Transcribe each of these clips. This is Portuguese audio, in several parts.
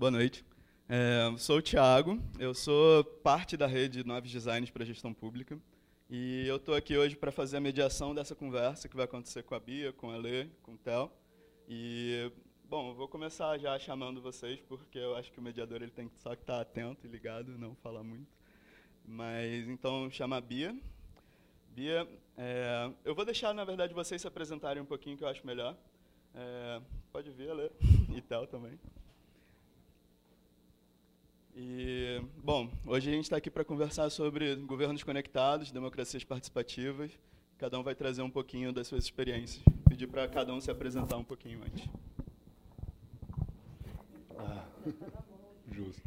Boa noite. É, sou o Thiago, eu sou parte da rede Novos Designs para Gestão Pública e eu estou aqui hoje para fazer a mediação dessa conversa que vai acontecer com a Bia, com a Lê, com o Theo. E, bom, vou começar já chamando vocês, porque eu acho que o mediador ele tem que só estar atento e ligado, não falar muito. Mas, então, chama a Bia. Bia, é, eu vou deixar, na verdade, vocês se apresentarem um pouquinho, que eu acho melhor. É, pode vir, Lê, e Theo também. E, bom, hoje a gente está aqui para conversar sobre governos conectados, democracias participativas. Cada um vai trazer um pouquinho das suas experiências. Pedir para cada um se apresentar um pouquinho antes. Ah, justo.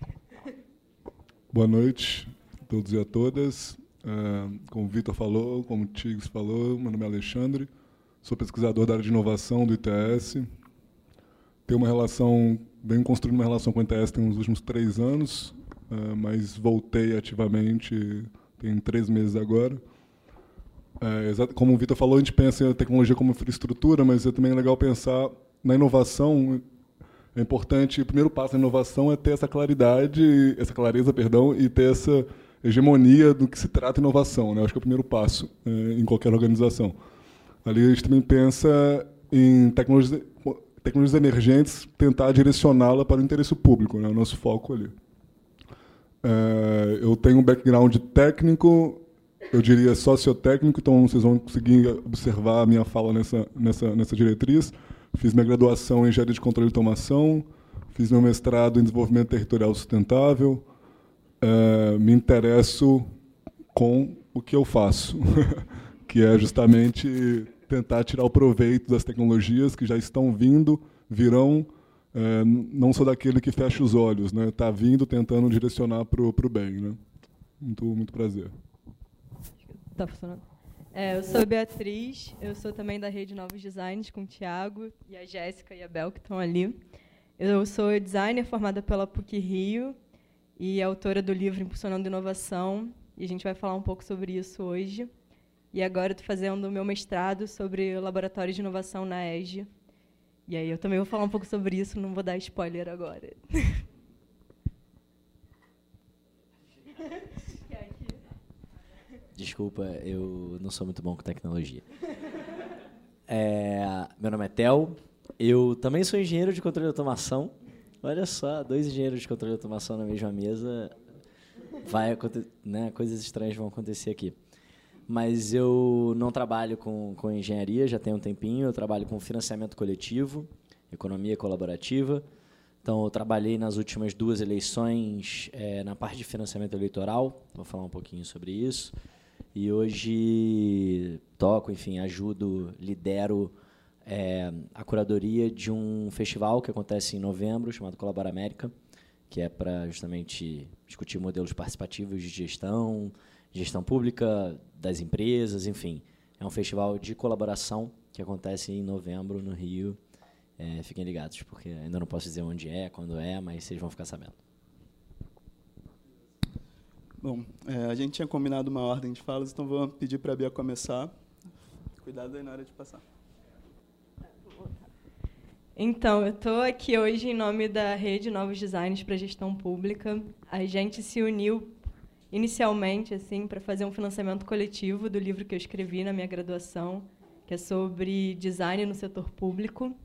Boa noite a todos e a todas. Uh, como o Vitor falou, como o Tigres falou, meu nome é Alexandre, sou pesquisador da área de inovação do ITS. Tenho uma relação venho construindo uma relação com o NTS nos últimos três anos, uh, mas voltei ativamente tem três meses agora. É, como o Vitor falou, a gente pensa em tecnologia como infraestrutura, mas é também legal pensar na inovação. É importante, o primeiro passo da inovação é ter essa claridade, essa clareza, perdão, e ter essa hegemonia do que se trata inovação. Né? Acho que é o primeiro passo é, em qualquer organização. Ali a gente também pensa em tecnologias tecnologias emergentes, tentar direcioná-la para o interesse público, né, o nosso foco ali. É, eu tenho um background técnico, eu diria sociotécnico, então vocês vão conseguir observar a minha fala nessa, nessa, nessa diretriz. Fiz minha graduação em engenharia de controle e automação, fiz meu mestrado em desenvolvimento territorial sustentável, é, me interesso com o que eu faço, que é justamente tentar tirar o proveito das tecnologias que já estão vindo, virão. É, não sou daquele que fecha os olhos, né? Está vindo, tentando direcionar para o bem, né? Muito, muito prazer. Tá funcionando. É, eu sou Beatriz, eu sou também da Rede Novos Designs com o Tiago e a Jéssica e a Bel que estão ali. Eu sou designer formada pela PUC Rio e autora do livro Impulsionando Inovação, e a gente vai falar um pouco sobre isso hoje. E agora estou fazendo o meu mestrado sobre laboratório de inovação na EGE. E aí eu também vou falar um pouco sobre isso, não vou dar spoiler agora. Desculpa, eu não sou muito bom com tecnologia. É, meu nome é Tel. Eu também sou engenheiro de controle de automação. Olha só, dois engenheiros de controle de automação na mesma mesa. Vai, né, coisas estranhas vão acontecer aqui mas eu não trabalho com, com engenharia, já tem um tempinho. Eu trabalho com financiamento coletivo, economia colaborativa. Então, eu trabalhei nas últimas duas eleições é, na parte de financiamento eleitoral. Vou falar um pouquinho sobre isso. E hoje toco, enfim, ajudo, lidero é, a curadoria de um festival que acontece em novembro, chamado Colabora América, que é para justamente discutir modelos participativos de gestão, gestão pública, das empresas, enfim. É um festival de colaboração que acontece em novembro no Rio. É, fiquem ligados, porque ainda não posso dizer onde é, quando é, mas vocês vão ficar sabendo. Bom, é, a gente tinha combinado uma ordem de falas, então vou pedir para a Bia começar. Cuidado aí na hora de passar. Então, eu estou aqui hoje em nome da Rede Novos Designs para Gestão Pública. A gente se uniu inicialmente assim para fazer um financiamento coletivo do livro que eu escrevi na minha graduação, que é sobre design no setor público.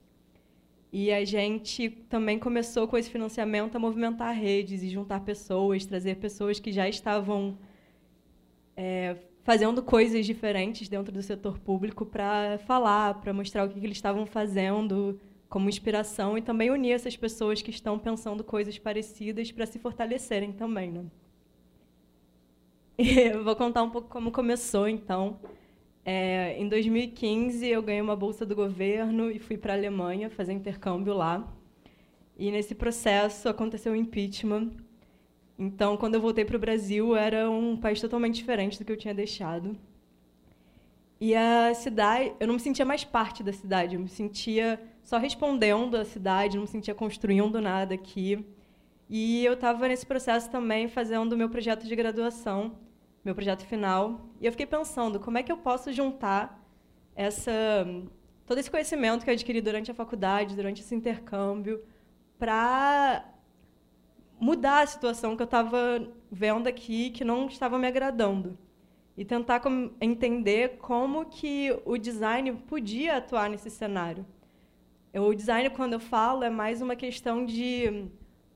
E a gente também começou com esse financiamento a movimentar redes e juntar pessoas, trazer pessoas que já estavam é, fazendo coisas diferentes dentro do setor público para falar, para mostrar o que, eles estavam fazendo como inspiração e também unir essas pessoas que estão pensando coisas parecidas para se fortalecerem também. Né? Eu vou contar um pouco como começou, então. É, em 2015, eu ganhei uma bolsa do governo e fui para a Alemanha fazer intercâmbio lá. E nesse processo aconteceu o impeachment. Então, quando eu voltei para o Brasil, era um país totalmente diferente do que eu tinha deixado. E a cidade, eu não me sentia mais parte da cidade, eu me sentia só respondendo à cidade, não me sentia construindo nada aqui. E eu estava nesse processo também fazendo o meu projeto de graduação meu projeto final. E eu fiquei pensando, como é que eu posso juntar essa todo esse conhecimento que eu adquiri durante a faculdade, durante esse intercâmbio, para mudar a situação que eu estava vendo aqui que não estava me agradando e tentar com, entender como que o design podia atuar nesse cenário. O design, quando eu falo, é mais uma questão de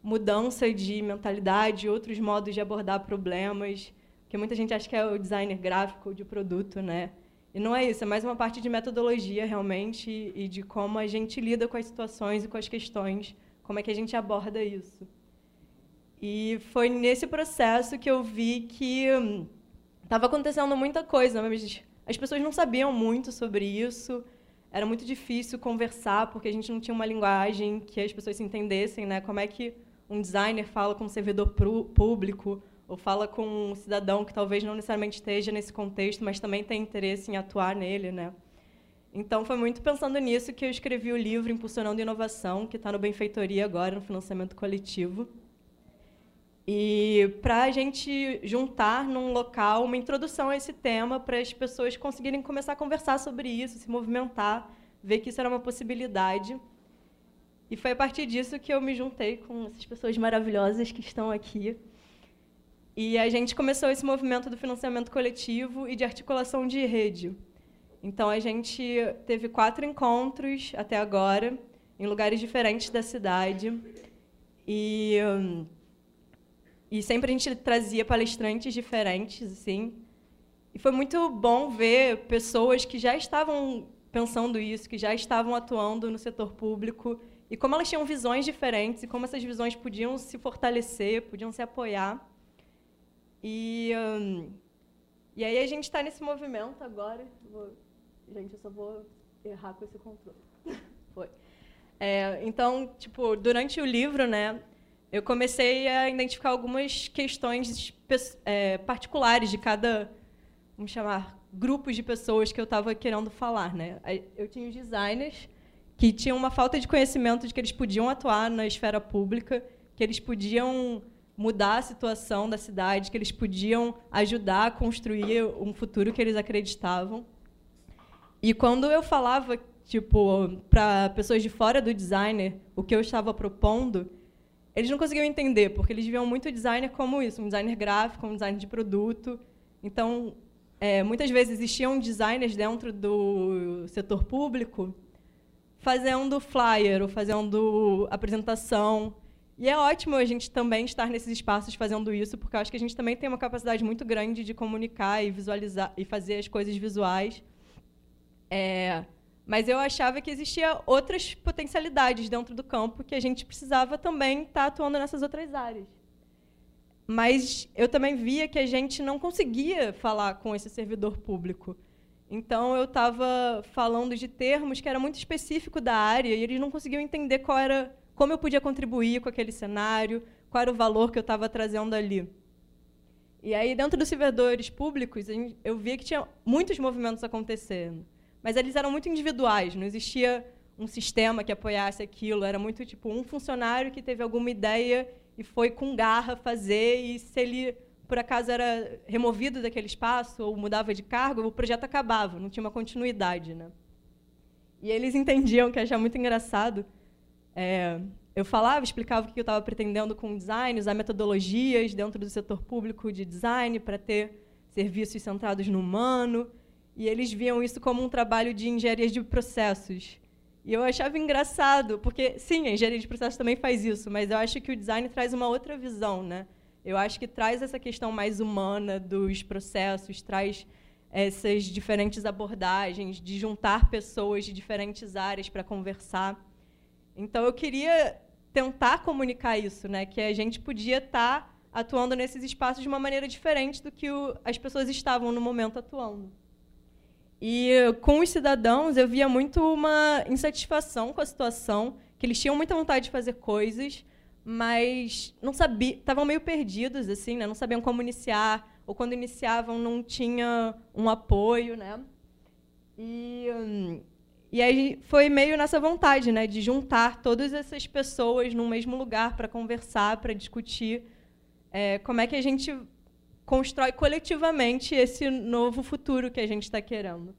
mudança de mentalidade, outros modos de abordar problemas, que muita gente acha que é o designer gráfico de produto, né? E não é isso, é mais uma parte de metodologia realmente e de como a gente lida com as situações e com as questões, como é que a gente aborda isso. E foi nesse processo que eu vi que estava hum, acontecendo muita coisa, mas as pessoas não sabiam muito sobre isso. Era muito difícil conversar porque a gente não tinha uma linguagem que as pessoas se entendessem, né? Como é que um designer fala com um servidor público ou fala com um cidadão que talvez não necessariamente esteja nesse contexto, mas também tem interesse em atuar nele, né? Então, foi muito pensando nisso que eu escrevi o livro Impulsionando Inovação, que está no Benfeitoria agora, no financiamento coletivo. E para a gente juntar num local uma introdução a esse tema, para as pessoas conseguirem começar a conversar sobre isso, se movimentar, ver que isso era uma possibilidade. E foi a partir disso que eu me juntei com essas pessoas maravilhosas que estão aqui. E a gente começou esse movimento do financiamento coletivo e de articulação de rede. Então a gente teve quatro encontros até agora, em lugares diferentes da cidade. E e sempre a gente trazia palestrantes diferentes, assim. E foi muito bom ver pessoas que já estavam pensando isso, que já estavam atuando no setor público, e como elas tinham visões diferentes, e como essas visões podiam se fortalecer, podiam se apoiar. E, um, e aí a gente está nesse movimento agora. Vou, gente, eu só vou errar com esse controle. Foi. É, então, tipo, durante o livro, né, eu comecei a identificar algumas questões é, particulares de cada, vamos chamar, grupos de pessoas que eu estava querendo falar. Né? Eu tinha os designers que tinham uma falta de conhecimento de que eles podiam atuar na esfera pública, que eles podiam mudar a situação da cidade, que eles podiam ajudar a construir um futuro que eles acreditavam. E quando eu falava, tipo, para pessoas de fora do designer, o que eu estava propondo, eles não conseguiam entender, porque eles viam muito designer como isso, um designer gráfico, um designer de produto. Então, é, muitas vezes existiam designers dentro do setor público fazendo flyer ou fazendo apresentação. E é ótimo a gente também estar nesses espaços fazendo isso, porque eu acho que a gente também tem uma capacidade muito grande de comunicar e visualizar e fazer as coisas visuais. É, mas eu achava que existia outras potencialidades dentro do campo que a gente precisava também estar atuando nessas outras áreas. Mas eu também via que a gente não conseguia falar com esse servidor público. Então eu estava falando de termos que era muito específico da área e eles não conseguiam entender qual era, como eu podia contribuir com aquele cenário, qual era o valor que eu estava trazendo ali. E aí dentro dos servidores públicos eu via que tinha muitos movimentos acontecendo mas eles eram muito individuais, não existia um sistema que apoiasse aquilo, era muito tipo um funcionário que teve alguma ideia e foi com garra fazer e se ele por acaso era removido daquele espaço ou mudava de cargo, o projeto acabava, não tinha uma continuidade, né? E eles entendiam que achava muito engraçado. É, eu falava, explicava o que eu estava pretendendo com o design, usar metodologias dentro do setor público de design para ter serviços centrados no humano. E eles viam isso como um trabalho de engenharia de processos. E eu achava engraçado, porque, sim, a engenharia de processos também faz isso, mas eu acho que o design traz uma outra visão. Né? Eu acho que traz essa questão mais humana dos processos, traz essas diferentes abordagens, de juntar pessoas de diferentes áreas para conversar. Então, eu queria tentar comunicar isso, né? que a gente podia estar tá atuando nesses espaços de uma maneira diferente do que o, as pessoas estavam no momento atuando. E com os cidadãos eu via muito uma insatisfação com a situação, que eles tinham muita vontade de fazer coisas, mas não sabiam, estavam meio perdidos assim, né? Não sabiam como iniciar, ou quando iniciavam não tinha um apoio, né? E e aí foi meio nessa vontade, né, de juntar todas essas pessoas num mesmo lugar para conversar, para discutir é, como é que a gente constrói coletivamente esse novo futuro que a gente está querendo.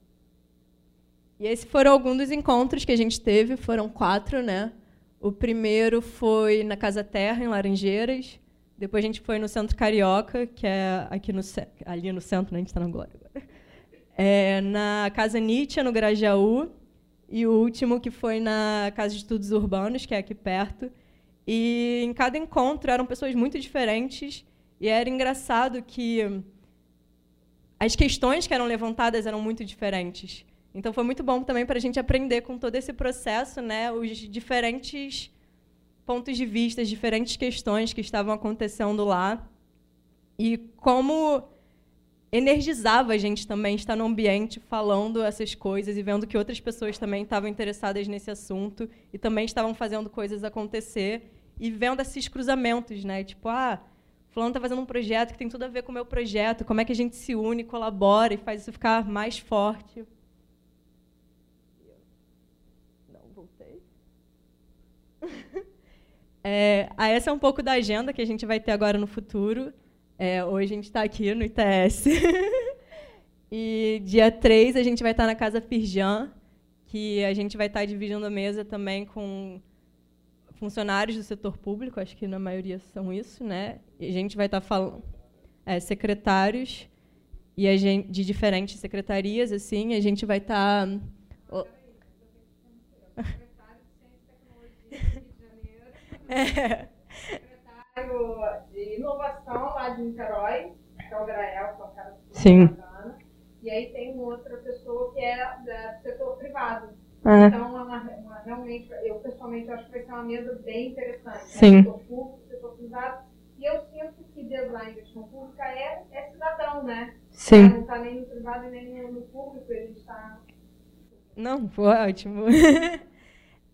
E esses foram alguns dos encontros que a gente teve, foram quatro, né? O primeiro foi na Casa Terra, em Laranjeiras. Depois a gente foi no Centro Carioca, que é aqui no, ali no centro, né? a gente está na Glória agora. É, na Casa Nietzsche, no Grajaú. E o último que foi na Casa de Estudos Urbanos, que é aqui perto. E em cada encontro eram pessoas muito diferentes. E era engraçado que as questões que eram levantadas eram muito diferentes. Então foi muito bom também para a gente aprender com todo esse processo, né, os diferentes pontos de vista, as diferentes questões que estavam acontecendo lá e como energizava a gente também estar no ambiente falando essas coisas e vendo que outras pessoas também estavam interessadas nesse assunto e também estavam fazendo coisas acontecer e vendo esses cruzamentos, né? Tipo, ah, fulano está fazendo um projeto que tem tudo a ver com o meu projeto, como é que a gente se une, colabora e faz isso ficar mais forte. É, essa é um pouco da agenda que a gente vai ter agora no futuro. É, hoje a gente está aqui no ITS. e dia 3 a gente vai estar tá na Casa Firjan, que a gente vai estar tá dividindo a mesa também com funcionários do setor público, acho que na maioria são isso, né? E a gente vai estar tá falando é, secretários e a gente, de diferentes secretarias, assim, a gente vai estar tá... É. Secretário de inovação lá de Niterói, que é o Grael, que é um cara Sim. bacana. E aí tem outra pessoa que é do setor privado. É. Então, é uma, uma, realmente, eu pessoalmente acho que vai ser uma mesa bem interessante. Né? Sim. Setor público, setor privado. E eu sinto que design de gestão pública é, é cidadão, né? Sim. Não está nem no privado nem no público, ele está. Não, foi ótimo.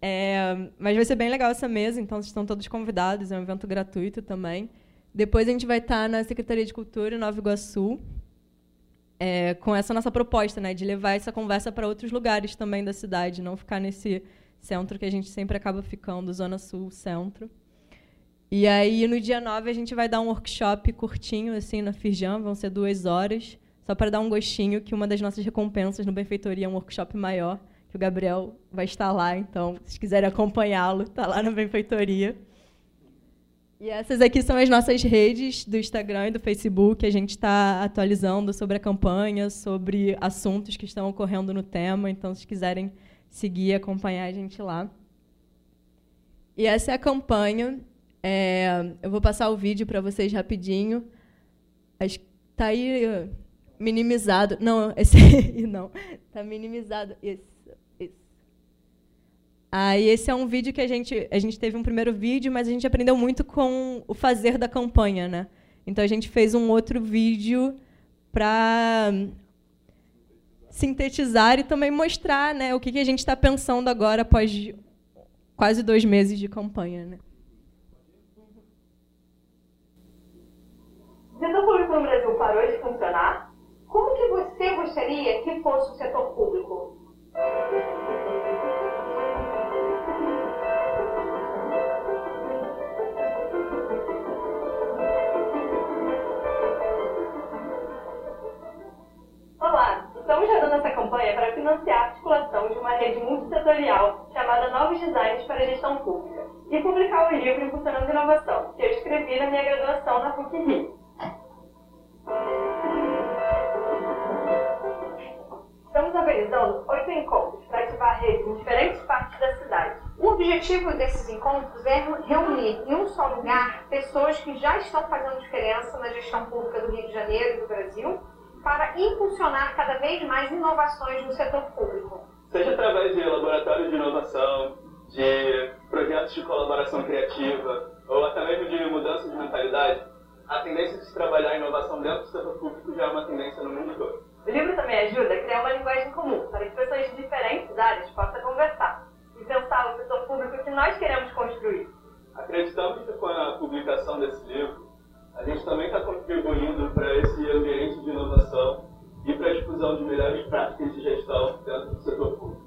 É, mas vai ser bem legal essa mesa, então vocês estão todos convidados, é um evento gratuito também. Depois a gente vai estar na Secretaria de Cultura em Nova Iguaçu, é, com essa nossa proposta, né, de levar essa conversa para outros lugares também da cidade, não ficar nesse centro que a gente sempre acaba ficando, Zona Sul, centro. E aí, no dia 9, a gente vai dar um workshop curtinho, assim, na Firjan, vão ser duas horas, só para dar um gostinho, que uma das nossas recompensas no Benfeitoria é um workshop maior, que o Gabriel vai estar lá, então, se quiserem acompanhá-lo, está lá na Benfeitoria. E essas aqui são as nossas redes do Instagram e do Facebook. A gente está atualizando sobre a campanha, sobre assuntos que estão ocorrendo no tema. Então, se quiserem seguir acompanhar a gente lá. E essa é a campanha. É, eu vou passar o vídeo para vocês rapidinho. Está aí minimizado. Não, esse aí não. Está minimizado. Esse. Aí esse é um vídeo que a gente a gente teve um primeiro vídeo, mas a gente aprendeu muito com o fazer da campanha, né? Então a gente fez um outro vídeo para sintetizar e também mostrar, né, o que, que a gente está pensando agora após quase dois meses de campanha, né? O setor público no Brasil parou de funcionar? Como que você gostaria que fosse o setor público? Olá, estamos rodando essa campanha para financiar a articulação de uma rede multissetorial chamada Novos Designs para a Gestão Pública e publicar o livro Impulsionando Inovação, que eu escrevi na minha graduação na PUC-Rio. Estamos organizando oito encontros para ativar redes em diferentes partes da cidade. O objetivo desses encontros é reunir em um só lugar pessoas que já estão fazendo diferença na gestão pública do Rio de Janeiro e do Brasil para impulsionar cada vez mais inovações no setor público. Seja através de laboratórios de inovação, de projetos de colaboração criativa, ou até mesmo de mudança de mentalidade, a tendência de se trabalhar inovação dentro do setor público já é uma tendência no mundo todo. O livro também ajuda a criar uma linguagem comum para que pessoas de diferentes áreas possam conversar e pensar o setor público que nós queremos construir. Acreditamos que com a publicação desse livro, a gente também está contribuindo para esse ambiente de inovação e para a difusão de melhores práticas de gestão dentro do setor público.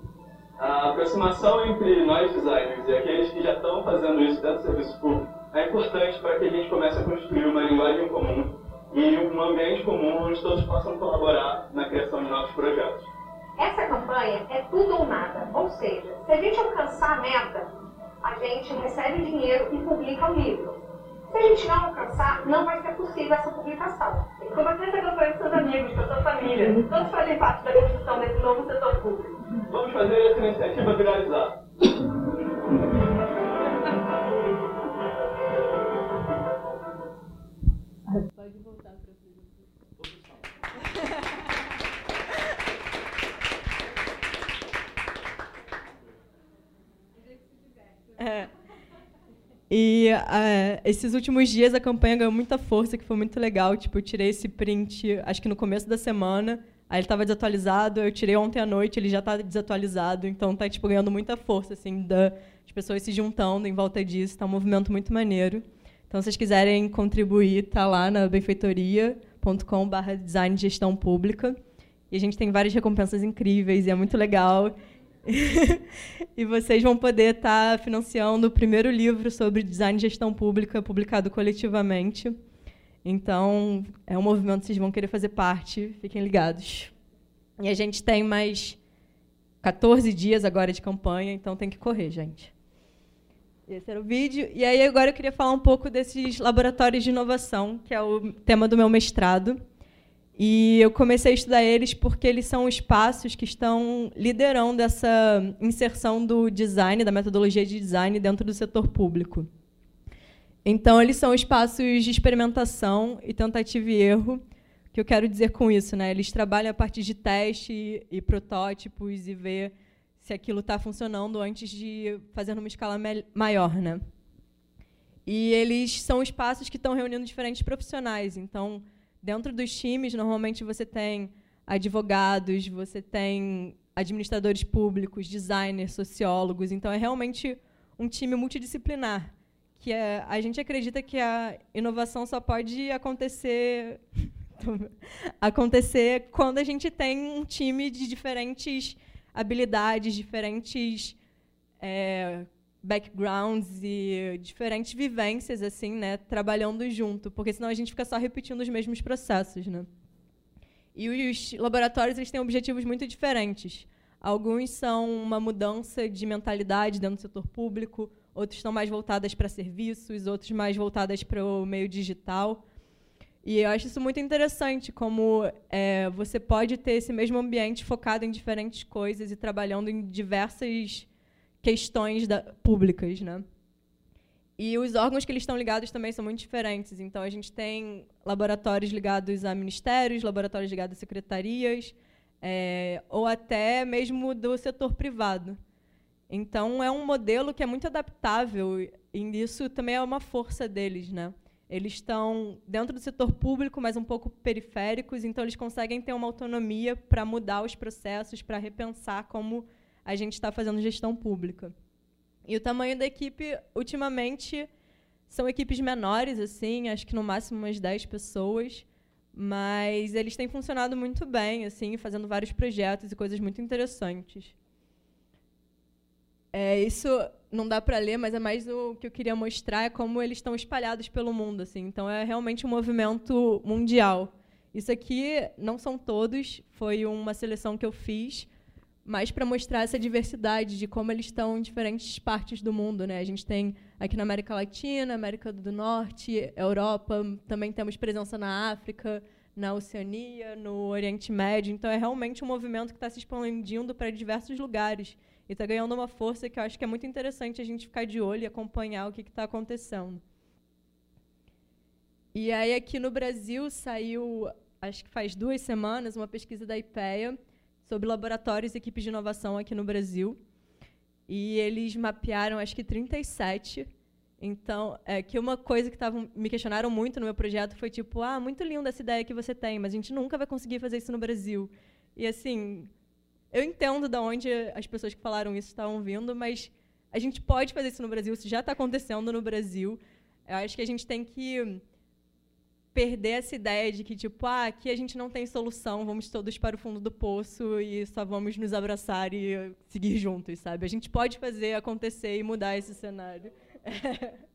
A aproximação entre nós designers e aqueles que já estão fazendo isso dentro do serviço público é importante para que a gente comece a construir uma linguagem comum e um ambiente comum onde todos possam colaborar na criação de novos projetos. Essa campanha é tudo ou nada, ou seja, se a gente alcançar a meta, a gente recebe dinheiro e publica o livro. Se a gente não alcançar, não vai ser possível essa publicação. Como você está com seus amigos, com a sua família, todos fazem parte da construção desse novo setor público. Vamos fazer essa iniciativa viralizar. E uh, esses últimos dias a campanha ganhou muita força, que foi muito legal. Tipo, eu tirei esse print, acho que no começo da semana. Aí ele estava desatualizado, eu tirei ontem à noite, ele já está desatualizado. Então está tipo, ganhando muita força, assim, das pessoas se juntando em volta disso. Está um movimento muito maneiro. Então, se vocês quiserem contribuir, tá lá na benfeitoria.com.br design gestão pública. E a gente tem várias recompensas incríveis e é muito legal. e vocês vão poder estar tá financiando o primeiro livro sobre design e gestão pública, publicado coletivamente. Então, é um movimento que vocês vão querer fazer parte, fiquem ligados. E a gente tem mais 14 dias agora de campanha, então tem que correr, gente. Esse era o vídeo. E aí agora eu queria falar um pouco desses laboratórios de inovação, que é o tema do meu mestrado. E eu comecei a estudar eles porque eles são espaços que estão liderando essa inserção do design, da metodologia de design dentro do setor público. Então, eles são espaços de experimentação e tentativa e erro. O que eu quero dizer com isso? Né? Eles trabalham a partir de teste e, e protótipos e ver se aquilo está funcionando antes de fazer numa escala maior. Né? E eles são espaços que estão reunindo diferentes profissionais. Então, Dentro dos times, normalmente você tem advogados, você tem administradores públicos, designers, sociólogos. Então, é realmente um time multidisciplinar. Que é, a gente acredita que a inovação só pode acontecer acontecer quando a gente tem um time de diferentes habilidades, diferentes é, backgrounds e diferentes vivências assim, né, trabalhando junto, porque senão a gente fica só repetindo os mesmos processos, né? E os laboratórios eles têm objetivos muito diferentes. Alguns são uma mudança de mentalidade dentro do setor público, outros estão mais voltadas para serviços, outros mais voltadas para o meio digital. E eu acho isso muito interessante, como é, você pode ter esse mesmo ambiente focado em diferentes coisas e trabalhando em diversas questões da, públicas, né? E os órgãos que eles estão ligados também são muito diferentes. Então, a gente tem laboratórios ligados a ministérios, laboratórios ligados a secretarias, é, ou até mesmo do setor privado. Então, é um modelo que é muito adaptável, e isso também é uma força deles. Né? Eles estão dentro do setor público, mas um pouco periféricos, então eles conseguem ter uma autonomia para mudar os processos, para repensar como a gente está fazendo gestão pública. E o tamanho da equipe, ultimamente, são equipes menores, assim, acho que no máximo umas 10 pessoas, mas eles têm funcionado muito bem, assim, fazendo vários projetos e coisas muito interessantes. É, isso não dá para ler, mas é mais o que eu queria mostrar é como eles estão espalhados pelo mundo, assim. Então é realmente um movimento mundial. Isso aqui não são todos, foi uma seleção que eu fiz mais para mostrar essa diversidade de como eles estão em diferentes partes do mundo. Né? A gente tem aqui na América Latina, América do Norte, Europa, também temos presença na África, na Oceania, no Oriente Médio. Então, é realmente um movimento que está se expandindo para diversos lugares e está ganhando uma força que eu acho que é muito interessante a gente ficar de olho e acompanhar o que está acontecendo. E aí, aqui no Brasil, saiu, acho que faz duas semanas, uma pesquisa da IPEA, sobre laboratórios e equipes de inovação aqui no Brasil. E eles mapearam, acho que 37. Então, é que uma coisa que tavam, me questionaram muito no meu projeto foi tipo, ah, muito linda essa ideia que você tem, mas a gente nunca vai conseguir fazer isso no Brasil. E assim, eu entendo de onde as pessoas que falaram isso estavam vindo, mas a gente pode fazer isso no Brasil, isso já está acontecendo no Brasil. Eu acho que a gente tem que perder essa ideia de que, tipo, ah, aqui a gente não tem solução, vamos todos para o fundo do poço e só vamos nos abraçar e seguir juntos, sabe? A gente pode fazer acontecer e mudar esse cenário.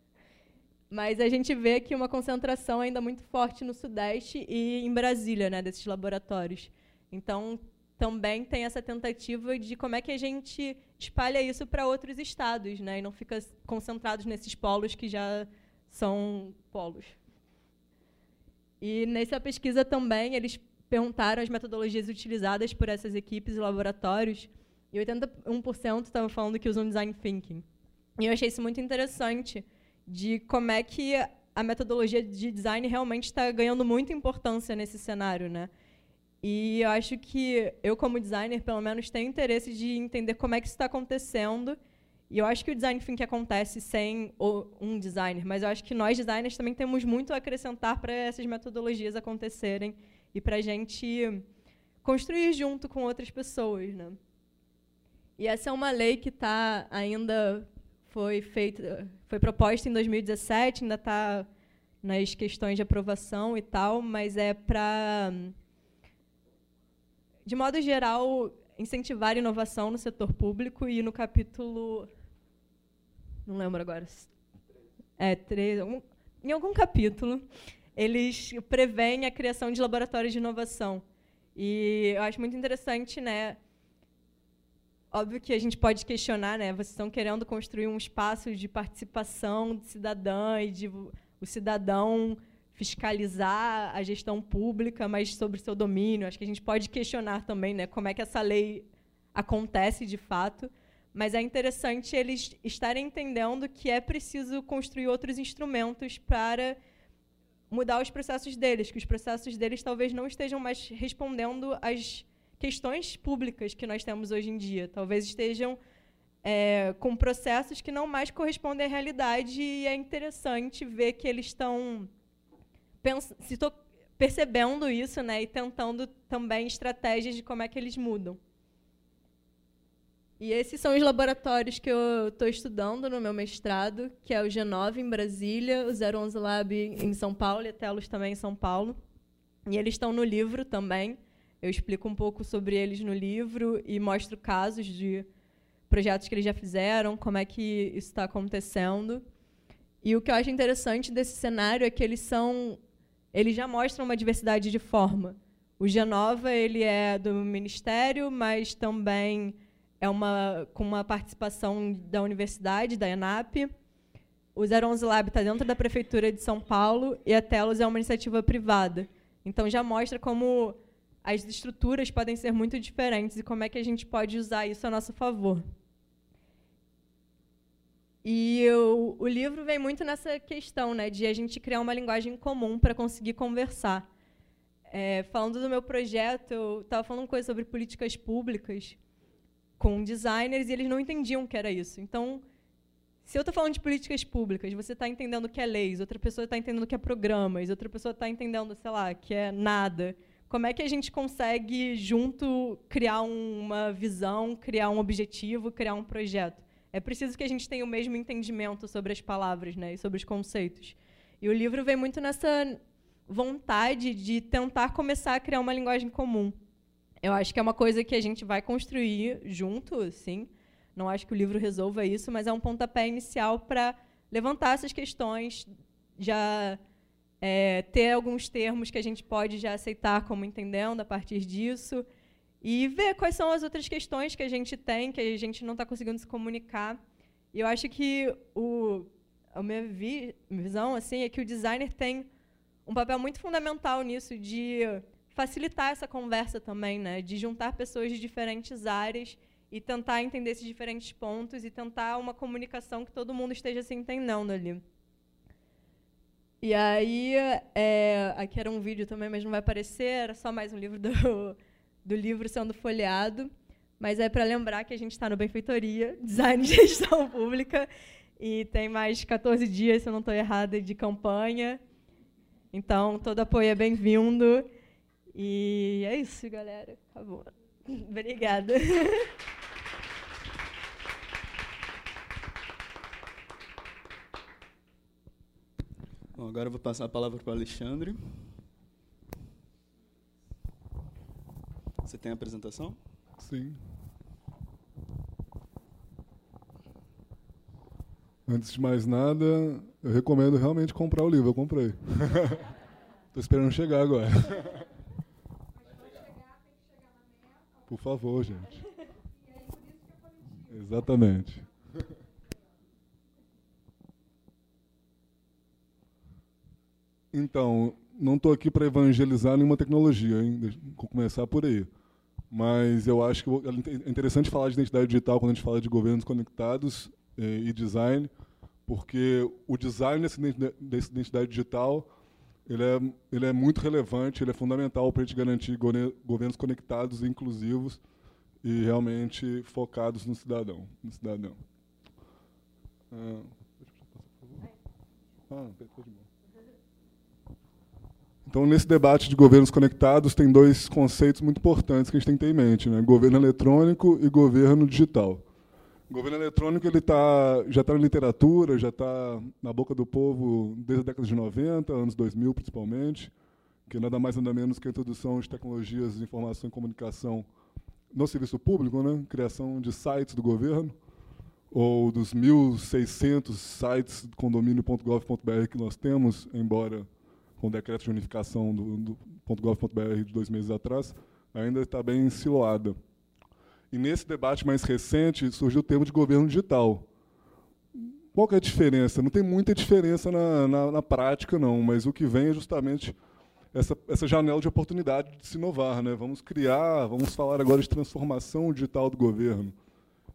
Mas a gente vê que uma concentração ainda muito forte no Sudeste e em Brasília, né, desses laboratórios. Então, também tem essa tentativa de como é que a gente espalha isso para outros estados, né? E não fica concentrados nesses polos que já são polos. E nessa pesquisa também eles perguntaram as metodologias utilizadas por essas equipes e laboratórios, e 81% estavam falando que usam design thinking. E eu achei isso muito interessante de como é que a metodologia de design realmente está ganhando muita importância nesse cenário, né? E eu acho que eu, como designer, pelo menos, tenho interesse de entender como é que isso está acontecendo. E eu acho que o design thinking acontece sem um designer, mas eu acho que nós, designers, também temos muito a acrescentar para essas metodologias acontecerem e para a gente construir junto com outras pessoas. Né? E essa é uma lei que está ainda foi feita, foi proposta em 2017, ainda está nas questões de aprovação e tal, mas é para, de modo geral, incentivar inovação no setor público e no capítulo, não lembro agora, é três, um, em algum capítulo eles preveem a criação de laboratórios de inovação e eu acho muito interessante, né? Óbvio que a gente pode questionar, né? Vocês estão querendo construir um espaço de participação cidadã e de o cidadão fiscalizar a gestão pública, mas sobre o seu domínio. Acho que a gente pode questionar também, né? Como é que essa lei acontece de fato? Mas é interessante eles estarem entendendo que é preciso construir outros instrumentos para mudar os processos deles, que os processos deles talvez não estejam mais respondendo às questões públicas que nós temos hoje em dia. Talvez estejam é, com processos que não mais correspondem à realidade e é interessante ver que eles estão percebendo isso né, e tentando também estratégias de como é que eles mudam. E esses são os laboratórios que eu estou estudando no meu mestrado, que é o G9 em Brasília, o 011 Lab em São Paulo e a Telos também em São Paulo. E eles estão no livro também. Eu explico um pouco sobre eles no livro e mostro casos de projetos que eles já fizeram, como é que isso está acontecendo. E o que eu acho interessante desse cenário é que eles são, eles já mostram uma diversidade de forma. O Genova ele é do ministério, mas também é uma com uma participação da universidade, da ENAP. O 011 Lab está dentro da prefeitura de São Paulo e a Telos é uma iniciativa privada. Então já mostra como as estruturas podem ser muito diferentes e como é que a gente pode usar isso a nosso favor. E o, o livro vem muito nessa questão, né, de a gente criar uma linguagem comum para conseguir conversar. É, falando do meu projeto, eu estava falando coisa sobre políticas públicas com designers e eles não entendiam o que era isso. Então, se eu estou falando de políticas públicas, você está entendendo o que é leis, outra pessoa está entendendo o que é programas, outra pessoa está entendendo, sei lá, que é nada como é que a gente consegue, junto, criar uma visão, criar um objetivo, criar um projeto? É preciso que a gente tenha o mesmo entendimento sobre as palavras né, e sobre os conceitos. E o livro vem muito nessa vontade de tentar começar a criar uma linguagem comum. Eu acho que é uma coisa que a gente vai construir junto, sim. Não acho que o livro resolva isso, mas é um pontapé inicial para levantar essas questões, já é, ter alguns termos que a gente pode já aceitar como entendendo a partir disso e ver quais são as outras questões que a gente tem, que a gente não está conseguindo se comunicar. E eu acho que o, a minha vi, visão assim é que o designer tem um papel muito fundamental nisso de facilitar essa conversa também, né? De juntar pessoas de diferentes áreas e tentar entender esses diferentes pontos e tentar uma comunicação que todo mundo esteja se entendendo ali. E aí, é, aqui era um vídeo também, mas não vai aparecer, era só mais um livro do, do livro sendo folheado. Mas é para lembrar que a gente está no Benfeitoria, Design e Gestão Pública, e tem mais 14 dias, se eu não estou errada, de campanha. Então, todo apoio é bem-vindo. E é isso, galera. Acabou. Obrigada. Bom, agora eu vou passar a palavra para o Alexandre. Você tem a apresentação? Sim. Antes de mais nada, eu recomendo realmente comprar o livro. Eu comprei. Estou esperando chegar agora. Por favor, gente. Exatamente. Então, não estou aqui para evangelizar nenhuma tecnologia, hein? Vou começar por aí. Mas eu acho que é interessante falar de identidade digital quando a gente fala de governos conectados eh, e design, porque o design dessa identidade digital ele é, ele é muito relevante, ele é fundamental para a gente garantir governos conectados inclusivos e realmente focados no cidadão. No cidadão. Ah, ah, então, nesse debate de governos conectados, tem dois conceitos muito importantes que a gente tem que ter em mente: né? governo eletrônico e governo digital. O governo eletrônico ele tá, já está na literatura, já está na boca do povo desde a década de 90, anos 2000 principalmente, que nada mais nada menos que a introdução de tecnologias de informação e comunicação no serviço público, né? criação de sites do governo, ou dos 1.600 sites condomínio.gov.br que nós temos, embora com o decreto de unificação do, do .gov.br de dois meses atrás, ainda está bem siloada. E nesse debate mais recente surgiu o termo de governo digital. Qual é a diferença? Não tem muita diferença na, na, na prática, não, mas o que vem é justamente essa, essa janela de oportunidade de se inovar. Né? Vamos criar, vamos falar agora de transformação digital do governo.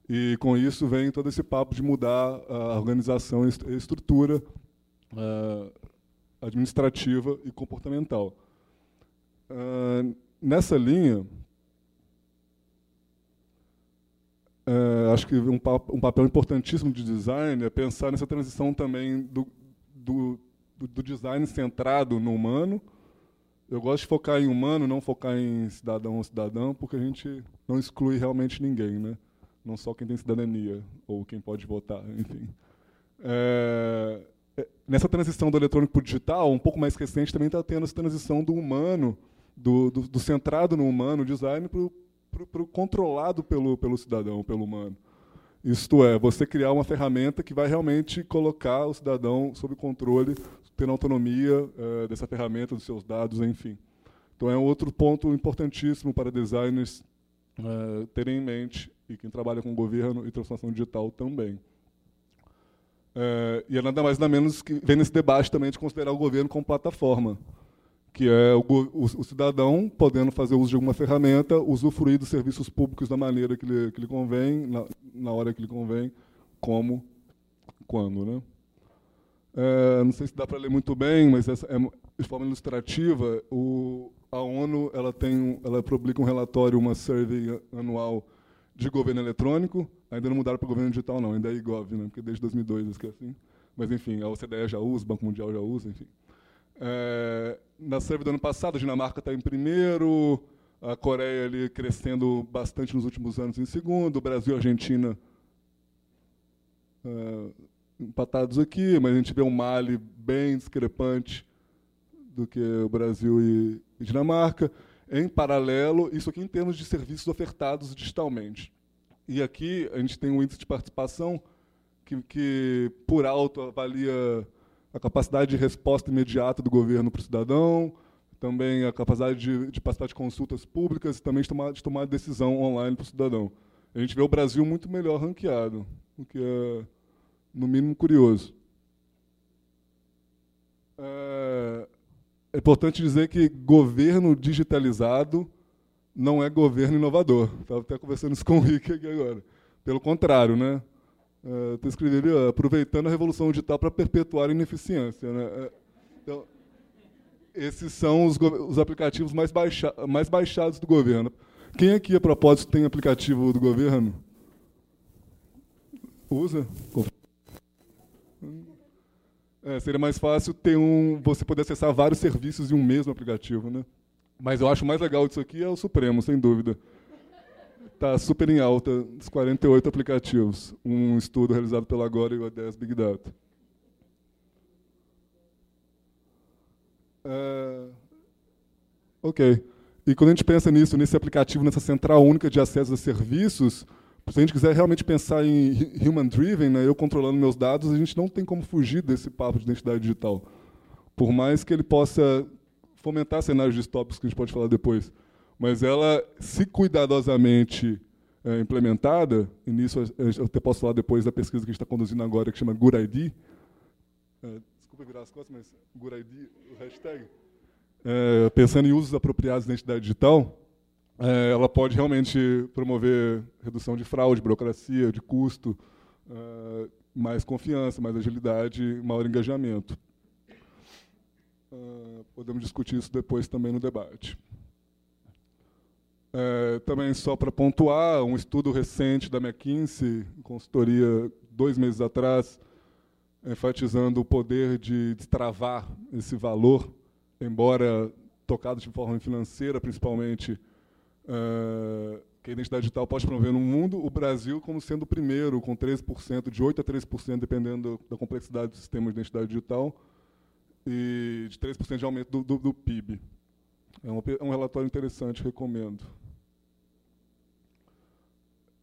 E com isso vem todo esse papo de mudar a organização e estrutura uh, administrativa e comportamental. Uh, nessa linha, uh, acho que um, um, papel importantíssimo de design é pensar nessa transição também do, do, do, design centrado no humano. Eu gosto de focar em humano, não focar em cidadão ou cidadão, porque a gente não exclui realmente ninguém, né? não só quem tem cidadania ou quem pode votar, enfim. É, nessa transição do eletrônico para o digital, um pouco mais recente, também está tendo essa transição do humano, do, do, do centrado no humano, design, para o controlado pelo, pelo cidadão, pelo humano. Isto é, você criar uma ferramenta que vai realmente colocar o cidadão sob controle, tendo autonomia é, dessa ferramenta, dos seus dados, enfim. Então é outro ponto importantíssimo para designers é, terem em mente, e quem trabalha com governo e transformação digital também. É, e é nada mais nada menos que vem nesse debate também de considerar o governo como plataforma, que é o, o, o, cidadão podendo fazer uso de alguma ferramenta, usufruir dos serviços públicos da maneira que lhe, que lhe convém, na, na hora que lhe convém, como, quando. Né? É, não sei se dá para ler muito bem, mas essa é, de forma ilustrativa, o, a ONU ela tem, ela publica um relatório, uma survey anual de governo eletrônico, ainda não mudaram para governo digital, não, ainda é IGOV, né, porque desde 2002 isso que é assim. Mas, enfim, a OCDE já usa, o Banco Mundial já usa, enfim. É, na survey do ano passado, a Dinamarca está em primeiro, a Coreia ali crescendo bastante nos últimos anos em segundo, o Brasil e a Argentina é, empatados aqui, mas a gente vê um Mali bem discrepante do que o Brasil e, e Dinamarca. Em paralelo, isso aqui em termos de serviços ofertados digitalmente. E aqui a gente tem um índice de participação que, que por alto, avalia a capacidade de resposta imediata do governo para o cidadão, também a capacidade de, de participar de consultas públicas e também de tomar, de tomar decisão online para o cidadão. A gente vê o Brasil muito melhor ranqueado, o que é, no mínimo, curioso. É, é importante dizer que governo digitalizado não é governo inovador. Estava até conversando isso com o Rick aqui agora. Pelo contrário, né? Uh, é, escreveria aproveitando a revolução digital para perpetuar a ineficiência. Né? É, então, esses são os, os aplicativos mais, baixa, mais baixados do governo. Quem aqui, a propósito, tem aplicativo do governo? Usa? É, seria mais fácil ter um, você poder acessar vários serviços em um mesmo aplicativo, né? Mas eu acho mais legal disso aqui é o Supremo, sem dúvida. Está super em alta, dos 48 aplicativos. Um estudo realizado pela Agora e o 10 Big Data. É... Ok. E quando a gente pensa nisso, nesse aplicativo, nessa central única de acesso a serviços, se a gente quiser realmente pensar em human driven, né, eu controlando meus dados, a gente não tem como fugir desse papo de identidade digital. Por mais que ele possa fomentar cenários distópicos que a gente pode falar depois. Mas ela, se cuidadosamente é, implementada, e nisso eu até posso falar depois da pesquisa que a gente está conduzindo agora, que chama GURID, é, desculpa virar as costas, mas GURID, o hashtag, é, pensando em usos apropriados da identidade digital, é, ela pode realmente promover redução de fraude, burocracia, de custo, uh, mais confiança, mais agilidade, maior engajamento. Uh, podemos discutir isso depois também no debate. É, também só para pontuar, um estudo recente da McKinsey, consultoria dois meses atrás, enfatizando o poder de destravar esse valor, embora tocado de forma financeira, principalmente, uh, que a identidade digital pode promover no mundo, o Brasil como sendo o primeiro, com 13%, de 8% a 13%, dependendo da complexidade do sistema de identidade digital, e de 3% de aumento do, do, do PIB. É é um, relatório interessante, recomendo.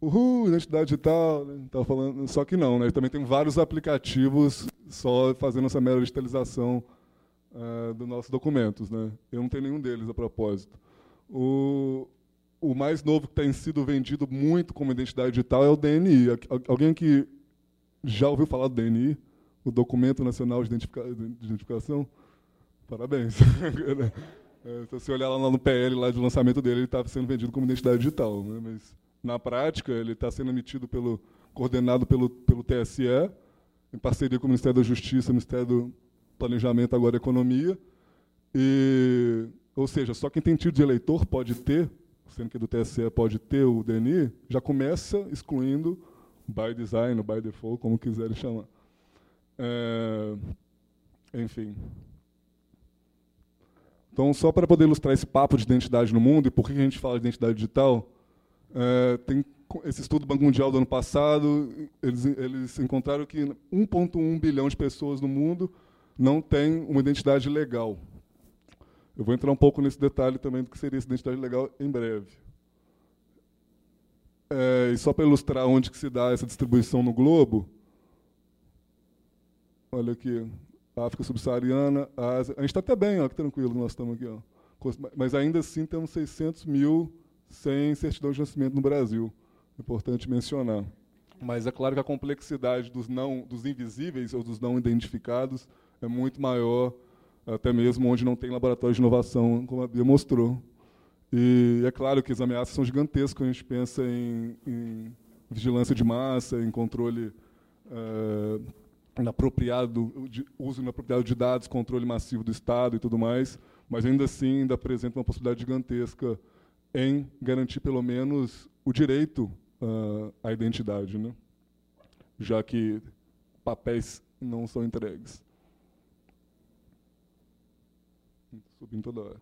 Uhul, identidade digital, né? Falando, só que não, né? Também tem vários aplicativos só fazendo essa mera digitalização uh, dos nossos documentos, né? Eu não tenho nenhum deles a propósito. O, o mais novo que tem sido vendido muito como identidade digital é o DNI. Alguém que já ouviu falar do DNI? O Documento Nacional de, Identifica de Identificação? Parabéns. é, se você olhar lá no PL lá de lançamento dele, ele está sendo vendido como identidade digital. Né? Mas, na prática, ele está sendo emitido pelo, coordenado pelo, pelo TSE, em parceria com o Ministério da Justiça, Ministério do Planejamento, agora Economia. E, ou seja, só quem tem título de eleitor pode ter sendo que do TSE pode ter o DNI, já começa excluindo by design, by default, como quiserem chamar. É, enfim. Então, só para poder ilustrar esse papo de identidade no mundo e por que a gente fala de identidade digital, é, tem esse estudo do Banco Mundial do ano passado, eles, eles encontraram que 1,1 bilhão de pessoas no mundo não têm uma identidade legal. Eu vou entrar um pouco nesse detalhe também do que seria essa identidade legal em breve. É, e só para ilustrar onde que se dá essa distribuição no globo, olha aqui, África subsaariana, Ásia. A gente está até bem, ó, que tranquilo, nós estamos aqui. Ó. Mas ainda assim temos 600 mil sem certidão de nascimento no Brasil. Importante mencionar. Mas é claro que a complexidade dos, não, dos invisíveis ou dos não identificados é muito maior até mesmo onde não tem laboratório de inovação, como a Bia mostrou. E é claro que as ameaças são gigantescas a gente pensa em, em vigilância de massa, em controle é, inapropriado, de, uso inapropriado de dados, controle massivo do Estado e tudo mais, mas ainda assim ainda apresenta uma possibilidade gigantesca em garantir pelo menos o direito uh, à identidade, né? já que papéis não são entregues. subindo toda hora.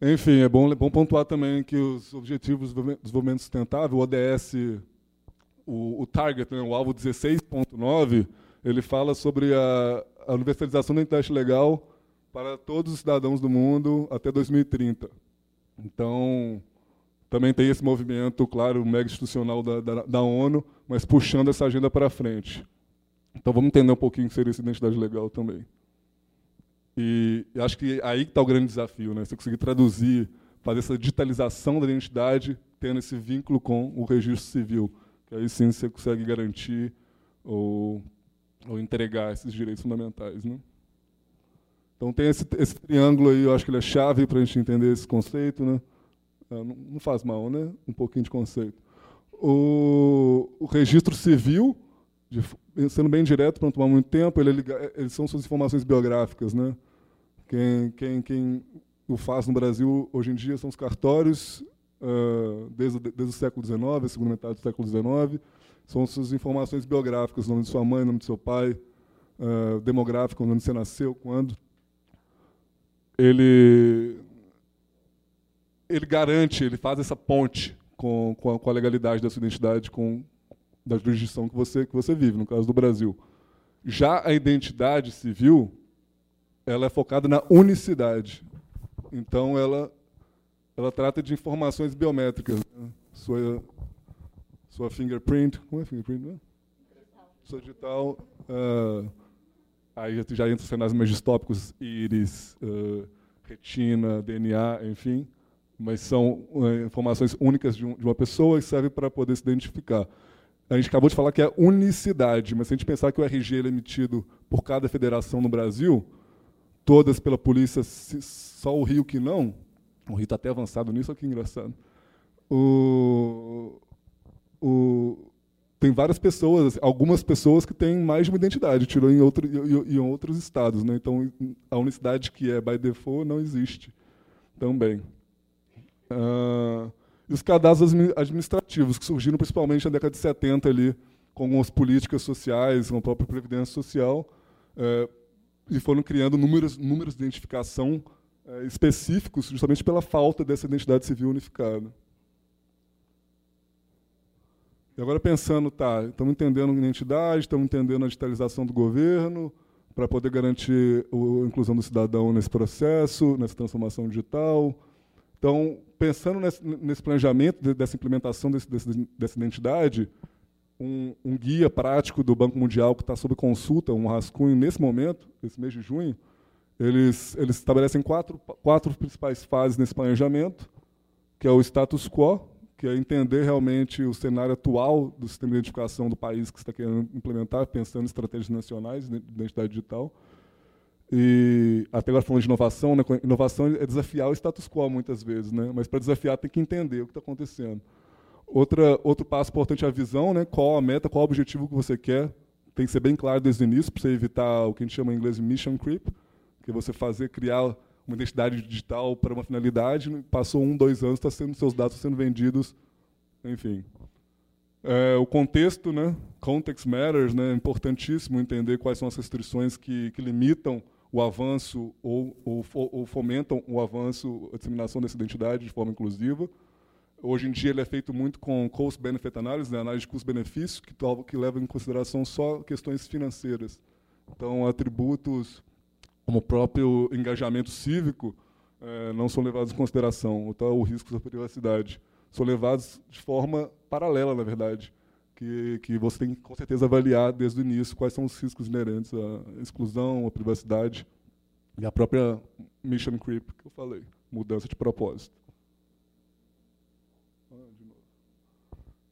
Enfim, é bom, é bom pontuar também que os Objetivos de Desenvolvimento Sustentável, o ODS, o, o target, né, o alvo 16.9, ele fala sobre a, a universalização da identidade legal para todos os cidadãos do mundo até 2030. Então, também tem esse movimento, claro, mega institucional da, da, da ONU, mas puxando essa agenda para frente. Então, vamos entender um pouquinho o que seria essa identidade legal também. E acho que aí está o grande desafio, né? Você conseguir traduzir, fazer essa digitalização da identidade, tendo esse vínculo com o registro civil, que aí sim você consegue garantir ou, ou entregar esses direitos fundamentais, né? Então tem esse, esse triângulo aí, eu acho que ele é chave para a gente entender esse conceito, né? Ah, não, não, faz mal, né? Um pouquinho de conceito. O, o registro civil, de, sendo bem direto, para não tomar muito tempo, ele, ele, eles são suas informações biográficas, né? Quem, quem, quem o faz no Brasil hoje em dia são os cartórios, uh, desde, desde o século XIX, a segunda metade do século XIX, são suas informações biográficas, nome de sua mãe, nome de seu pai, uh, demográfico, onde você nasceu, quando. Ele, ele garante, ele faz essa ponte com, com, a, com a legalidade da sua identidade, com da jurisdição que você, que você vive, no caso do Brasil. Já a identidade civil, ela é focada na unicidade. Então, ela, ela trata de informações biométricas. Né? Sua, sua fingerprint, como é fingerprint? Né? Sua digital. Uh, aí já entra os cenários mais distópicos, íris, uh, retina, DNA, enfim. mas são é, informações únicas de, um, de uma pessoa e servem para poder se identificar. A gente acabou de falar que é unicidade, mas se a gente pensar que o RG é emitido por cada federação no Brasil, todas pela polícia, só o Rio que não, o Rio está até avançado nisso, olha que engraçado. O, o, tem várias pessoas, algumas pessoas que têm mais de uma identidade, tirou em, outro, em, em outros estados. Né? Então, a unicidade que é by default não existe também. Uh, os cadastros administrativos, que surgiram principalmente na década de 70, ali, com algumas políticas sociais, com a própria Previdência Social, uh, e foram criando números, números de identificação uh, específicos, justamente pela falta dessa identidade civil unificada. E agora pensando, tá, estamos entendendo a identidade, estamos entendendo a digitalização do governo, para poder garantir a inclusão do cidadão nesse processo, nessa transformação digital, então, pensando nesse, nesse planejamento, dessa implementação desse, desse, dessa identidade, um, um, guia prático do Banco Mundial que está sob consulta, um rascunho nesse momento, esse mês de junho, eles, eles estabelecem quatro, quatro principais fases nesse planejamento, que é o status quo, que é entender realmente o cenário atual do sistema de identificação do país que está querendo implementar, pensando em estratégias nacionais de identidade digital. E até agora falando de inovação, né? inovação é desafiar o status quo muitas vezes, né? mas para desafiar tem que entender o que está acontecendo. Outra, outro passo importante é a visão, né? qual a meta, qual o objetivo que você quer. Tem que ser bem claro desde o início, para você evitar o que a gente chama em inglês de mission creep, que é você fazer, criar uma identidade digital para uma finalidade, passou um, dois anos, tá sendo, seus dados sendo vendidos, enfim. É, o contexto, né? context matters, né? é importantíssimo entender quais são as restrições que, que limitam o avanço ou, ou, ou, fomentam o avanço, a disseminação dessa identidade de forma inclusiva. Hoje em dia ele é feito muito com cost-benefit analysis, né, análise de custo-benefício, que, que leva em consideração só questões financeiras. Então, atributos como o próprio engajamento cívico é, não são levados em consideração, então, o risco da privacidade. São levados de forma paralela, na verdade, que, que você tem que, com certeza, avaliar desde o início quais são os riscos inerentes à exclusão, à privacidade e à própria mission creep que eu falei, mudança de propósito.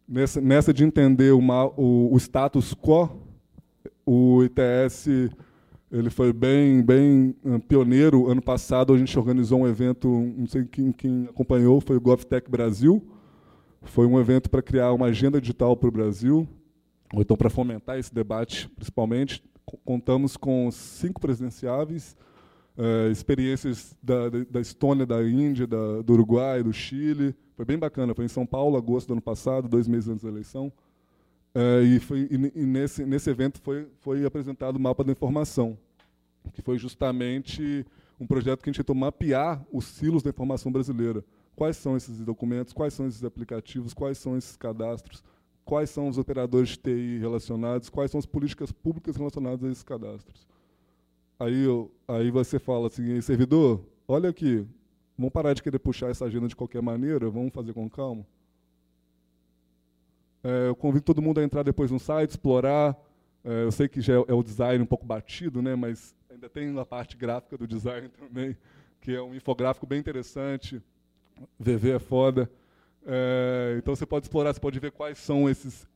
Nessa, nessa de entender uma, o, o status quo, o ITS ele foi bem, bem uh, pioneiro. Ano passado a gente organizou um evento, não sei quem, quem acompanhou, foi o GovTech Brasil, foi um evento para criar uma agenda digital para o Brasil, ou então para fomentar esse debate, principalmente. Contamos com cinco presidenciáveis, uh, experiências da, da, Estônia, da Índia, da, do Uruguai, do Chile. Foi bem bacana. Foi em São Paulo, agosto do ano passado, dois meses antes da eleição. Uh, e, foi, e, e nesse, nesse evento foi, foi apresentado o mapa da informação, que foi justamente um projeto que a gente tentou mapear os silos da informação brasileira quais são esses documentos, quais são esses aplicativos, quais são esses cadastros, quais são os operadores de TI relacionados, quais são as políticas públicas relacionadas a esses cadastros. Aí, eu, aí você fala assim, servidor, olha aqui, vamos parar de querer puxar essa agenda de qualquer maneira, vamos fazer com calma. É, eu convido todo mundo a entrar depois no site, explorar. É, eu sei que já é, é o design um pouco batido, né, mas ainda tem a parte gráfica do design também, que é um infográfico bem interessante. VV é foda. É, então você pode explorar, você pode ver quais são esses,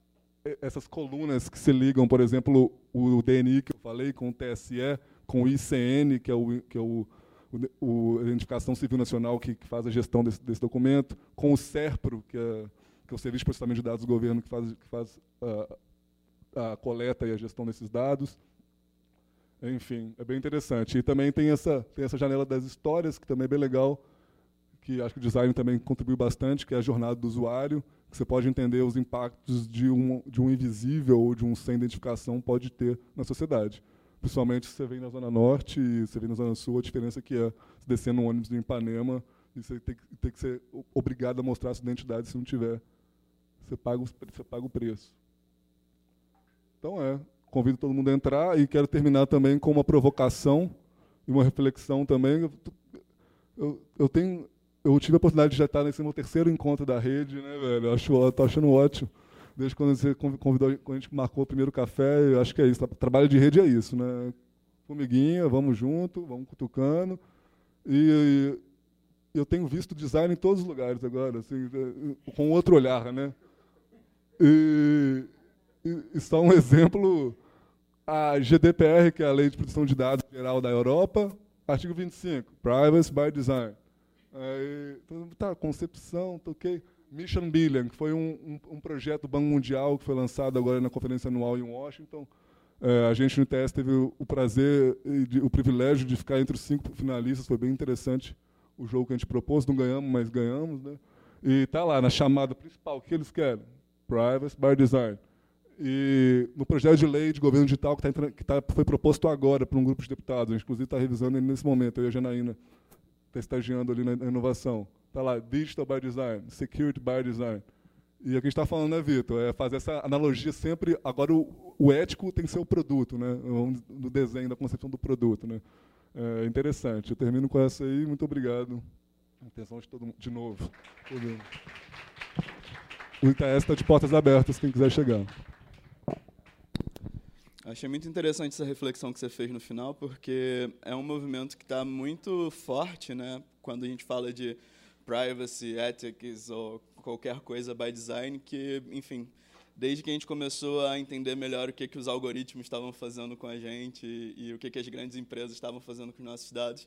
essas colunas que se ligam, por exemplo, o, DNI que eu falei com o TSE, com o ICN, que é o, que é o, o, o Identificação Civil Nacional que, que, faz a gestão desse, desse documento, com o SERPRO, que é, que é o Serviço de Processamento de Dados do Governo, que faz, que faz a, a coleta e a gestão desses dados. Enfim, é bem interessante. E também tem essa, tem essa janela das histórias, que também é bem legal, que acho que o design também contribuiu bastante, que é a jornada do usuário, que você pode entender os impactos de um, de um invisível ou de um sem identificação pode ter na sociedade. Principalmente se você vem na Zona Norte e você vem na Zona Sul, a diferença que é descer no ônibus do Ipanema e você tem, tem que ser obrigado a mostrar a sua identidade se não tiver. Você paga, você paga o preço. Então é, convido todo mundo a entrar e quero terminar também com uma provocação e uma reflexão também. Eu, eu, tenho eu tive a oportunidade de já estar nesse meu terceiro encontro da rede, né, velho? Acho, tô achando ótimo. Desde quando você convidou, quando a gente marcou o primeiro café, eu acho que é isso. Trabalho de rede é isso, né? Formiguinha, vamos junto, vamos cutucando. E, eu tenho visto design em todos os lugares agora, assim, é, com outro olhar, né? E, e, e só um exemplo, a GDPR, que é a Lei de Proteção de Dados Geral da Europa, artigo 25, Privacy by Design. Aí, tá, concepção, toquei. Tá Mission Billion, que foi um, um, um, projeto do Banco Mundial que foi lançado agora na conferência anual em Washington. É, a gente no ITS teve o, o prazer e o privilégio de ficar entre os cinco finalistas, foi bem interessante o jogo que a gente propôs, não ganhamos, mas ganhamos. Né? E está lá, na chamada principal, o que eles querem? Privacy by Design. E no projeto de lei de governo digital que, tá, que tá, foi proposto agora por um grupo de deputados, a gente inclusive está revisando ele nesse momento, eu e a Janaína está estagiando ali na, na inovação. Está lá, Digital by Design, Security by Design. E o que a gente está falando, né, Vitor? É fazer essa analogia sempre. Agora, o, o, ético tem que ser o produto, né? No desenho, da concepção do produto, né? É interessante. Eu termino com essa aí. Muito obrigado. Atenção de todo mundo, de novo. O ITS está de portas abertas, quem quiser chegar. Achei muito interessante essa reflexão que você fez no final, porque é um movimento que está muito forte, né? Quando a gente fala de privacy, ethics ou qualquer coisa by design que, enfim, desde que a gente começou a entender melhor o que que os algoritmos estavam fazendo com a gente e, e o que que as grandes empresas estavam fazendo com os nossos dados,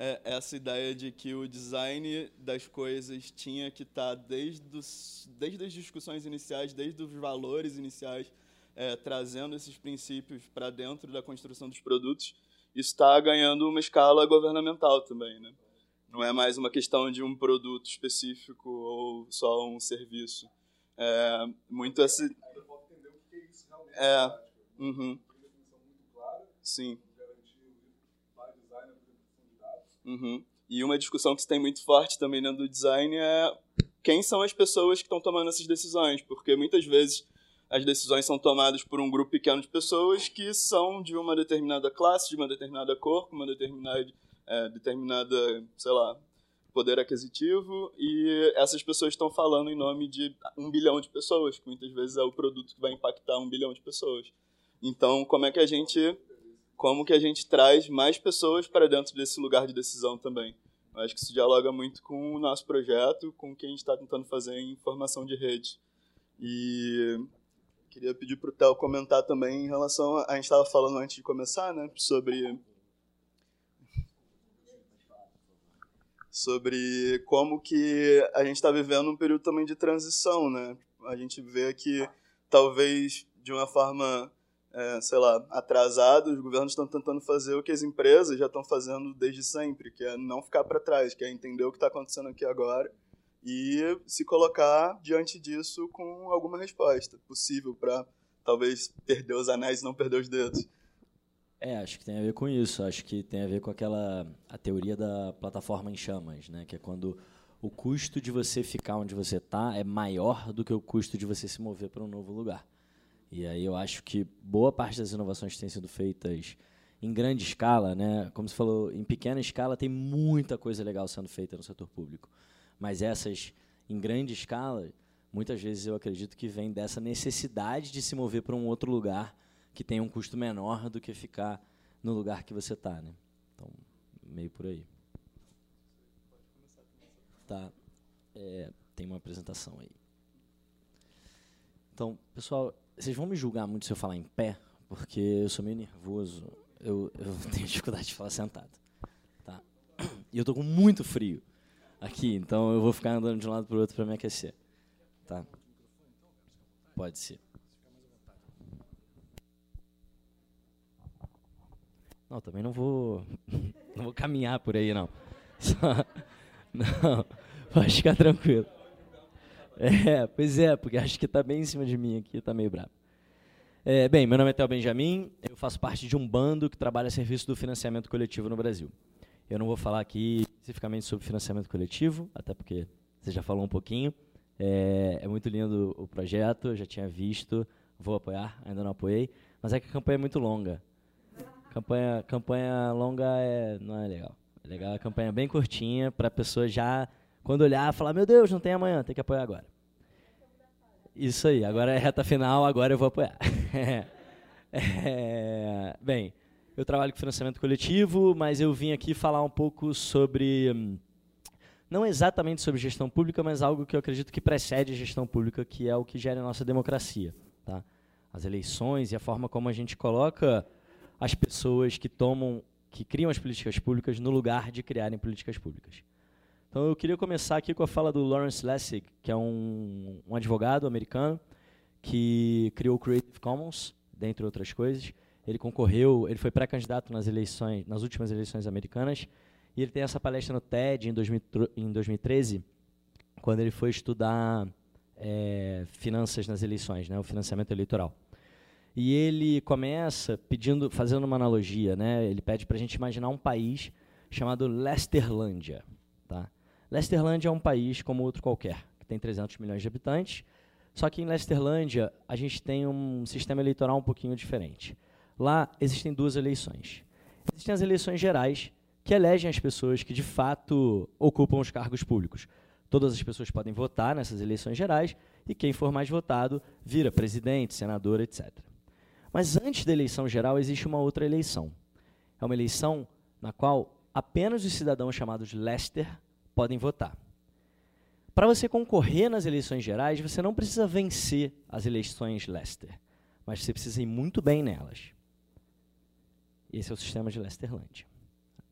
é essa ideia de que o design das coisas tinha que estar tá desde, desde as discussões iniciais, desde os valores iniciais, é, trazendo esses princípios para dentro da construção dos produtos, está ganhando uma escala governamental também, né? Não é mais uma questão de um produto específico ou só um serviço. É muito esse. É. Uhum. Sim. Uhum. E uma discussão que se tem muito forte também dentro do design é quem são as pessoas que estão tomando essas decisões, porque muitas vezes as decisões são tomadas por um grupo pequeno de pessoas que são de uma determinada classe, de uma determinada cor, com uma determinada é, determinada, sei lá, poder aquisitivo e essas pessoas estão falando em nome de um bilhão de pessoas, que muitas vezes é o produto que vai impactar um bilhão de pessoas. Então, como é que a gente, como que a gente traz mais pessoas para dentro desse lugar de decisão também? Eu acho que isso dialoga muito com o nosso projeto, com o que a gente está tentando fazer em formação de rede. E queria pedir para o Theo comentar também em relação a, a gente estava falando antes de começar, né, sobre sobre como que a gente está vivendo um período também de transição, né? A gente vê que talvez de uma forma, é, sei lá, atrasada, os governos estão tentando fazer o que as empresas já estão fazendo desde sempre, que é não ficar para trás, que é entender o que está acontecendo aqui agora e se colocar diante disso com alguma resposta possível para talvez perder os anéis e não perder os dedos. É, acho que tem a ver com isso. Acho que tem a ver com aquela a teoria da plataforma em chamas, né? Que é quando o custo de você ficar onde você está é maior do que o custo de você se mover para um novo lugar. E aí eu acho que boa parte das inovações têm sido feitas em grande escala, né? Como você falou, em pequena escala tem muita coisa legal sendo feita no setor público. Mas essas em grande escala, muitas vezes eu acredito que vem dessa necessidade de se mover para um outro lugar que tem um custo menor do que ficar no lugar que você está, né? Então, meio por aí. Tá. É, tem uma apresentação aí. Então, pessoal, vocês vão me julgar muito se eu falar em pé, porque eu sou meio nervoso. Eu, eu tenho dificuldade de falar sentado. Tá? E eu tô com muito frio aqui, então eu vou ficar andando de um lado para o outro para me aquecer. Tá? Pode ser. Não, também não vou. Não vou caminhar por aí, não. Só, não, pode ficar tranquilo. É, pois é, porque acho que está bem em cima de mim aqui, está meio bravo. É, bem, meu nome é Theo Benjamin, eu faço parte de um bando que trabalha a serviço do financiamento coletivo no Brasil. Eu não vou falar aqui especificamente sobre financiamento coletivo, até porque você já falou um pouquinho. É, é muito lindo o projeto, já tinha visto, vou apoiar, ainda não apoiei, mas é que a campanha é muito longa. Campanha, campanha longa é, não é legal. É legal a campanha bem curtinha para a pessoa já, quando olhar, falar: Meu Deus, não tem amanhã, tem que apoiar agora. Isso aí, agora é reta final, agora eu vou apoiar. é, bem, eu trabalho com financiamento coletivo, mas eu vim aqui falar um pouco sobre não exatamente sobre gestão pública, mas algo que eu acredito que precede a gestão pública, que é o que gera a nossa democracia. Tá? As eleições e a forma como a gente coloca as pessoas que tomam, que criam as políticas públicas no lugar de criarem políticas públicas. Então eu queria começar aqui com a fala do Lawrence Lessig, que é um, um advogado americano que criou o Creative Commons, dentre outras coisas. Ele concorreu, ele foi pré-candidato nas eleições, nas últimas eleições americanas, e ele tem essa palestra no TED em, 2000, em 2013, quando ele foi estudar é, finanças nas eleições, né, o financiamento eleitoral. E ele começa pedindo, fazendo uma analogia, né? Ele pede para a gente imaginar um país chamado Lesterlândia? Lesterlândia é um país como outro qualquer, que tem 300 milhões de habitantes. Só que em Lesterlândia a gente tem um sistema eleitoral um pouquinho diferente. Lá existem duas eleições. Existem as eleições gerais, que elegem as pessoas que de fato ocupam os cargos públicos. Todas as pessoas podem votar nessas eleições gerais e quem for mais votado vira presidente, senador, etc. Mas antes da eleição geral existe uma outra eleição. É uma eleição na qual apenas os cidadãos chamados Lester podem votar. Para você concorrer nas eleições gerais, você não precisa vencer as eleições Lester, mas você precisa ir muito bem nelas. Esse é o sistema de Lesterlândia.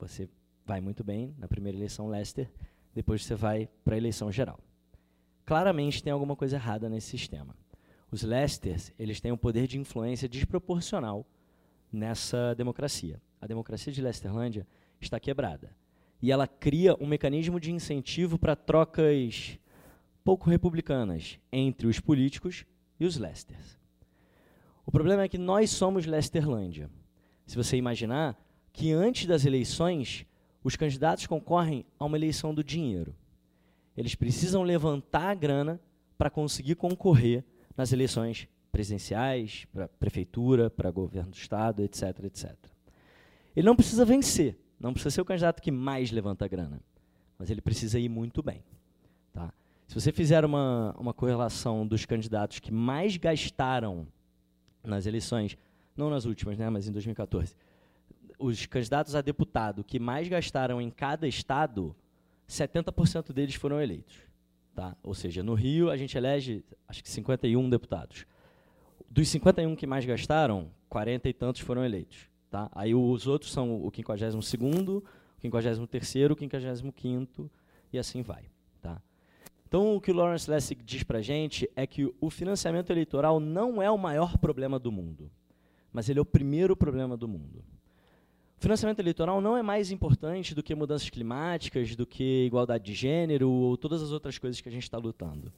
Você vai muito bem na primeira eleição Lester, depois você vai para a eleição geral. Claramente tem alguma coisa errada nesse sistema. Os Lesters, eles têm um poder de influência desproporcional nessa democracia. A democracia de Lesterlândia está quebrada. E ela cria um mecanismo de incentivo para trocas pouco republicanas entre os políticos e os Lesters. O problema é que nós somos Lesterlândia. Se você imaginar que antes das eleições, os candidatos concorrem a uma eleição do dinheiro. Eles precisam levantar a grana para conseguir concorrer nas eleições presidenciais, para prefeitura, para governo do estado, etc, etc. Ele não precisa vencer, não precisa ser o candidato que mais levanta grana, mas ele precisa ir muito bem. Tá? Se você fizer uma, uma correlação dos candidatos que mais gastaram nas eleições, não nas últimas, né, mas em 2014, os candidatos a deputado que mais gastaram em cada estado, 70% deles foram eleitos. Tá? Ou seja, no Rio a gente elege, acho que 51 deputados. Dos 51 que mais gastaram, 40 e tantos foram eleitos. Tá? Aí os outros são o 52º, o 53º, o 55º e assim vai. Tá? Então, o que o Lawrence Lessig diz para a gente é que o financiamento eleitoral não é o maior problema do mundo, mas ele é o primeiro problema do mundo. O financiamento eleitoral não é mais importante do que mudanças climáticas, do que igualdade de gênero ou todas as outras coisas que a gente está lutando.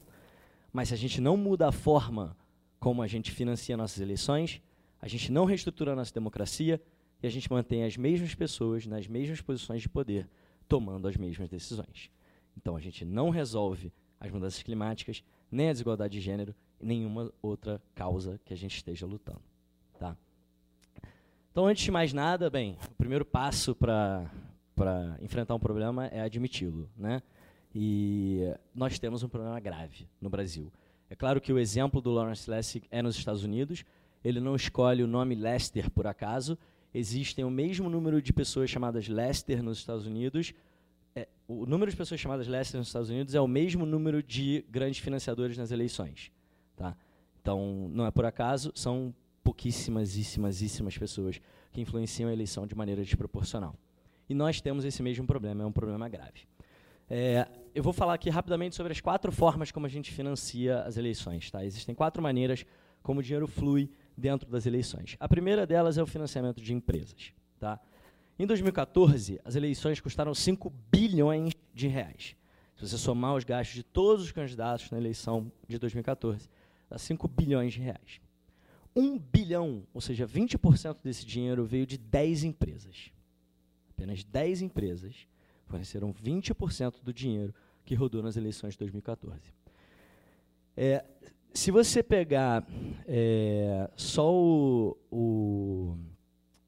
Mas se a gente não muda a forma como a gente financia nossas eleições, a gente não reestrutura a nossa democracia e a gente mantém as mesmas pessoas nas mesmas posições de poder, tomando as mesmas decisões. Então a gente não resolve as mudanças climáticas, nem a desigualdade de gênero, e nenhuma outra causa que a gente esteja lutando. Tá? Então, antes de mais nada, bem, o primeiro passo para enfrentar um problema é admiti-lo. Né? E nós temos um problema grave no Brasil. É claro que o exemplo do Lawrence Lessig é nos Estados Unidos. Ele não escolhe o nome Lester por acaso. Existem o mesmo número de pessoas chamadas Lester nos Estados Unidos. É, o número de pessoas chamadas Lester nos Estados Unidos é o mesmo número de grandes financiadores nas eleições. Tá? Então, não é por acaso, são pouquíssimas pessoas que influenciam a eleição de maneira desproporcional. E nós temos esse mesmo problema, é um problema grave. É, eu vou falar aqui rapidamente sobre as quatro formas como a gente financia as eleições. Tá? Existem quatro maneiras como o dinheiro flui dentro das eleições. A primeira delas é o financiamento de empresas. Tá? Em 2014, as eleições custaram 5 bilhões de reais. Se você somar os gastos de todos os candidatos na eleição de 2014, dá 5 bilhões de reais. 1 bilhão, ou seja, 20% desse dinheiro veio de 10 empresas. Apenas 10 empresas forneceram 20% do dinheiro que rodou nas eleições de 2014. É, se você pegar é, só o, o,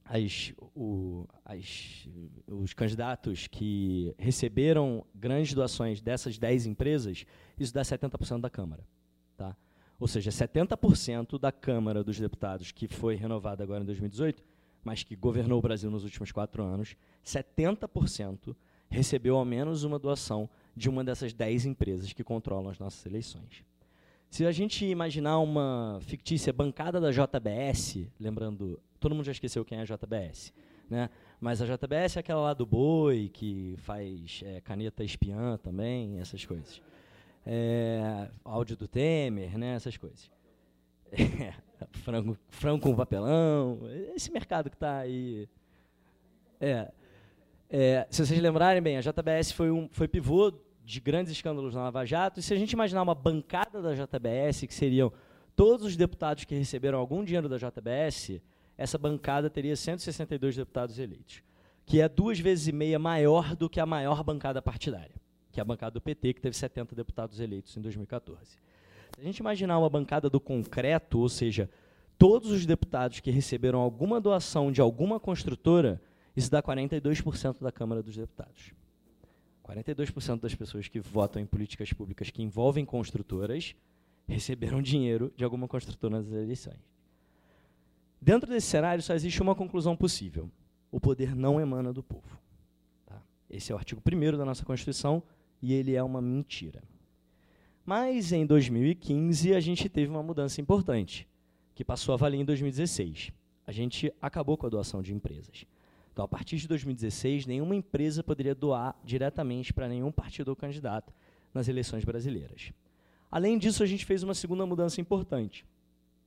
as, o, as, os candidatos que receberam grandes doações dessas 10 empresas, isso dá 70% da Câmara. Tá? Ou seja, 70% da Câmara dos Deputados, que foi renovada agora em 2018, mas que governou o Brasil nos últimos quatro anos, 70% recebeu ao menos uma doação de uma dessas 10 empresas que controlam as nossas eleições. Se a gente imaginar uma fictícia bancada da JBS, lembrando, todo mundo já esqueceu quem é a JBS, né? mas a JBS é aquela lá do boi, que faz é, caneta espiã também, essas coisas. É, áudio do Temer, né? essas coisas. É, frango, frango com papelão, esse mercado que está aí. É, é, se vocês lembrarem bem, a JBS foi, um, foi pivô de grandes escândalos na Lava Jato, e se a gente imaginar uma bancada da JBS, que seriam todos os deputados que receberam algum dinheiro da JBS, essa bancada teria 162 deputados eleitos, que é duas vezes e meia maior do que a maior bancada partidária, que é a bancada do PT, que teve 70 deputados eleitos em 2014. Se a gente imaginar uma bancada do concreto, ou seja, todos os deputados que receberam alguma doação de alguma construtora, isso dá 42% da Câmara dos Deputados. 42% das pessoas que votam em políticas públicas que envolvem construtoras receberam dinheiro de alguma construtora nas eleições. Dentro desse cenário, só existe uma conclusão possível: o poder não emana do povo. Tá? Esse é o artigo 1 da nossa Constituição e ele é uma mentira. Mas em 2015 a gente teve uma mudança importante, que passou a valer em 2016. A gente acabou com a doação de empresas. Então, a partir de 2016, nenhuma empresa poderia doar diretamente para nenhum partido ou candidato nas eleições brasileiras. Além disso, a gente fez uma segunda mudança importante.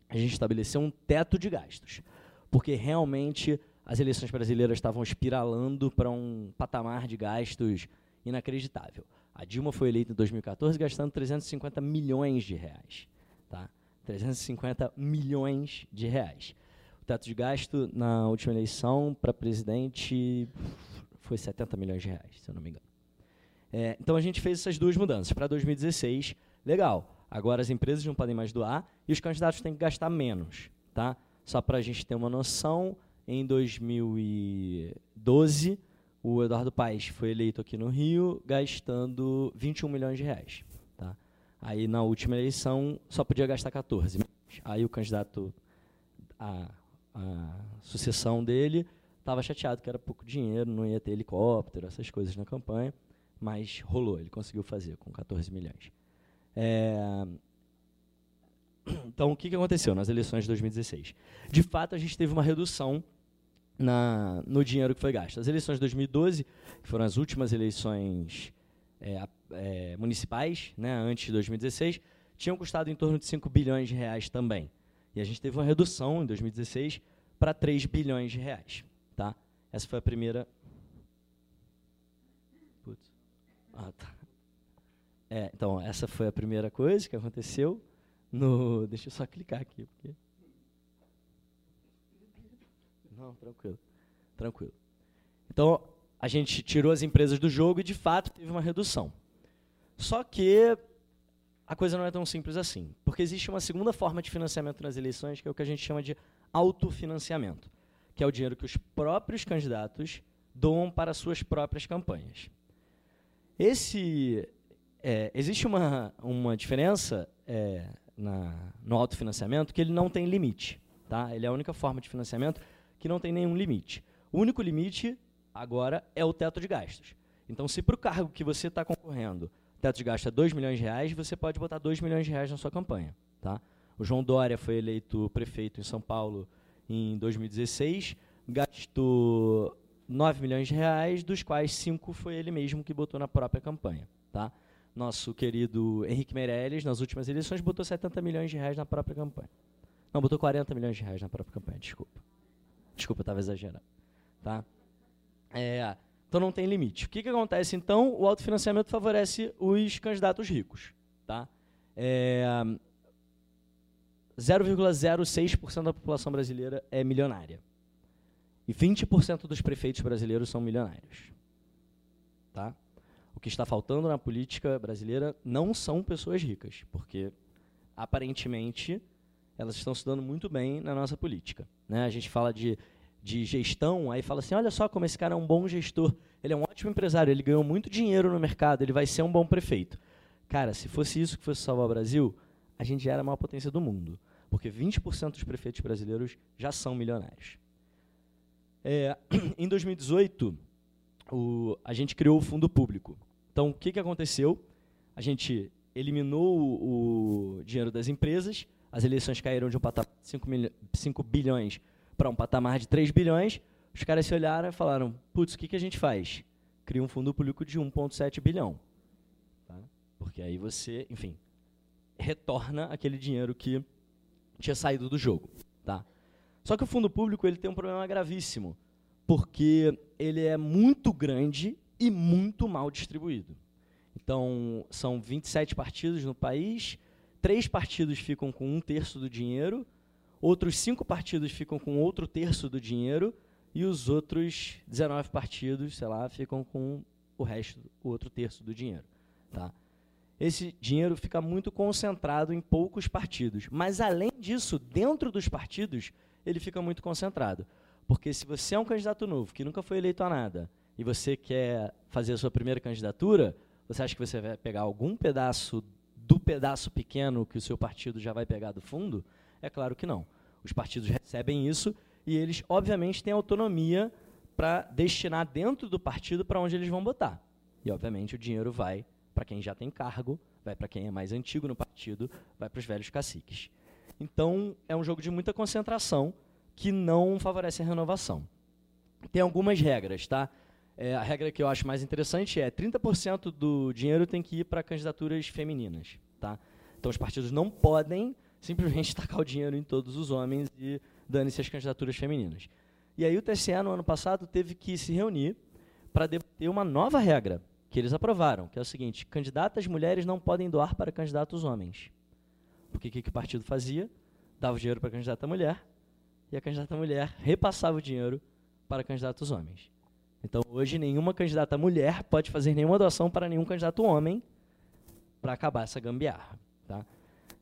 A gente estabeleceu um teto de gastos, porque realmente as eleições brasileiras estavam espiralando para um patamar de gastos inacreditável. A Dilma foi eleita em 2014 gastando 350 milhões de reais. Tá? 350 milhões de reais. O teto de gasto na última eleição para presidente foi 70 milhões de reais, se eu não me engano. É, então a gente fez essas duas mudanças. Para 2016, legal. Agora as empresas não podem mais doar e os candidatos têm que gastar menos. Tá? Só para a gente ter uma noção, em 2012, o Eduardo Paes foi eleito aqui no Rio gastando 21 milhões de reais. Tá? Aí na última eleição só podia gastar 14 milhões. Aí o candidato a a sucessão dele, estava chateado que era pouco dinheiro, não ia ter helicóptero, essas coisas na campanha, mas rolou, ele conseguiu fazer com 14 milhões. É, então, o que, que aconteceu nas eleições de 2016? De fato, a gente teve uma redução na, no dinheiro que foi gasto. As eleições de 2012, que foram as últimas eleições é, é, municipais, né, antes de 2016, tinham custado em torno de 5 bilhões de reais também. E a gente teve uma redução em 2016 para 3 bilhões de reais. Tá? Essa foi a primeira. Putz. Ah, tá. É, então, essa foi a primeira coisa que aconteceu. No, deixa eu só clicar aqui. Porque... Não, tranquilo. Tranquilo. Então, a gente tirou as empresas do jogo e, de fato, teve uma redução. Só que a coisa não é tão simples assim. Porque existe uma segunda forma de financiamento nas eleições, que é o que a gente chama de autofinanciamento, que é o dinheiro que os próprios candidatos doam para suas próprias campanhas. Esse, é, existe uma, uma diferença é, na, no autofinanciamento que ele não tem limite. Tá? Ele é a única forma de financiamento que não tem nenhum limite. O único limite, agora, é o teto de gastos. Então, se para o cargo que você está concorrendo teto de gasto é 2 milhões de reais, você pode botar 2 milhões de reais na sua campanha. Tá? O João Dória foi eleito prefeito em São Paulo em 2016, gastou 9 milhões de reais, dos quais 5 foi ele mesmo que botou na própria campanha. Tá? Nosso querido Henrique Meirelles, nas últimas eleições, botou 70 milhões de reais na própria campanha. Não, botou 40 milhões de reais na própria campanha, desculpa. Desculpa, estava exagerando. Tá? É, então não tem limite. O que, que acontece então? O autofinanciamento favorece os candidatos ricos. Tá? É, 0,06% da população brasileira é milionária. E 20% dos prefeitos brasileiros são milionários. Tá? O que está faltando na política brasileira não são pessoas ricas, porque aparentemente elas estão se dando muito bem na nossa política. Né? A gente fala de de gestão, aí fala assim: olha só como esse cara é um bom gestor, ele é um ótimo empresário, ele ganhou muito dinheiro no mercado, ele vai ser um bom prefeito. Cara, se fosse isso que fosse salvar o Brasil, a gente já era a maior potência do mundo, porque 20% dos prefeitos brasileiros já são milionários. É, em 2018, o, a gente criou o Fundo Público, Então, o que, que aconteceu? A gente eliminou o, o dinheiro das empresas, as eleições caíram de um patamar de 5, 5 bilhões para um patamar de 3 bilhões, os caras se olharam e falaram, putz, o que, que a gente faz? Cria um fundo público de 1,7 bilhão. Tá? Porque aí você, enfim, retorna aquele dinheiro que tinha saído do jogo. Tá? Só que o fundo público ele tem um problema gravíssimo, porque ele é muito grande e muito mal distribuído. Então, são 27 partidos no país, três partidos ficam com um terço do dinheiro, outros cinco partidos ficam com outro terço do dinheiro, e os outros 19 partidos, sei lá, ficam com o resto, o outro terço do dinheiro. Tá? Esse dinheiro fica muito concentrado em poucos partidos. Mas, além disso, dentro dos partidos, ele fica muito concentrado. Porque se você é um candidato novo, que nunca foi eleito a nada, e você quer fazer a sua primeira candidatura, você acha que você vai pegar algum pedaço do pedaço pequeno que o seu partido já vai pegar do fundo? É claro que não. Os partidos recebem isso e eles, obviamente, têm autonomia para destinar dentro do partido para onde eles vão botar. E, obviamente, o dinheiro vai para quem já tem cargo, vai para quem é mais antigo no partido, vai para os velhos caciques. Então, é um jogo de muita concentração que não favorece a renovação. Tem algumas regras, tá? É, a regra que eu acho mais interessante é 30% do dinheiro tem que ir para candidaturas femininas. Tá? Então os partidos não podem simplesmente tacar o dinheiro em todos os homens e dane-se as candidaturas femininas. E aí o TSE, no ano passado, teve que se reunir para debater uma nova regra que eles aprovaram, que é o seguinte, candidatas mulheres não podem doar para candidatos homens. Porque o que, que o partido fazia? Dava o dinheiro para a candidata mulher e a candidata mulher repassava o dinheiro para candidatos homens. Então, hoje, nenhuma candidata mulher pode fazer nenhuma doação para nenhum candidato homem para acabar essa gambiarra. Tá?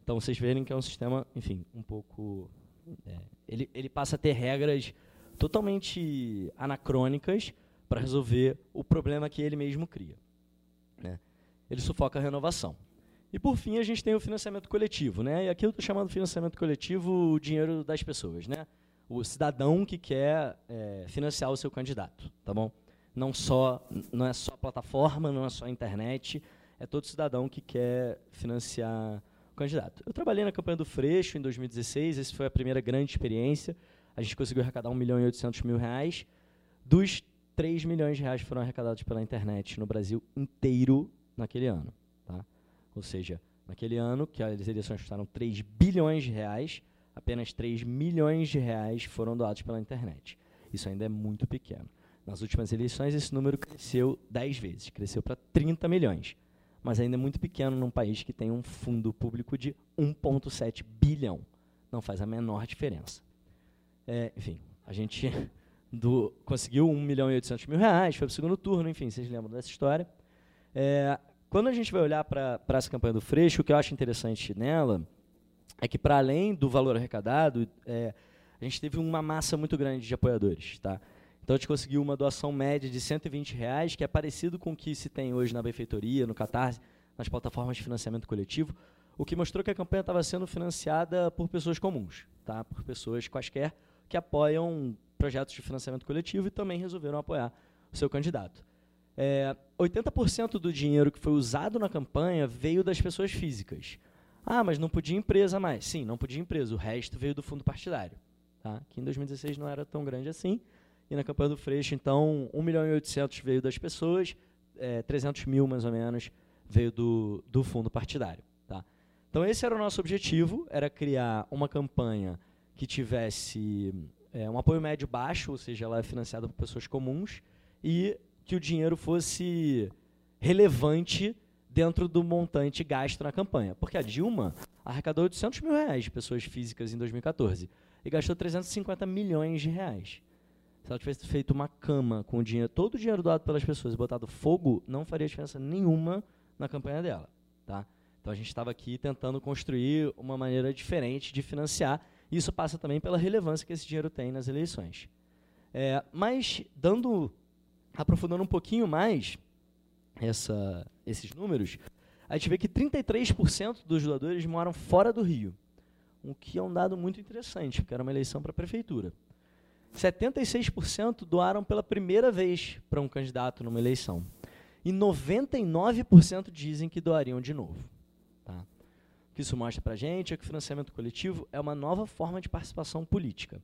Então, vocês verem que é um sistema, enfim, um pouco... É, ele, ele passa a ter regras totalmente anacrônicas para resolver o problema que ele mesmo cria. Né? Ele sufoca a renovação. E, por fim, a gente tem o financiamento coletivo. Né? E aqui eu estou chamando de financiamento coletivo o dinheiro das pessoas. Né? o cidadão que quer é, financiar o seu candidato, tá bom? Não só, não é só plataforma, não é só internet, é todo cidadão que quer financiar candidato. Eu trabalhei na campanha do Freixo em 2016, essa foi a primeira grande experiência. A gente conseguiu arrecadar 1 milhão e 800 mil reais. Dos 3 milhões de reais foram arrecadados pela internet no Brasil inteiro naquele ano. Tá? Ou seja, naquele ano que as eleições custaram 3 bilhões de reais, apenas 3 milhões de reais foram doados pela internet. Isso ainda é muito pequeno. Nas últimas eleições, esse número cresceu 10 vezes, cresceu para 30 milhões. Mas ainda é muito pequeno num país que tem um fundo público de 1,7 bilhão. Não faz a menor diferença. É, enfim, a gente do, conseguiu 1 milhão e 800 mil reais, foi para o segundo turno, enfim, vocês lembram dessa história. É, quando a gente vai olhar para essa campanha do Freixo, o que eu acho interessante nela é que, para além do valor arrecadado, é, a gente teve uma massa muito grande de apoiadores. Tá? Então, a gente conseguiu uma doação média de 120 reais, que é parecido com o que se tem hoje na benfeitoria, no Catarse, nas plataformas de financiamento coletivo, o que mostrou que a campanha estava sendo financiada por pessoas comuns, tá? por pessoas quaisquer que apoiam projetos de financiamento coletivo e também resolveram apoiar o seu candidato. É, 80% do dinheiro que foi usado na campanha veio das pessoas físicas. Ah, mas não podia empresa mais. Sim, não podia empresa. O resto veio do fundo partidário. Tá? Que em 2016 não era tão grande assim. E na campanha do Freixo, então, 1 milhão e 800 veio das pessoas, é, 300 mil, mais ou menos, veio do, do fundo partidário. Tá? Então, esse era o nosso objetivo, era criar uma campanha que tivesse é, um apoio médio baixo, ou seja, ela é financiada por pessoas comuns, e que o dinheiro fosse relevante dentro do montante gasto na campanha. Porque a Dilma arrecadou 800 mil reais de pessoas físicas em 2014 e gastou 350 milhões de reais. Se ela tivesse feito uma cama com o dinheiro, todo o dinheiro doado pelas pessoas e botado fogo, não faria diferença nenhuma na campanha dela. Tá? Então a gente estava aqui tentando construir uma maneira diferente de financiar. E isso passa também pela relevância que esse dinheiro tem nas eleições. É, mas, dando, aprofundando um pouquinho mais, essa, esses números, a gente vê que 33% dos doadores moram fora do Rio, o que é um dado muito interessante, porque era uma eleição para a prefeitura. 76% doaram pela primeira vez para um candidato numa eleição. e 99% dizem que doariam de novo. Tá? O que isso mostra para a gente é que o financiamento coletivo é uma nova forma de participação política.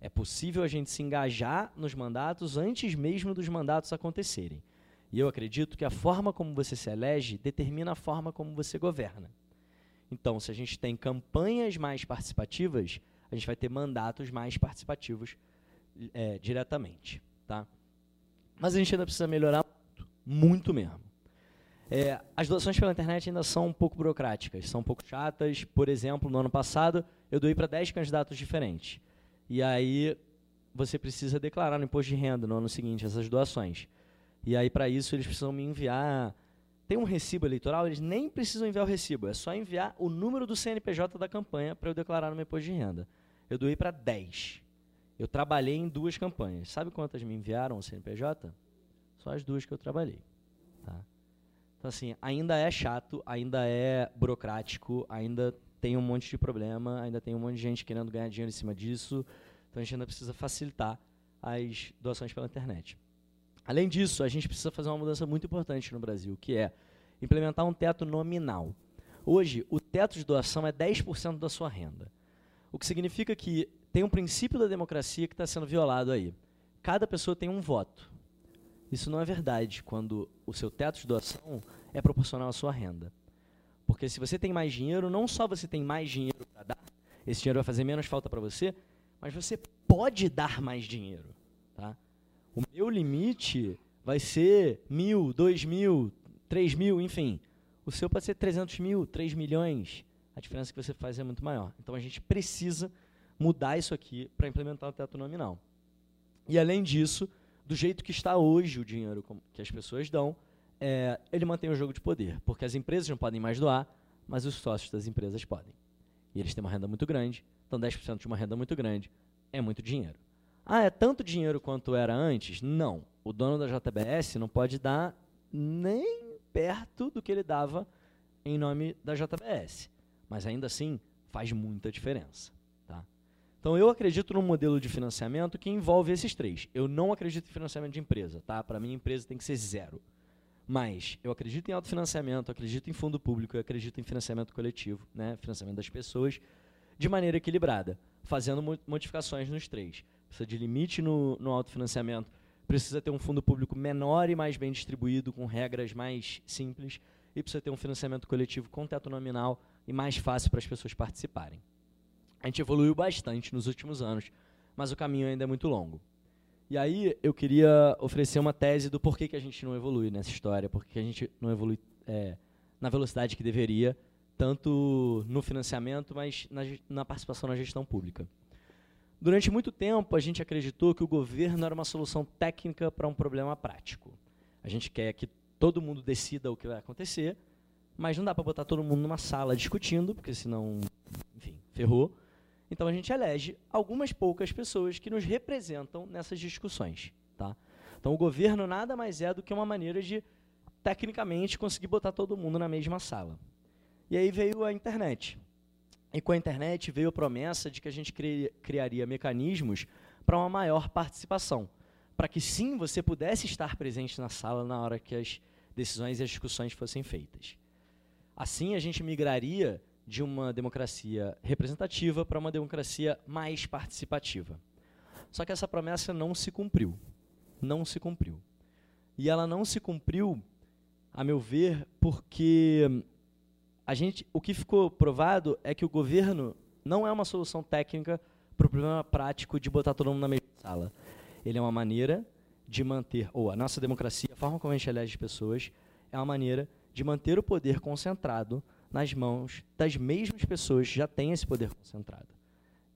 É possível a gente se engajar nos mandatos antes mesmo dos mandatos acontecerem. E eu acredito que a forma como você se elege determina a forma como você governa. Então, se a gente tem campanhas mais participativas, a gente vai ter mandatos mais participativos é, diretamente. Tá? Mas a gente ainda precisa melhorar muito, muito mesmo. É, as doações pela internet ainda são um pouco burocráticas, são um pouco chatas. Por exemplo, no ano passado, eu doei para 10 candidatos diferentes. E aí você precisa declarar no imposto de renda no ano seguinte essas doações. E aí, para isso, eles precisam me enviar. Tem um recibo eleitoral, eles nem precisam enviar o recibo, é só enviar o número do CNPJ da campanha para eu declarar no meu imposto de renda. Eu doei para 10. Eu trabalhei em duas campanhas. Sabe quantas me enviaram o CNPJ? Só as duas que eu trabalhei. Tá? Então, assim, ainda é chato, ainda é burocrático, ainda tem um monte de problema, ainda tem um monte de gente querendo ganhar dinheiro em cima disso. Então, a gente ainda precisa facilitar as doações pela internet. Além disso, a gente precisa fazer uma mudança muito importante no Brasil, que é implementar um teto nominal. Hoje, o teto de doação é 10% da sua renda. O que significa que tem um princípio da democracia que está sendo violado aí. Cada pessoa tem um voto. Isso não é verdade quando o seu teto de doação é proporcional à sua renda. Porque se você tem mais dinheiro, não só você tem mais dinheiro para dar, esse dinheiro vai fazer menos falta para você, mas você pode dar mais dinheiro. Tá? O meu limite vai ser mil, dois mil, três mil, enfim. O seu pode ser 300 mil, 3 milhões. A diferença que você faz é muito maior. Então a gente precisa mudar isso aqui para implementar o teto nominal. E além disso, do jeito que está hoje o dinheiro que as pessoas dão, é, ele mantém o jogo de poder, porque as empresas não podem mais doar, mas os sócios das empresas podem. E eles têm uma renda muito grande, então 10% de uma renda muito grande é muito dinheiro. Ah, é tanto dinheiro quanto era antes? Não. O dono da JBS não pode dar nem perto do que ele dava em nome da JBS. Mas ainda assim, faz muita diferença. Então eu acredito num modelo de financiamento que envolve esses três. Eu não acredito em financiamento de empresa. Tá? Para mim, empresa tem que ser zero. Mas eu acredito em autofinanciamento, acredito em fundo público, eu acredito em financiamento coletivo, né? financiamento das pessoas, de maneira equilibrada, fazendo modificações nos três precisa de limite no, no autofinanciamento, precisa ter um fundo público menor e mais bem distribuído, com regras mais simples, e precisa ter um financiamento coletivo com teto nominal e mais fácil para as pessoas participarem. A gente evoluiu bastante nos últimos anos, mas o caminho ainda é muito longo. E aí eu queria oferecer uma tese do porquê que a gente não evolui nessa história, porque a gente não evolui é, na velocidade que deveria, tanto no financiamento, mas na, na participação na gestão pública. Durante muito tempo, a gente acreditou que o governo era uma solução técnica para um problema prático. A gente quer que todo mundo decida o que vai acontecer, mas não dá para botar todo mundo numa sala discutindo, porque senão, enfim, ferrou. Então a gente elege algumas poucas pessoas que nos representam nessas discussões. Tá? Então o governo nada mais é do que uma maneira de, tecnicamente, conseguir botar todo mundo na mesma sala. E aí veio a internet. E com a internet veio a promessa de que a gente criaria mecanismos para uma maior participação, para que sim você pudesse estar presente na sala na hora que as decisões e as discussões fossem feitas. Assim, a gente migraria de uma democracia representativa para uma democracia mais participativa. Só que essa promessa não se cumpriu. Não se cumpriu. E ela não se cumpriu, a meu ver, porque a gente, o que ficou provado é que o governo não é uma solução técnica para o problema prático de botar todo mundo na mesma sala. Ele é uma maneira de manter, ou a nossa democracia, a forma como a gente elege pessoas, é uma maneira de manter o poder concentrado nas mãos das mesmas pessoas que já têm esse poder concentrado.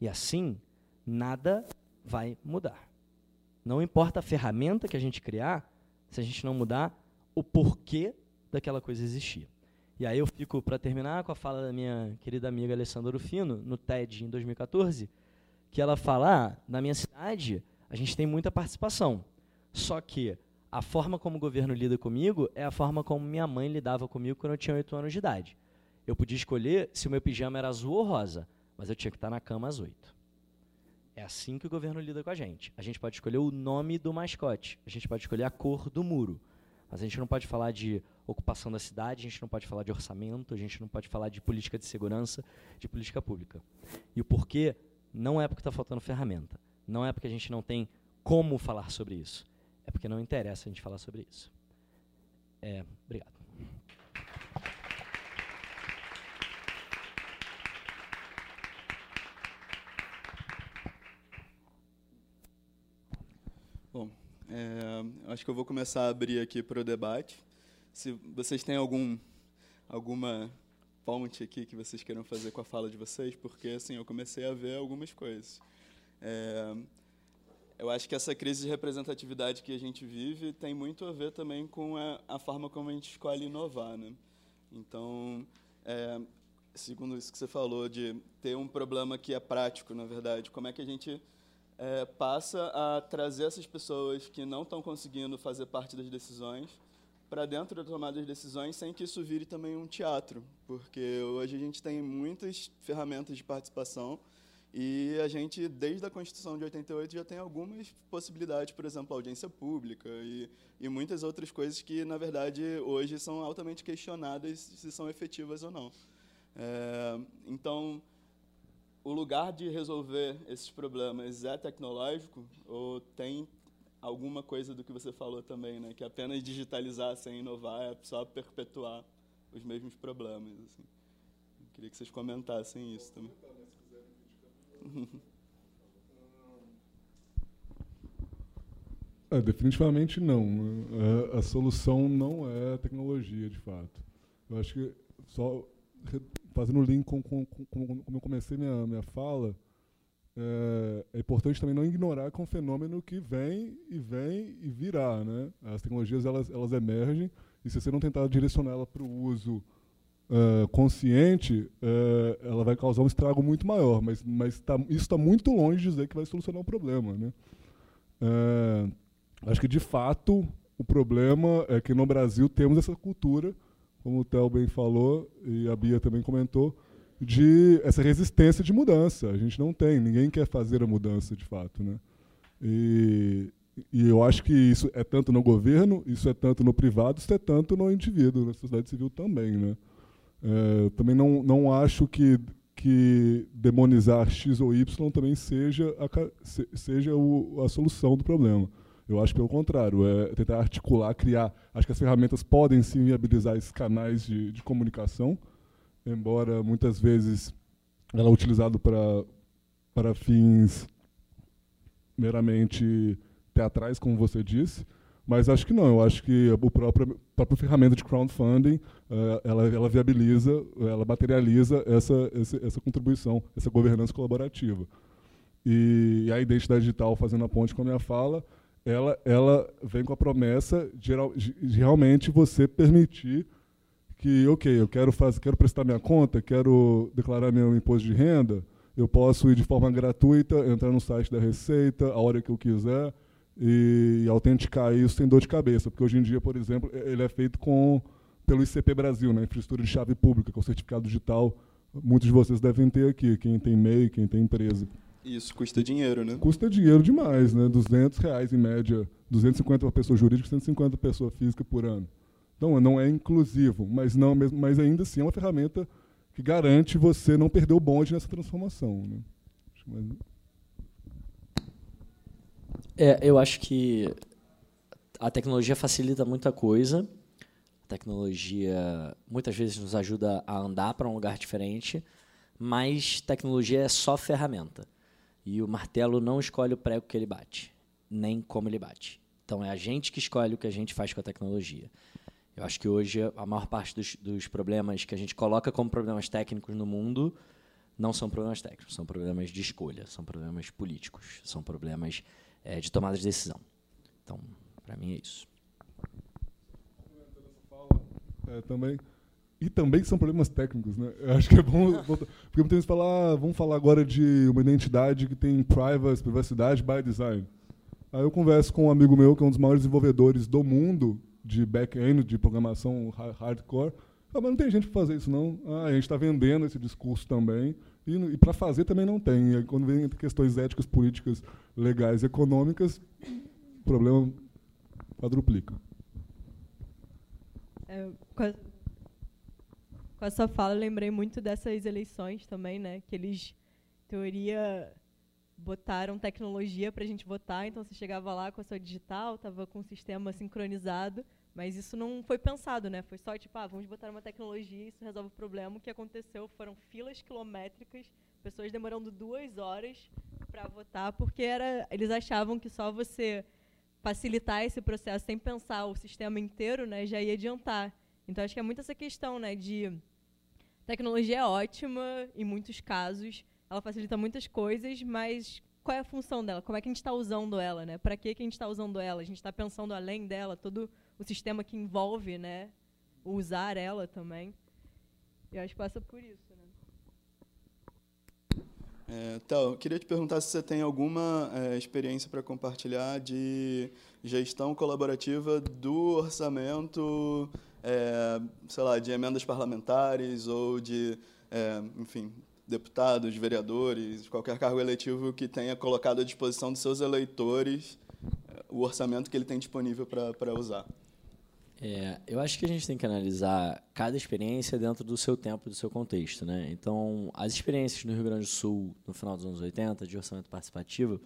E assim, nada vai mudar. Não importa a ferramenta que a gente criar, se a gente não mudar o porquê daquela coisa existir. E aí eu fico, para terminar, com a fala da minha querida amiga Alessandra Rufino, no TED em 2014, que ela fala, ah, na minha cidade a gente tem muita participação, só que a forma como o governo lida comigo é a forma como minha mãe lidava comigo quando eu tinha 8 anos de idade. Eu podia escolher se o meu pijama era azul ou rosa, mas eu tinha que estar na cama às 8. É assim que o governo lida com a gente. A gente pode escolher o nome do mascote, a gente pode escolher a cor do muro, Mas a gente não pode falar de ocupação da cidade, a gente não pode falar de orçamento, a gente não pode falar de política de segurança, de política pública. E o porquê não é porque está faltando ferramenta, não é porque a gente não tem como falar sobre isso, é porque não interessa a gente falar sobre isso. É, obrigado. Bom, é, acho que eu vou começar a abrir aqui para o debate. Se vocês têm algum, alguma ponte aqui que vocês queiram fazer com a fala de vocês, porque assim eu comecei a ver algumas coisas. É, eu acho que essa crise de representatividade que a gente vive tem muito a ver também com a, a forma como a gente escolhe inovar, né? Então, é, segundo isso que você falou de ter um problema que é prático, na verdade, como é que a gente é, passa a trazer essas pessoas que não estão conseguindo fazer parte das decisões para dentro da tomada de decisões sem que isso vire também um teatro, porque hoje a gente tem muitas ferramentas de participação e a gente, desde a Constituição de 88, já tem algumas possibilidades, por exemplo, audiência pública e, e muitas outras coisas que, na verdade, hoje são altamente questionadas se são efetivas ou não. É, então, o lugar de resolver esses problemas é tecnológico ou tem alguma coisa do que você falou também, né? Que apenas digitalizar sem inovar é só perpetuar os mesmos problemas. Assim. Queria que vocês comentassem isso também. É, definitivamente não. A, é, a, solução não é a tecnologia, de fato. Eu acho que, só fazendo o link com, com, com, como eu comecei minha, minha fala, é, é, importante também não ignorar que é um fenômeno que vem e vem e virá. Né? As tecnologias elas, elas emergem e se você não tentar direcioná-la para o uso uh, consciente, uh, ela vai causar um estrago muito maior. Mas, mas tá, isso está muito longe de dizer que vai solucionar o problema. Né? Uh, acho que, de fato, o problema é que no Brasil temos essa cultura, como o Theo bem falou e a Bia também comentou, de essa resistência de mudança. A gente não tem, ninguém quer fazer a mudança de fato. Né? E, e eu acho que isso é tanto no governo, isso é tanto no privado, isso é tanto no indivíduo, na sociedade civil também. Né? É, também não, não acho que, que demonizar X ou Y também seja a, seja o, a solução do problema. Eu acho pelo contrário, é tentar articular, criar. Acho que as ferramentas podem sim viabilizar esses canais de, de comunicação, embora muitas vezes ela é utilizado para para fins meramente teatrais, como você disse, mas acho que não, eu acho que a própria, a própria ferramenta de crowdfunding, uh, ela, ela viabiliza, ela materializa essa, essa, essa contribuição, essa governança colaborativa. E, e, a identidade digital, fazendo a ponte com a minha fala, ela, ela vem com a promessa de, de, realmente você permitir que, ok, eu quero, fazer, quero prestar minha conta, quero declarar meu imposto de renda, eu posso ir de forma gratuita, entrar no site da Receita, a hora que eu quiser, e autenticar isso sem dor de cabeça, porque hoje em dia, por exemplo, ele é feito com pelo ICP Brasil, né, infraestrutura de chave pública, que é certificado digital. Muitos de vocês devem ter aqui, quem tem MEI, quem tem empresa. Isso custa dinheiro, né? Custa dinheiro demais, né? 200 reais em média, 250 para pessoa jurídica, 150 para pessoa física por ano. Então, não é inclusivo, mas não, mas ainda assim é uma ferramenta que garante você não perder o bonde nessa transformação. Né? É, eu acho que a tecnologia facilita muita coisa. A tecnologia muitas vezes nos ajuda a andar para um lugar diferente, mas tecnologia é só ferramenta. E o martelo não escolhe o prego que ele bate, nem como ele bate. Então é a gente que escolhe o que a gente faz com a tecnologia. Eu acho que hoje a maior parte dos, dos problemas que a gente coloca como problemas técnicos no mundo não são problemas técnicos, são problemas de escolha, são problemas políticos, são problemas é, de tomada de decisão. Então, para mim é isso. É, também. E também são problemas técnicos, né? Eu acho que é bom. porque muitas vezes falar, ah, vamos falar agora de uma identidade que tem privacy, privacidade by design. Aí eu converso com um amigo meu, que é um dos maiores desenvolvedores do mundo de back-end, de programação hardcore. Ah, mas não tem gente para fazer isso, não. Ah, a gente está vendendo esse discurso também. E, e para fazer também não tem. E quando vem questões éticas, políticas, legais, econômicas, o problema quadruplica. É, a, com a sua fala, eu lembrei muito dessas eleições também, né? Que eles, teoria, botaram tecnologia para a gente votar, então você chegava lá com a sua digital, estava com o sistema sincronizado, mas isso não foi pensado, né? Foi só tipo, ah, vamos botar uma tecnologia, isso resolve o problema. O que aconteceu foram filas quilométricas, pessoas demorando duas horas para votar, porque era, eles achavam que só você facilitar esse processo sem pensar o sistema inteiro, né, já ia adiantar. Então acho que é muito essa questão, né, de tecnologia é ótima em muitos casos, ela facilita muitas coisas, mas qual é a função dela? Como é que a gente está usando ela, né? Para que que a gente está usando ela? A gente está pensando além dela, todo o sistema que envolve, né, usar ela também. Eu acho que passa por isso, né? É, então, eu queria te perguntar se você tem alguma é, experiência para compartilhar de gestão colaborativa do orçamento, é, sei lá, de emendas parlamentares ou de, é, enfim, deputados, vereadores, qualquer cargo eletivo que tenha colocado à disposição dos seus eleitores é, o orçamento que ele tem disponível para usar. É, eu acho que a gente tem que analisar cada experiência dentro do seu tempo, do seu contexto. Né? Então, as experiências no Rio Grande do Sul, no final dos anos 80, de orçamento participativo,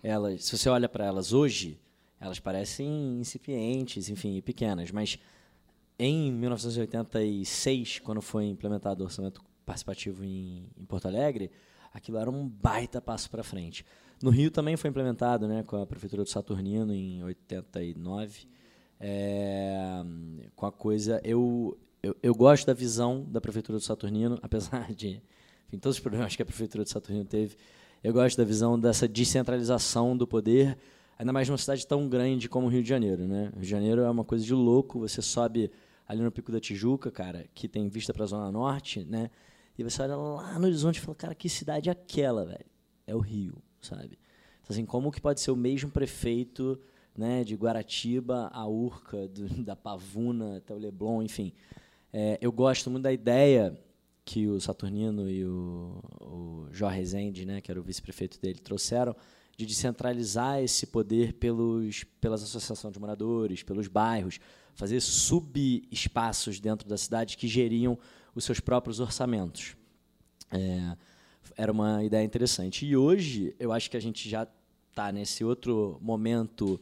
elas, se você olha para elas hoje, elas parecem incipientes, enfim, pequenas, mas em 1986, quando foi implementado o orçamento participativo em, em Porto Alegre, aquilo era um baita passo para frente. No Rio também foi implementado, né, com a prefeitura do Saturnino em 89 é, com a coisa. Eu, eu, eu, gosto da visão da Prefeitura do Saturnino, apesar de enfim, todos os problemas que a Prefeitura do Saturnino teve. Eu gosto da visão dessa descentralização do poder, ainda mais numa cidade tão grande como o Rio de Janeiro. Né? Rio de Janeiro é uma coisa de louco, você sobe ali no Pico da Tijuca, cara, que tem vista para a Zona Norte, né? e você olha lá no horizonte e fala, cara, que cidade é aquela, velho? É o Rio, sabe? Então, assim, como que pode ser o mesmo prefeito né, de Guaratiba a Urca, do, da Pavuna até o Leblon, enfim. É, eu gosto muito da ideia que o Saturnino e o, o Jorge Rezende, né, que era o vice-prefeito dele, trouxeram de descentralizar esse poder pelos, pelas associações de moradores, pelos bairros, fazer sub-espaços dentro da cidade que geriam os seus próprios orçamentos. É, era uma ideia interessante. E hoje, eu acho que a gente já está nesse outro momento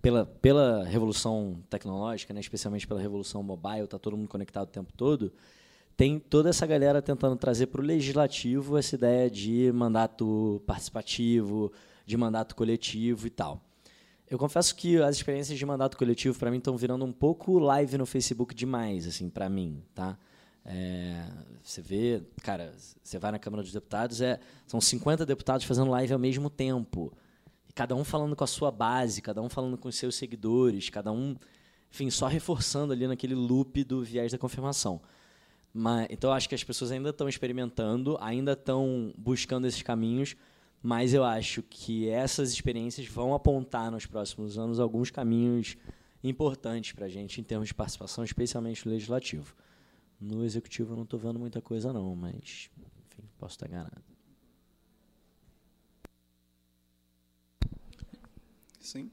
pela, pela revolução tecnológica, né, especialmente pela revolução mobile, está todo mundo conectado o tempo todo, tem toda essa galera tentando trazer para o legislativo essa ideia de mandato participativo, de mandato coletivo e tal. Eu confesso que as experiências de mandato coletivo para mim estão virando um pouco live no Facebook demais, assim, para mim, tá? É, você vê, cara, você vai na Câmara dos Deputados, é, são 50 deputados fazendo live ao mesmo tempo cada um falando com a sua base, cada um falando com os seus seguidores, cada um, enfim, só reforçando ali naquele loop do viés da confirmação. Mas, então, acho que as pessoas ainda estão experimentando, ainda estão buscando esses caminhos, mas eu acho que essas experiências vão apontar nos próximos anos alguns caminhos importantes para a gente em termos de participação, especialmente no legislativo. No executivo eu não estou vendo muita coisa não, mas enfim, posso estar enganado. Sim.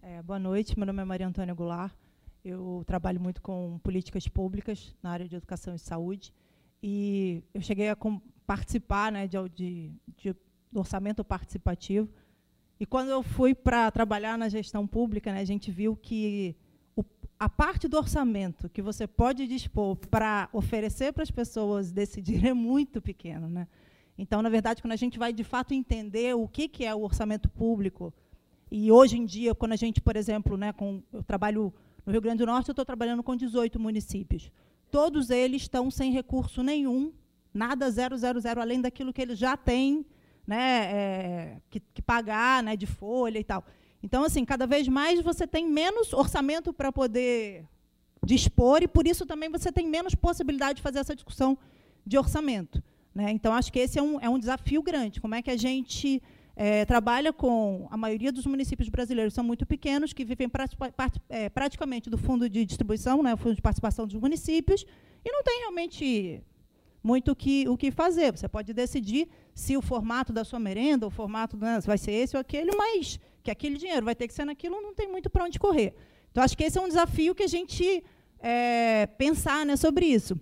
É, boa noite, meu nome é Maria Antônia Goulart. Eu trabalho muito com políticas públicas na área de educação e saúde. E eu cheguei a participar né, de, de, de orçamento participativo. E quando eu fui para trabalhar na gestão pública, né, a gente viu que a parte do orçamento que você pode dispor para oferecer para as pessoas decidir é muito pequeno. Né? Então, na verdade, quando a gente vai de fato entender o que, que é o orçamento público, e hoje em dia, quando a gente, por exemplo, né, com, eu trabalho no Rio Grande do Norte, eu estou trabalhando com 18 municípios. Todos eles estão sem recurso nenhum, nada zero, zero, zero, além daquilo que eles já têm né, é, que, que pagar né, de folha e tal. Então, assim, cada vez mais você tem menos orçamento para poder dispor e, por isso, também você tem menos possibilidade de fazer essa discussão de orçamento. Né? Então, acho que esse é um, é um desafio grande. Como é que a gente é, trabalha com... A maioria dos municípios brasileiros são muito pequenos, que vivem é, praticamente do fundo de distribuição, né, fundo de participação dos municípios, e não tem realmente muito o que, o que fazer. Você pode decidir se o formato da sua merenda, o formato né, vai ser esse ou aquele, mas que aquele dinheiro vai ter que ser naquilo, não tem muito para onde correr. Então, acho que esse é um desafio que a gente é, pensar né, sobre isso.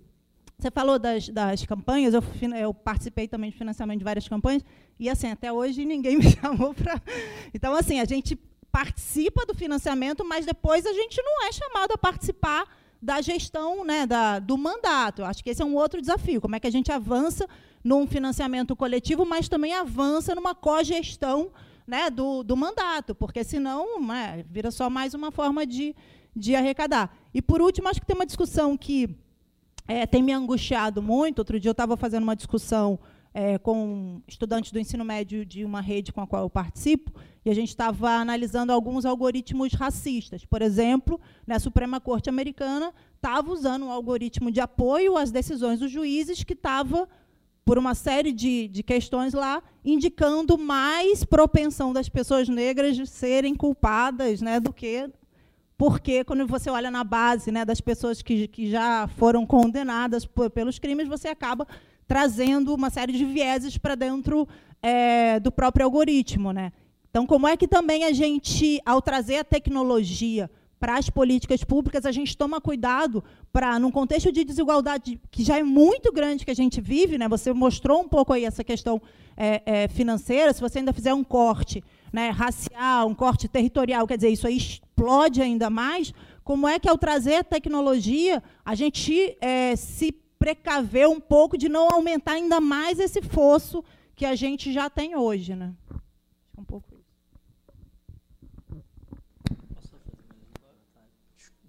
Você falou das, das campanhas, eu, eu, participei também de financiamento de várias campanhas, e assim, até hoje ninguém me chamou para. Então, assim, a gente participa do financiamento, mas depois a gente não é chamado a participar da gestão né, da, do mandato. Eu acho que esse é um outro desafio. Como é que a gente avança num financiamento coletivo, mas também avança numa cogestão né, do, do mandato, porque senão né, vira só mais uma forma de, de arrecadar. E, por último, acho que tem uma discussão que é, tem me angustiado muito. Outro dia eu estava fazendo uma discussão é, com estudantes do ensino médio de uma rede com a qual eu participo, e a gente estava analisando alguns algoritmos racistas. Por exemplo, na Suprema Corte Americana estava usando um algoritmo de apoio às decisões dos juízes que estava, por uma série de, de questões lá, indicando mais propensão das pessoas negras de serem culpadas né, do que porque quando você olha na base né, das pessoas que, que já foram condenadas por, pelos crimes, você acaba trazendo uma série de vieses para dentro é, do próprio algoritmo. Né? Então, como é que também a gente, ao trazer a tecnologia para as políticas públicas, a gente toma cuidado para, num contexto de desigualdade que já é muito grande que a gente vive, né, você mostrou um pouco aí essa questão é, é, financeira, se você ainda fizer um corte né, racial, um corte territorial, quer dizer, isso aí explode ainda mais, como é que ao trazer tecnologia, a gente é, se precaver um pouco de não aumentar ainda mais esse fosso que a gente já tem hoje. Né? Um pouco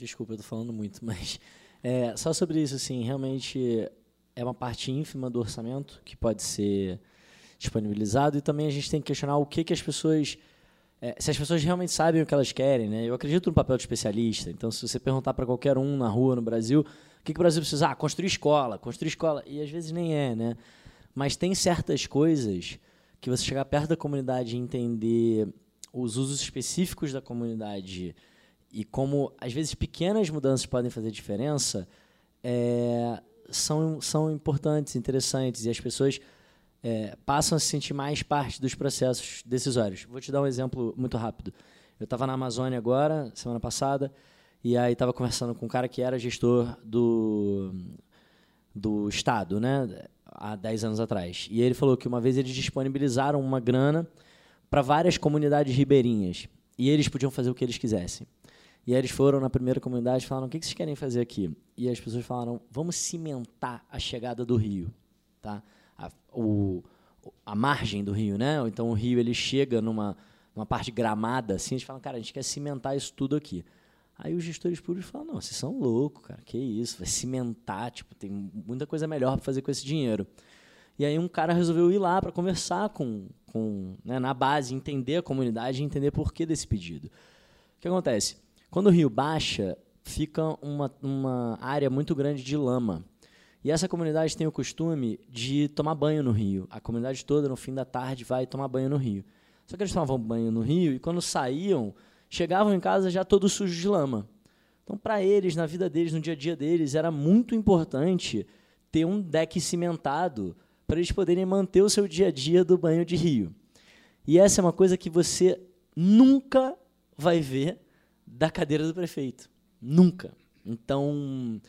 Desculpa, eu estou falando muito, mas é, só sobre isso, assim, realmente é uma parte ínfima do orçamento que pode ser disponibilizado e também a gente tem que questionar o que, que as pessoas é, se as pessoas realmente sabem o que elas querem, né? Eu acredito no papel de especialista. Então, se você perguntar para qualquer um na rua no Brasil, o que, que o Brasil precisa? Ah, construir escola, construir escola. E às vezes nem é, né? Mas tem certas coisas que você chegar perto da comunidade e entender os usos específicos da comunidade e como às vezes pequenas mudanças podem fazer diferença, é, são, são importantes, interessantes e as pessoas é, passam a se sentir mais parte dos processos decisórios. Vou te dar um exemplo muito rápido. Eu estava na Amazônia agora, semana passada, e aí estava conversando com um cara que era gestor do, do Estado, né, há 10 anos atrás. E ele falou que uma vez eles disponibilizaram uma grana para várias comunidades ribeirinhas, e eles podiam fazer o que eles quisessem. E aí eles foram na primeira comunidade e falaram: o que vocês querem fazer aqui? E as pessoas falaram: vamos cimentar a chegada do rio. Tá? A, o, a margem do rio, né? Então o rio ele chega numa, numa parte gramada, assim, eles falam, cara, a gente quer cimentar isso tudo aqui. Aí os gestores públicos falam, não, vocês são loucos, cara, que isso, vai cimentar, tipo, tem muita coisa melhor para fazer com esse dinheiro. E aí um cara resolveu ir lá para conversar com, com né, na base, entender a comunidade, entender por que desse pedido. O que acontece? Quando o rio baixa, fica uma, uma área muito grande de lama. E essa comunidade tem o costume de tomar banho no rio. A comunidade toda, no fim da tarde, vai tomar banho no rio. Só que eles tomavam banho no rio e quando saíam, chegavam em casa já todos sujos de lama. Então, para eles, na vida deles, no dia a dia deles, era muito importante ter um deck cimentado para eles poderem manter o seu dia a dia do banho de rio. E essa é uma coisa que você nunca vai ver da cadeira do prefeito. Nunca. Então,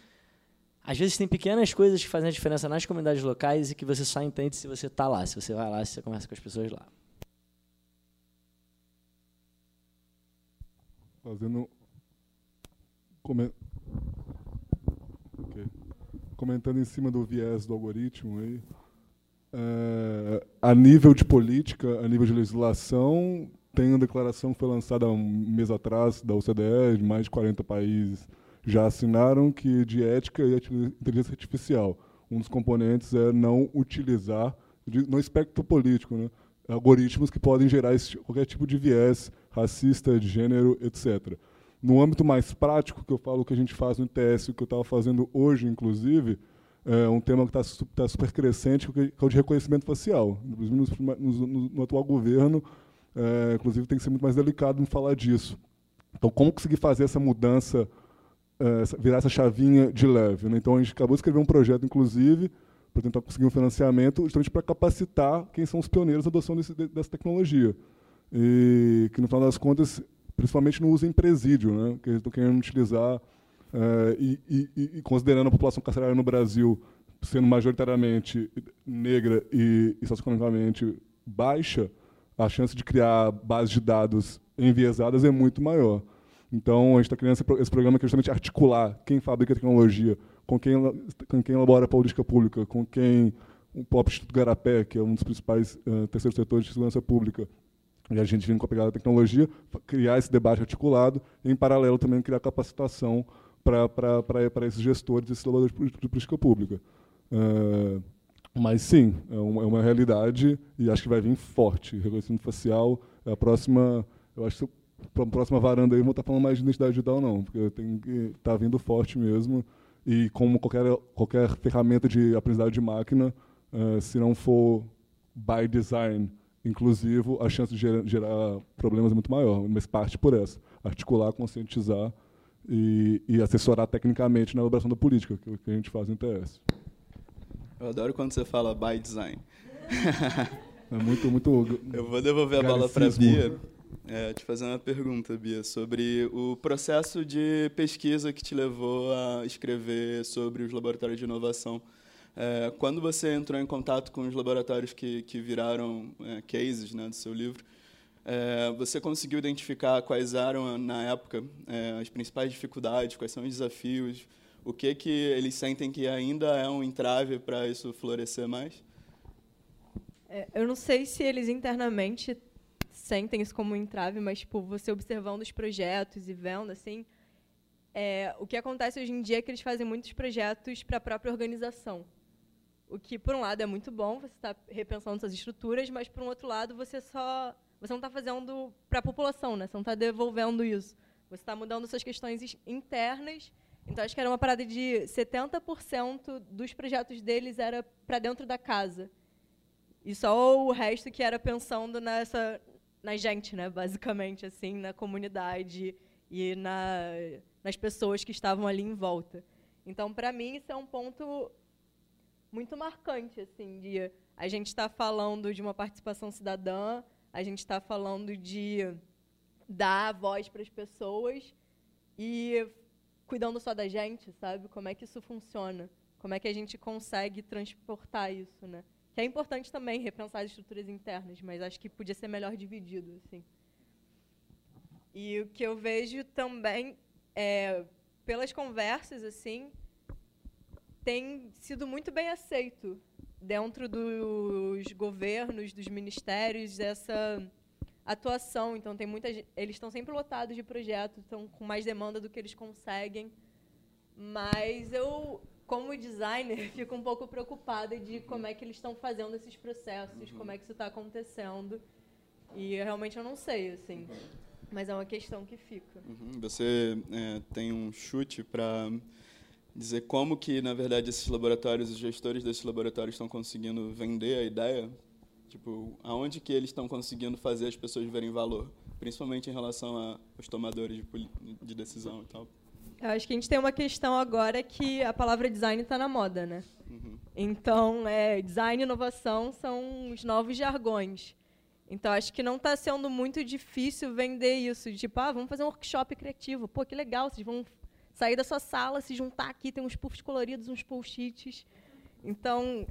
às vezes tem pequenas coisas que fazem a diferença nas comunidades locais e que você só entende se você está lá, se você vai lá, se você conversa com as pessoas lá. Fazendo. Come... Okay. Comentando em cima do viés do algoritmo aí. É, a nível de política, a nível de legislação, tem uma declaração que foi lançada um mês atrás da OCDE, de mais de 40 países já assinaram que de ética e inteligência artificial, um dos componentes é não utilizar, no espectro político, né, algoritmos que podem gerar esse, qualquer tipo de viés racista, de gênero, etc. No âmbito mais prático, que eu falo que a gente faz no ITS, o que eu estava fazendo hoje, inclusive, é um tema que está tá super crescente, que é o de reconhecimento facial. Inclusive, no, no, no atual governo, é, inclusive, tem que ser muito mais delicado em falar disso. Então, como conseguir fazer essa mudança uh, virar essa chavinha de leve. Né? Então a gente acabou de escrever um projeto, inclusive, para tentar conseguir um financiamento justamente para capacitar quem são os pioneiros na adoção desse, dessa tecnologia. E que, no final das contas, principalmente no uso em presídio, né, que eles estão querendo utilizar, uh, e, e, e, considerando a população carcerária no Brasil sendo majoritariamente negra e, e socioeconomicamente baixa, a chance de criar bases de dados enviesadas é muito maior. Então, a gente está criando esse, programa que é justamente articular quem fabrica tecnologia, com quem, com quem elabora a política pública, com quem o próprio Instituto Garapé, que é um dos principais uh, terceiros setores de segurança pública, e a gente vem com a pegada da tecnologia, criar esse debate articulado e, em paralelo, também criar capacitação para esses gestores, esses elaboradores de política pública. Uh, mas, sim, é uma, é uma, realidade e acho que vai vir forte. Reconhecimento facial é a próxima... Eu acho que para a próxima varanda aí eu vou estar falando mais de identidade digital, não, porque tem que estar tá vindo forte mesmo. E como qualquer, qualquer ferramenta de aprendizagem de máquina, uh, se não for by design inclusivo, a chance de gerar, gerar, problemas é muito maior. Mas parte por essa. Articular, conscientizar e, e assessorar tecnicamente na elaboração da política, que, é que a gente faz no TS. Eu adoro quando você fala by design. É muito, muito. Eu vou devolver a bola para a Bia. É, te fazer uma pergunta, Bia, sobre o processo de pesquisa que te levou a escrever sobre os laboratórios de inovação. É, quando você entrou em contato com os laboratórios que, que viraram é, cases né, do seu livro, é, você conseguiu identificar quais eram, na época, é, as principais dificuldades, quais são os desafios, o que, que eles sentem que ainda é um entrave para isso florescer mais? É, eu não sei se eles internamente sentem isso como um entrave, mas tipo, você observando os projetos e vendo assim, é, o que acontece hoje em dia é que eles fazem muitos projetos para a própria organização. O que, por um lado, é muito bom, você está repensando suas estruturas, mas, por um outro lado, você só você não está fazendo para a população, né? Você não está devolvendo isso. Você está mudando suas questões internas. Então, acho que era uma parada de 70% dos projetos deles era para dentro da casa. E só o resto que era pensando nessa na gente, né, basicamente assim, na comunidade e na, nas pessoas que estavam ali em volta. Então, para mim, isso é um ponto muito marcante, assim, de a gente está falando de uma participação cidadã, a gente está falando de dar voz para as pessoas e cuidando só da gente, sabe? Como é que isso funciona? Como é que a gente consegue transportar isso, né? Que é importante também repensar as estruturas internas, mas acho que podia ser melhor dividido, assim. E o que eu vejo também é, pelas conversas, assim, tem sido muito bem aceito dentro dos governos, dos ministérios, essa atuação. Então, tem muita, eles estão sempre lotados de projetos, estão com mais demanda do que eles conseguem. Mas eu como designer, fico um pouco preocupada de como é que eles estão fazendo esses processos, uhum. como é que isso está acontecendo. E realmente eu não sei, assim. Mas é uma questão que fica. Uhum. Você é, tem um chute para dizer como que, na verdade, esses laboratórios, os gestores desses laboratórios estão conseguindo vender a ideia? Tipo, aonde que eles estão conseguindo fazer as pessoas verem valor? Principalmente em relação aos tomadores de, de decisão e tal. Eu acho que a gente tem uma questão agora que a palavra design está na moda, né? Uhum. Então, é, design e inovação são os novos jargões. Então, acho que não está sendo muito difícil vender isso. De, tipo, ah, vamos fazer um workshop criativo. Pô, que legal, vocês vão sair da sua sala, se juntar aqui, tem uns puffs coloridos, uns post-its. Então,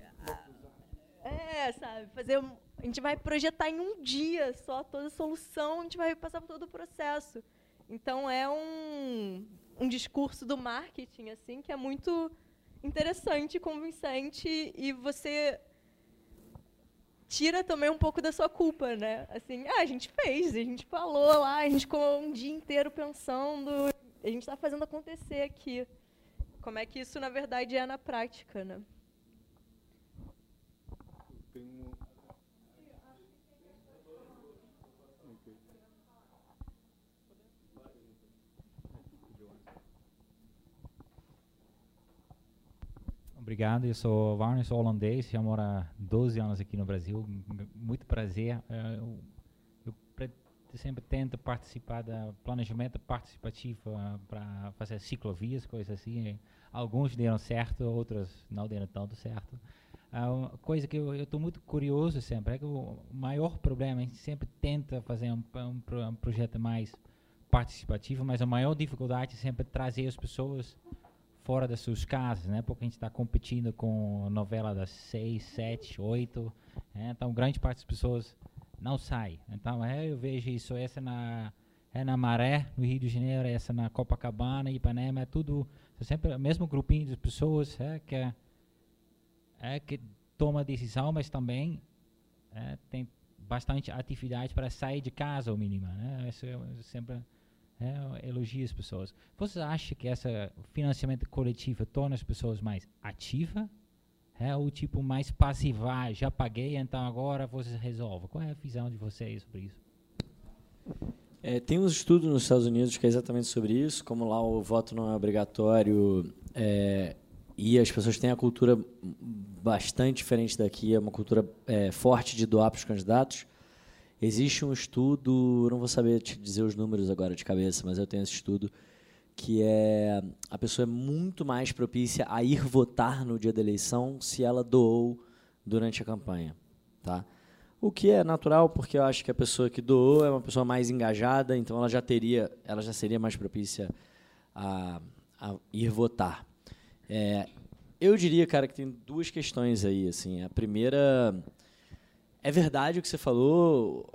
é, sabe, fazer... A gente vai projetar em um dia só toda a solução, a gente vai passar por todo o processo. Então, é um um discurso do marketing assim que é muito interessante, convincente e você tira também um pouco da sua culpa, né? Assim, ah, a gente fez, a gente falou lá, a gente ficou um dia inteiro pensando, a gente está fazendo acontecer aqui. Como é que isso na verdade é na prática, né? Obrigado, eu sou Warner, sou holandês, já moro há 12 anos aqui no Brasil. Muito prazer. Eh, eu, eu sempre tento participar do planejamento participativo uh, para fazer ciclovias, coisas assim. Alguns deram certo, outros não deram tanto certo. a coisa que eu estou muito curioso sempre é que o maior problema a gente sempre tenta fazer um, um, um projeto mais participativo, mas a maior dificuldade é sempre trazer as pessoas fora das suas casas, né? Porque a gente está competindo com novela das seis, sete, oito, né? então grande parte das pessoas não sai. Então é, eu vejo isso essa na é na Maré no Rio de Janeiro, essa na Copacabana, Ipanema, é tudo é sempre o mesmo grupinho de pessoas é que é, é que toma decisão, mas também é, tem bastante atividade para sair de casa, o mínimo, né? Isso eu sempre é, elogio as pessoas. Você acha que esse financiamento coletivo torna as pessoas mais ativas? É o tipo mais passiva, já paguei, então agora vocês resolvem. Qual é a visão de vocês sobre isso? É, tem uns estudos nos Estados Unidos que é exatamente sobre isso, como lá o voto não é obrigatório é, e as pessoas têm a cultura bastante diferente daqui, é uma cultura é, forte de doar para os candidatos. Existe um estudo, não vou saber te dizer os números agora de cabeça, mas eu tenho esse estudo que é a pessoa é muito mais propícia a ir votar no dia da eleição se ela doou durante a campanha, tá? O que é natural, porque eu acho que a pessoa que doou é uma pessoa mais engajada, então ela já teria, ela já seria mais propícia a, a ir votar. É, eu diria, cara, que tem duas questões aí, assim. A primeira é verdade o que você falou.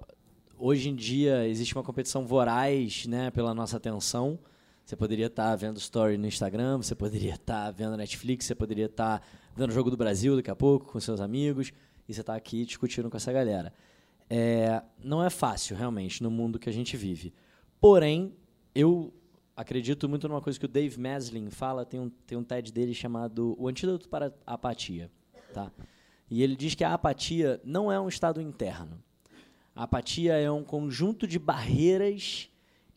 Hoje em dia existe uma competição voraz, né, pela nossa atenção. Você poderia estar tá vendo story no Instagram, você poderia estar tá vendo Netflix, você poderia estar tá vendo o Jogo do Brasil daqui a pouco com seus amigos, e você está aqui discutindo com essa galera. É, não é fácil, realmente, no mundo que a gente vive. Porém, eu acredito muito numa coisa que o Dave Maslin fala, tem um, tem um TED dele chamado O Antídoto para a Apatia. Tá? E ele diz que a apatia não é um estado interno. A apatia é um conjunto de barreiras,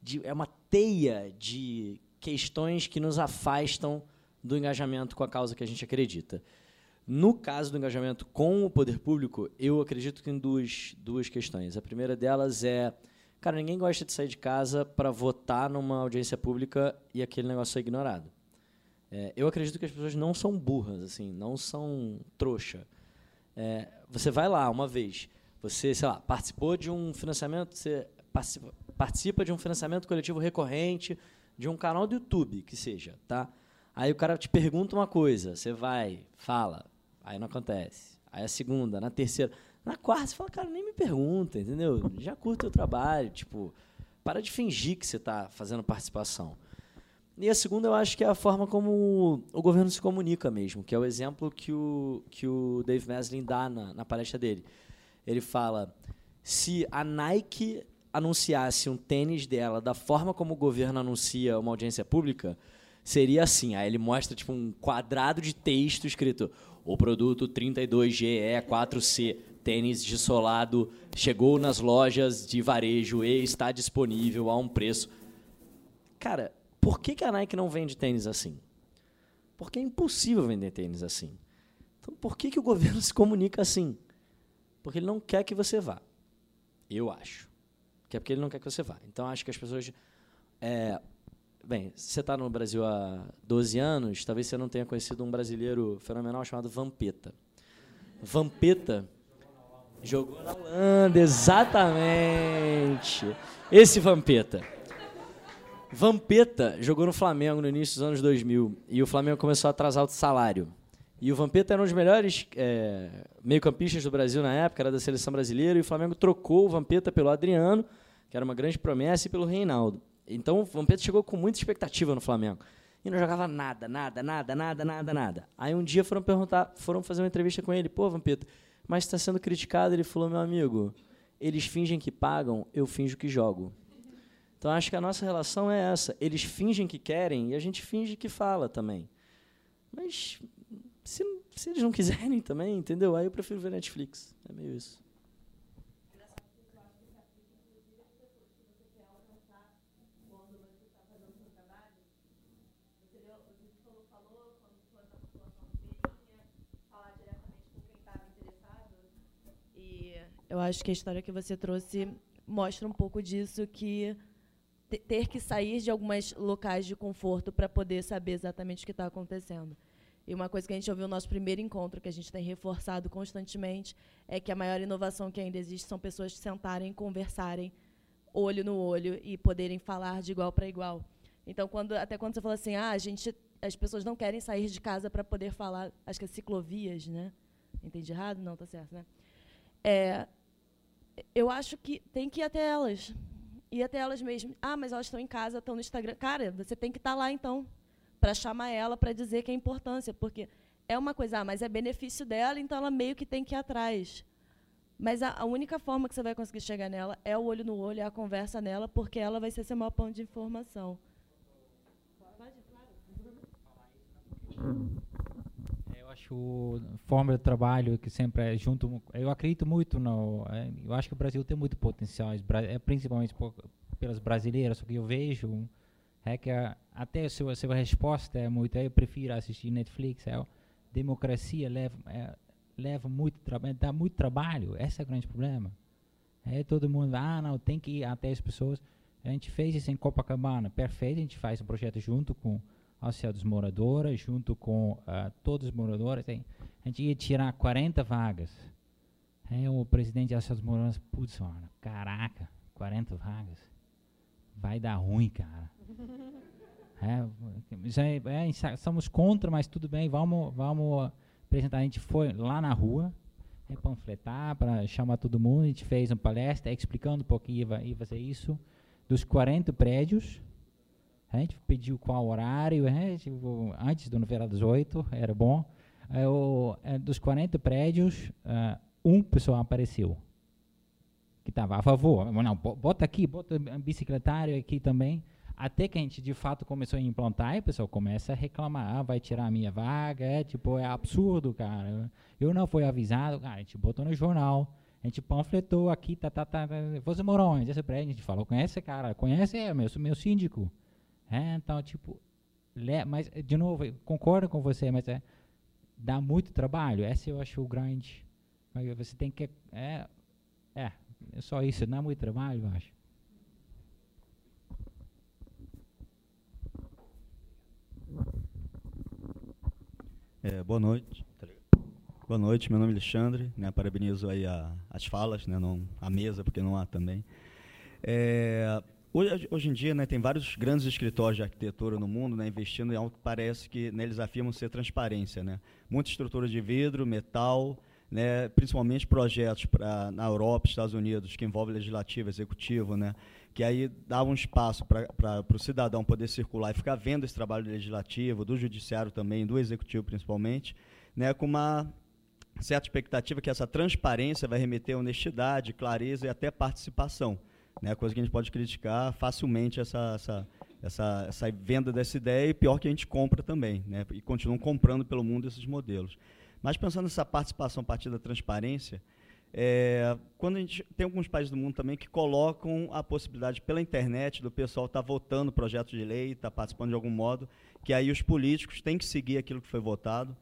de, é uma teia de questões que nos afastam do engajamento com a causa que a gente acredita. No caso do engajamento com o poder público, eu acredito que em duas, duas questões. A primeira delas é, cara, ninguém gosta de sair de casa para votar numa audiência pública e aquele negócio é ignorado. É, eu acredito que as pessoas não são burras, assim, não são trouxa. É, você vai lá uma vez, você, sei lá, participou de um financiamento, você participa, participa de um financiamento coletivo recorrente de um canal do YouTube, que seja, tá? Aí o cara te pergunta uma coisa, você vai, fala, aí não acontece. Aí a segunda, na terceira, na quarta você fala, cara, nem me pergunta, entendeu? Já curta o trabalho, tipo, para de fingir que você está fazendo participação. E a segunda, eu acho que é a forma como o governo se comunica mesmo, que é o exemplo que o, que o Dave Maslin dá na, na palestra dele. Ele fala: se a Nike anunciasse um tênis dela da forma como o governo anuncia uma audiência pública, seria assim. Aí ele mostra tipo um quadrado de texto escrito: o produto 32GE4C tênis de solado chegou nas lojas de varejo e está disponível a um preço. Cara, por que, que a Nike não vende tênis assim? Porque é impossível vender tênis assim. Então, por que, que o governo se comunica assim? Porque ele não quer que você vá. Eu acho. Que é porque ele não quer que você vá. Então, acho que as pessoas. É, bem, você está no Brasil há 12 anos, talvez você não tenha conhecido um brasileiro fenomenal chamado Vampeta. Vampeta jogou na Holanda, exatamente. Esse Vampeta. Vampeta jogou no Flamengo no início dos anos 2000 e o Flamengo começou a atrasar o salário. E o Vampeta era um dos melhores é, meio-campistas do Brasil na época, era da seleção brasileira, e o Flamengo trocou o Vampeta pelo Adriano, que era uma grande promessa, e pelo Reinaldo. Então o Vampeta chegou com muita expectativa no Flamengo. E não jogava nada, nada, nada, nada, nada, nada. Aí um dia foram perguntar, foram fazer uma entrevista com ele, pô, Vampeta, mas está sendo criticado. Ele falou, meu amigo, eles fingem que pagam, eu finjo que jogo. Então acho que a nossa relação é essa. Eles fingem que querem e a gente finge que fala também. Mas se, se eles não quiserem também, entendeu? Aí eu prefiro ver Netflix. É meio isso. eu acho que a história que você trouxe mostra um pouco disso que ter que sair de algumas locais de conforto para poder saber exatamente o que está acontecendo. E uma coisa que a gente ouviu no nosso primeiro encontro, que a gente tem reforçado constantemente, é que a maior inovação que ainda existe são pessoas sentarem, conversarem, olho no olho e poderem falar de igual para igual. Então, quando, até quando você fala assim, ah, a gente, as pessoas não querem sair de casa para poder falar, acho que é ciclovias, né? Entendi errado? Não, tá certo, né? É, eu acho que tem que ir até elas. Ir até elas mesmas. Ah, mas elas estão em casa, estão no Instagram. Cara, você tem que estar tá lá, então para chamar ela para dizer que é importância, porque é uma coisa, ah, mas é benefício dela, então ela meio que tem que ir atrás. Mas a, a, única forma que você vai conseguir chegar nela é o olho no olho, é a conversa nela, porque ela vai ser seu maior ponto de informação. Eu acho forma de trabalho que sempre é junto. Eu acredito muito no. É, eu acho que o Brasil tem muito potencial, é, principalmente por, pelas brasileiras, só que eu vejo é que a, até a sua, sua resposta é muito, eu prefiro assistir Netflix, é, democracia leva, é, leva muito trabalho, dá muito trabalho, esse é o grande problema. É todo mundo, ah não, tem que ir até as pessoas. A gente fez isso em Copacabana, perfeito, a gente faz um projeto junto com Associação dos Moradores, junto com uh, todos os moradores. A gente ia tirar 40 vagas. Aí o presidente da Associação dos Moradores, putz, mano, caraca, 40 vagas. Vai dar ruim, cara. É, é, é, somos contra, mas tudo bem, vamos, vamos apresentar. A gente foi lá na rua, é, panfletar para chamar todo mundo, a gente fez uma palestra explicando um pouquinho ia, ia fazer isso. Dos 40 prédios, a gente pediu qual horário, é, tipo, antes do verão das 8, era bom. É, o, é, dos 40 prédios, uh, um pessoal apareceu que estava a favor. Não, bota aqui, bota bicicletário aqui também. Até que a gente de fato começou a implantar, e o pessoal começa a reclamar, ah, vai tirar a minha vaga, é tipo, é absurdo, cara. Eu não fui avisado, cara, a gente botou no jornal, a gente panfletou aqui, tá, tá, tá, tá você onde? Esse prédio, a gente falou, conhece cara, conhece, é, meu, meu síndico. É, então, tipo, mas, de novo, concordo com você, mas é, dá muito trabalho, esse eu acho o grande, você tem que, é, é, é só isso, dá muito trabalho, eu acho. É, boa noite. Boa noite, meu nome é Alexandre. Né, parabenizo aí a, as falas, né, não, a mesa, porque não há também. É, hoje, hoje, em dia, né, tem vários grandes escritórios de arquitetura no mundo né, investindo em algo que parece que né, eles afirmam ser transparência. Né? Muitas estruturas de vidro, metal, né, principalmente projetos pra, na Europa, Estados Unidos, que envolvem legislativo, executivo, né, que aí dá um espaço para o cidadão poder circular e ficar vendo esse trabalho legislativo, do judiciário também, do executivo principalmente, né, com uma certa expectativa que essa transparência vai remeter a honestidade, clareza e até participação. Né, coisa que a gente pode criticar facilmente essa, essa, essa, essa venda dessa ideia e pior que a gente compra também, né, e continuam comprando pelo mundo esses modelos. Mas pensando nessa participação a partir da transparência, é, quando a gente tem alguns países do mundo também que colocam a possibilidade pela internet do pessoal estar tá votando projetos de lei, estar tá participando de algum modo, que aí os políticos têm que seguir aquilo que foi votado.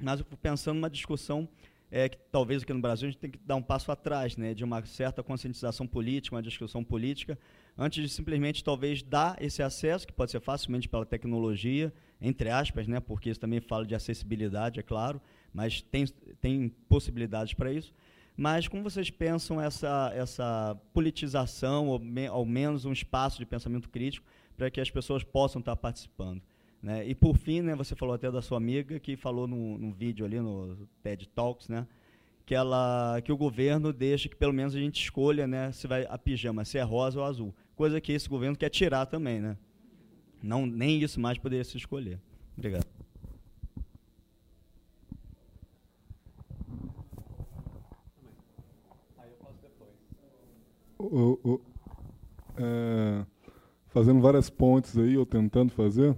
Mas eu pensando numa discussão é, que talvez aqui no Brasil a gente tem que dar um passo atrás, né, de uma certa conscientização política, uma discussão política, antes de simplesmente talvez dar esse acesso, que pode ser facilmente pela tecnologia, entre aspas, né, porque isso também fala de acessibilidade, é claro, mas tem, tem possibilidades para isso mas como vocês pensam essa, essa politização, ou me, ao menos um espaço de pensamento crítico, para que as pessoas possam estar participando? Né? E por fim, né, você falou até da sua amiga que falou num, vídeo ali no TED Talks, né, que, ela, que o governo deixa que pelo menos a gente escolha né, se vai a pijama, se é rosa ou azul. Coisa que esse governo quer tirar também. Né? Não, nem isso mais poderia se escolher. Obrigado. o, o, é, fazendo várias pontes aí, ou tentando fazer,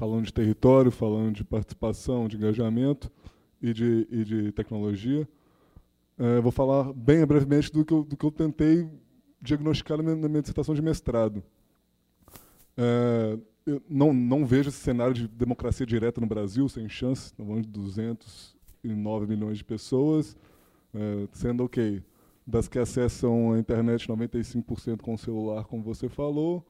falando de território, falando de participação, de engajamento e de, e de tecnologia. É, vou falar bem brevemente do que eu, do que eu tentei diagnosticar na minha, na minha dissertação de mestrado. É, eu não, não vejo esse cenário de democracia direta no Brasil, sem chance, estamos falando de 209 milhões de pessoas, é, sendo ok das que acessam a internet 95% com celular, como você falou,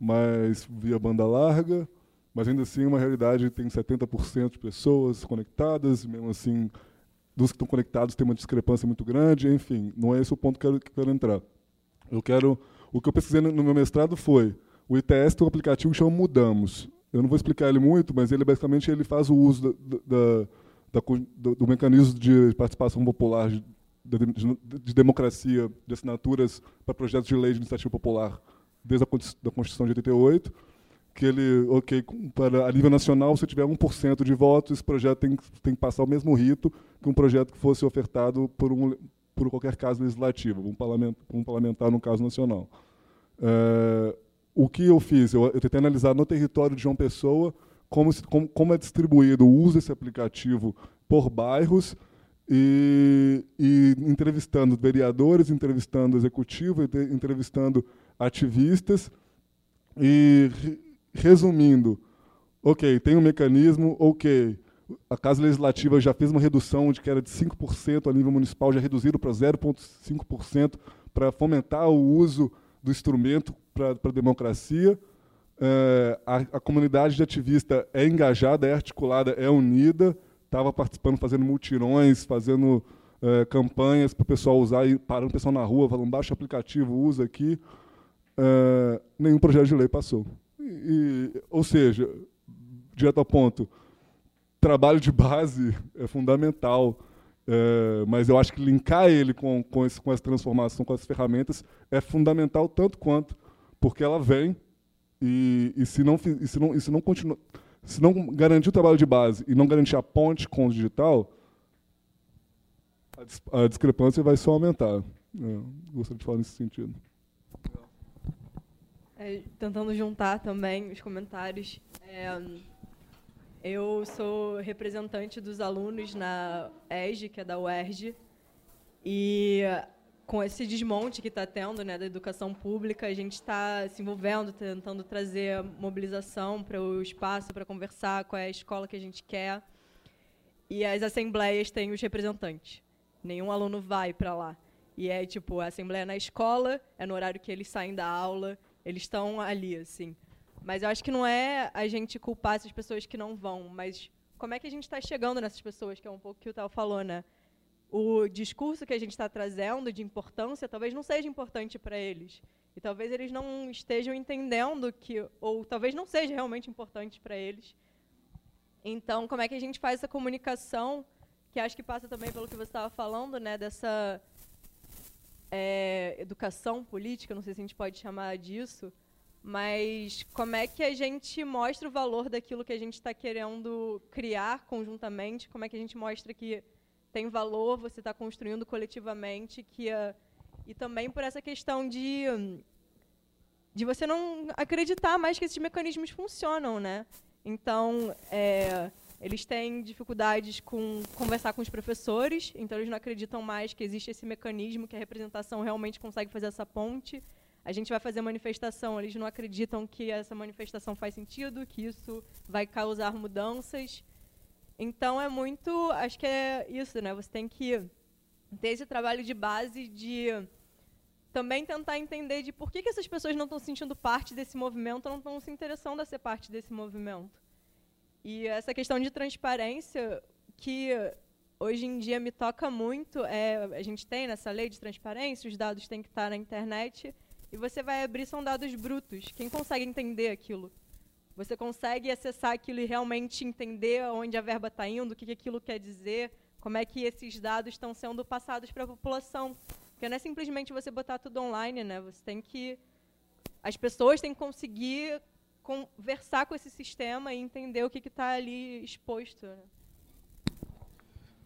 mas via banda larga, mas ainda assim uma realidade tem 70% de pessoas conectadas, mesmo assim, dos que estão conectados tem uma discrepância muito grande, enfim, não é esse o ponto que eu quero, que quero entrar. Eu quero, o que eu pesquisei no meu mestrado foi, o ITS tem um aplicativo que chama Mudamos. Eu não vou explicar ele muito, mas ele basicamente ele faz o uso da, da, da, do, do, mecanismo de participação popular, de, de, de democracia, de assinaturas para projetos de lei de iniciativa popular desde a Constituição de 88, que ele, ok, para a nível nacional, se tiver 1% de votos, esse projeto tem, tem que passar o mesmo rito que um projeto que fosse ofertado por, um, por qualquer caso legislativo, um parlamentar, um parlamentar no caso nacional. É, o que eu fiz? Eu, eu, tentei analisar no território de João Pessoa como, como, como é distribuído o uso desse aplicativo por bairros, e, e, entrevistando vereadores, entrevistando executivo, entrevistando ativistas e resumindo, ok, tem um mecanismo, ok, a Casa Legislativa já fez uma redução de que era de 5% a nível municipal, já reduziram para 0,5% para fomentar o uso do instrumento para a democracia. É, a, a, comunidade de ativista é engajada, é articulada, é unida, estava participando, fazendo multirões, fazendo é, campanhas para o pessoal usar, e parando o pessoal na rua, falando, baixa o aplicativo, usa aqui. É, nenhum projeto de lei passou. E, ou seja, direto ao ponto, trabalho de base é fundamental, é, mas eu acho que linkar ele com, com, esse, com essa transformação, com as ferramentas, é fundamental tanto quanto, porque ela vem e, e, se não, e, se não, e se não continua, se não garantir o trabalho de base e não garantir a ponte com o digital, a, discrepância vai só aumentar. É, gostaria de falar nesse sentido. É, tentando juntar também os comentários. É, eu sou representante dos alunos na ESG, que é da UERJ, e com esse desmonte que está tendo né, da educação pública, a gente está se envolvendo, tentando trazer mobilização para o espaço, para conversar qual é a escola que a gente quer. E as assembleias têm os representantes. Nenhum aluno vai para lá. E é tipo, a assembleia é na escola, é no horário que eles saem da aula, eles estão ali, assim. Mas eu acho que não é a gente culpar essas pessoas que não vão, mas como é que a gente está chegando nessas pessoas, que é um pouco o que o Tal falou, né? O discurso que a gente está trazendo de importância talvez não seja importante para eles. E talvez eles não estejam entendendo que, ou talvez não seja realmente importante para eles. Então, como é que a gente faz essa comunicação, que acho que passa também pelo que você estava falando, né, dessa é, educação política, não sei se a gente pode chamar disso, mas como é que a gente mostra o valor daquilo que a gente está querendo criar conjuntamente? Como é que a gente mostra que tem valor, você está construindo coletivamente, que uh, e também por essa questão de de você não acreditar mais que esses mecanismos funcionam, né? Então, é, eles têm dificuldades com conversar com os professores, então eles não acreditam mais que existe esse mecanismo, que a representação realmente consegue fazer essa ponte. A gente vai fazer manifestação, eles não acreditam que essa manifestação faz sentido, que isso vai causar mudanças. Então é muito, acho que é isso, né? Você tem que ter esse trabalho de base de também tentar entender de por que, que essas pessoas não estão se sentindo parte desse movimento, não estão se interessando a ser parte desse movimento. E essa questão de transparência, que hoje em dia me toca muito, é, a gente tem nessa lei de transparência, os dados têm que estar na internet, e você vai abrir, são dados brutos. Quem consegue entender aquilo? Você consegue acessar aquilo e realmente entender onde a verba está indo, o que, que aquilo quer dizer, como é que esses dados estão sendo passados para a população. Porque não é simplesmente você botar tudo online, né? Você tem que. As pessoas têm que conseguir conversar com esse sistema e entender o que está ali exposto. Né?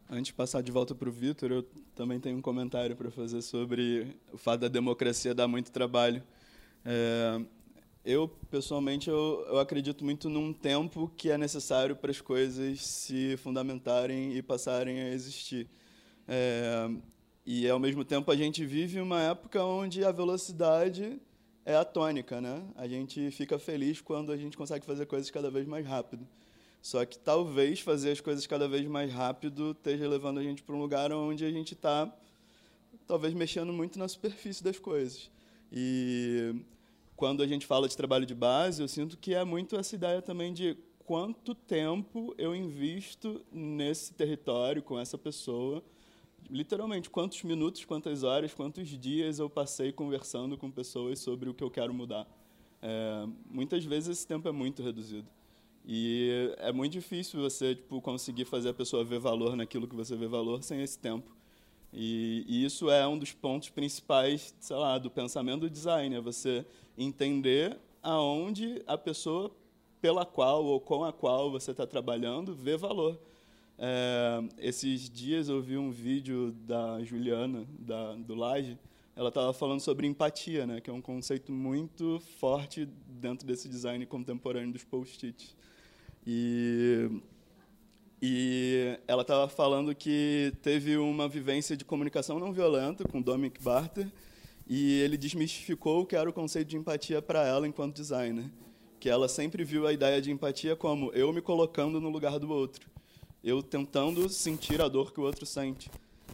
Antes de passar de volta para o Vitor, eu também tenho um comentário para fazer sobre o fato da democracia dar muito trabalho. É, eu, pessoalmente, eu, eu, acredito muito num tempo que é necessário para as coisas se fundamentarem e passarem a existir. É, e, ao mesmo tempo, a gente vive uma época onde a velocidade é a tônica, né? A gente fica feliz quando a gente consegue fazer coisas cada vez mais rápido. Só que talvez fazer as coisas cada vez mais rápido esteja levando a gente para um lugar onde a gente está, talvez, mexendo muito na superfície das coisas. E quando a gente fala de trabalho de base, eu sinto que é muito essa ideia também de quanto tempo eu invisto nesse território com essa pessoa. Literalmente, quantos minutos, quantas horas, quantos dias eu passei conversando com pessoas sobre o que eu quero mudar. É, muitas vezes esse tempo é muito reduzido. E é muito difícil você tipo, conseguir fazer a pessoa ver valor naquilo que você vê valor sem esse tempo. E, e, isso é um dos pontos principais, sei lá, do pensamento do design, é você entender aonde a pessoa pela qual ou com a qual você está trabalhando vê valor. É, esses dias eu vi um vídeo da Juliana, da, do Laje, ela estava falando sobre empatia, né, que é um conceito muito forte dentro desse design contemporâneo dos post-its. E e ela estava falando que teve uma vivência de comunicação não violenta com Dominic Barter e ele desmistificou o que era o conceito de empatia para ela enquanto designer. Que ela sempre viu a ideia de empatia como eu me colocando no lugar do outro, eu tentando sentir a dor que o outro sente.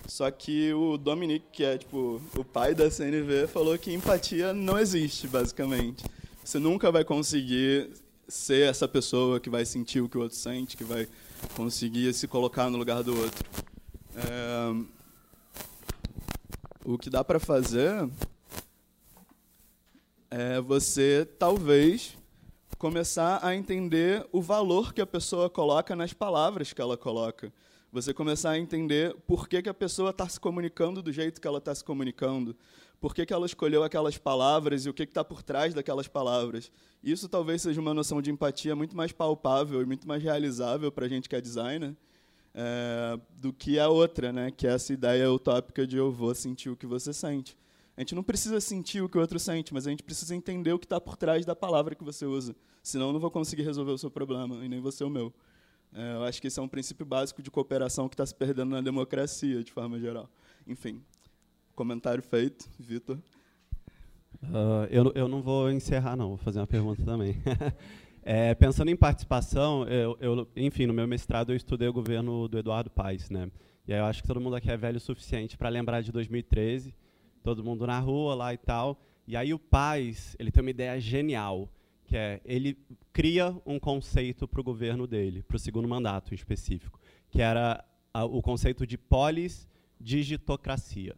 Só que o Dominic, que é tipo o pai da CNV, falou que empatia não existe, basicamente. Você nunca vai conseguir ser essa pessoa que vai sentir o que o outro sente, que vai conseguir se colocar no lugar do outro. É, o que dá para fazer é você talvez começar a entender o valor que a pessoa coloca nas palavras que ela coloca. Você começar a entender por que, que a pessoa está se comunicando do jeito que ela está se comunicando por que, que ela escolheu aquelas palavras e o que está por trás daquelas palavras. Isso talvez seja uma noção de empatia muito mais palpável e muito mais realizável para a gente que é designer é, do que a outra, né? que é essa ideia utópica de eu vou sentir o que você sente. A gente não precisa sentir o que o outro sente, mas a gente precisa entender o que está por trás da palavra que você usa. Senão eu não vou conseguir resolver o seu problema, e nem você o meu. É, eu acho que esse é um princípio básico de cooperação que está se perdendo na democracia, de forma geral. Enfim, Comentário feito, Vitor. Uh, eu, eu não vou encerrar, não, vou fazer uma pergunta também. é, pensando em participação, eu, eu, enfim, no meu mestrado eu estudei o governo do Eduardo Paes, né? E aí eu acho que todo mundo aqui é velho o suficiente para lembrar de 2013, todo mundo na rua lá e tal. E aí o Paes, ele tem uma ideia genial, que é ele cria um conceito para o governo dele, para o segundo mandato em específico, que era a, o conceito de polis digitocracia.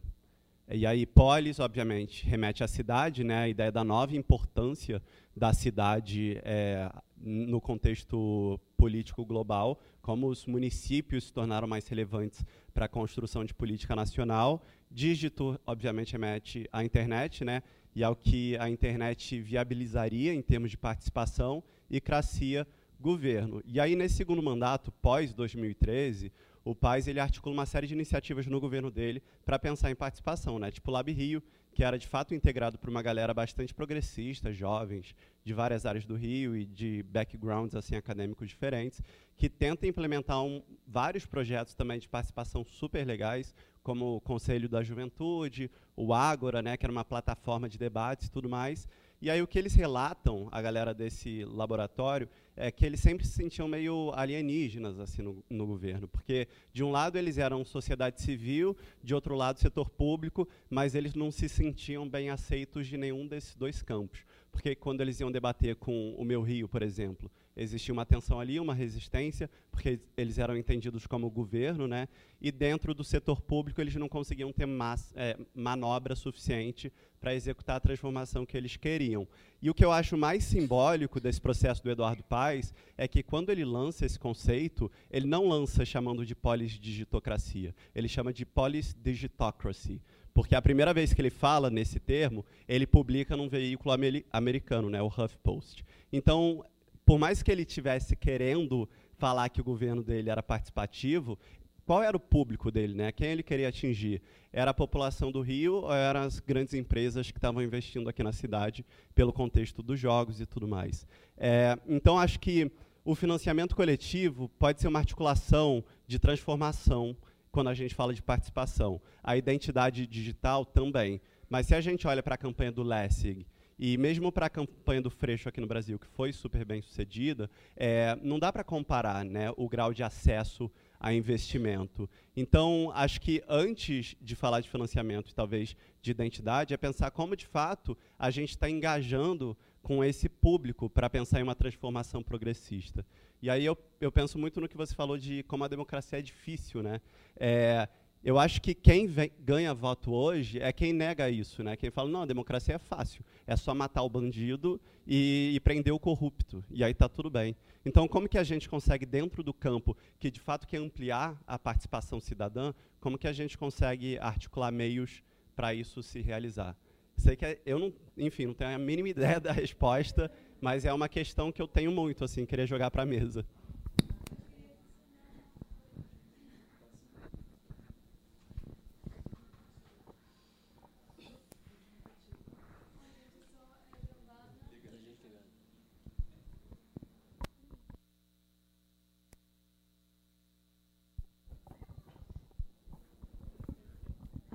E aí, polis, obviamente, remete à cidade, né, a ideia da nova importância da cidade é, no contexto político global, como os municípios se tornaram mais relevantes para a construção de política nacional. Dígito, obviamente, remete à internet, né, e ao que a internet viabilizaria em termos de participação, e cracia, governo. E aí, nesse segundo mandato, pós-2013, o Paz ele articula uma série de iniciativas no governo dele para pensar em participação, né? Tipo o Lab Rio, que era de fato integrado por uma galera bastante progressista, jovens, de várias áreas do Rio e de backgrounds assim acadêmicos diferentes, que tenta implementar um, vários projetos também de participação super legais, como o Conselho da Juventude, o Ágora, né, que era uma plataforma de debates e tudo mais. E aí o que eles relatam, a galera desse laboratório, é que eles sempre se sentiam meio alienígenas assim no, no, governo, porque de um lado eles eram sociedade civil, de outro lado setor público, mas eles não se sentiam bem aceitos de nenhum desses dois campos, porque quando eles iam debater com o meu Rio, por exemplo, existia uma tensão ali, uma resistência, porque eles eram entendidos como governo, né? E dentro do setor público eles não conseguiam ter mas, é, manobra suficiente para executar a transformação que eles queriam. E o que eu acho mais simbólico desse processo do Eduardo Paes é que quando ele lança esse conceito, ele não lança chamando de polis-digitocracia, ele chama de polis-digitocracy. Porque a primeira vez que ele fala nesse termo, ele publica num veículo americano, né, o HuffPost. Então, por mais que ele tivesse querendo falar que o governo dele era participativo, qual era o público dele, né? Quem ele queria atingir? Era a população do Rio ou eram as grandes empresas que estavam investindo aqui na cidade pelo contexto dos jogos e tudo mais? É, então, acho que o financiamento coletivo pode ser uma articulação de transformação quando a gente fala de participação. A identidade digital também. Mas se a gente olha para a campanha do Lessig e mesmo para a campanha do Freixo aqui no Brasil, que foi super bem sucedida, é, não dá para comparar né, o grau de acesso a investimento. Então, acho que antes de falar de financiamento e talvez de identidade, é pensar como, de fato, a gente está engajando com esse público para pensar em uma transformação progressista. E aí eu, eu penso muito no que você falou de como a democracia é difícil. Né? É, eu acho que quem vem, ganha voto hoje é quem nega isso, né? Quem fala, não, a democracia é fácil, é só matar o bandido e, e prender o corrupto, e aí está tudo bem. Então, como que a gente consegue, dentro do campo, que de fato quer ampliar a participação cidadã, como que a gente consegue articular meios para isso se realizar? Sei que é, eu não, enfim, não tenho a mínima ideia da resposta, mas é uma questão que eu tenho muito, assim, querer jogar para a mesa.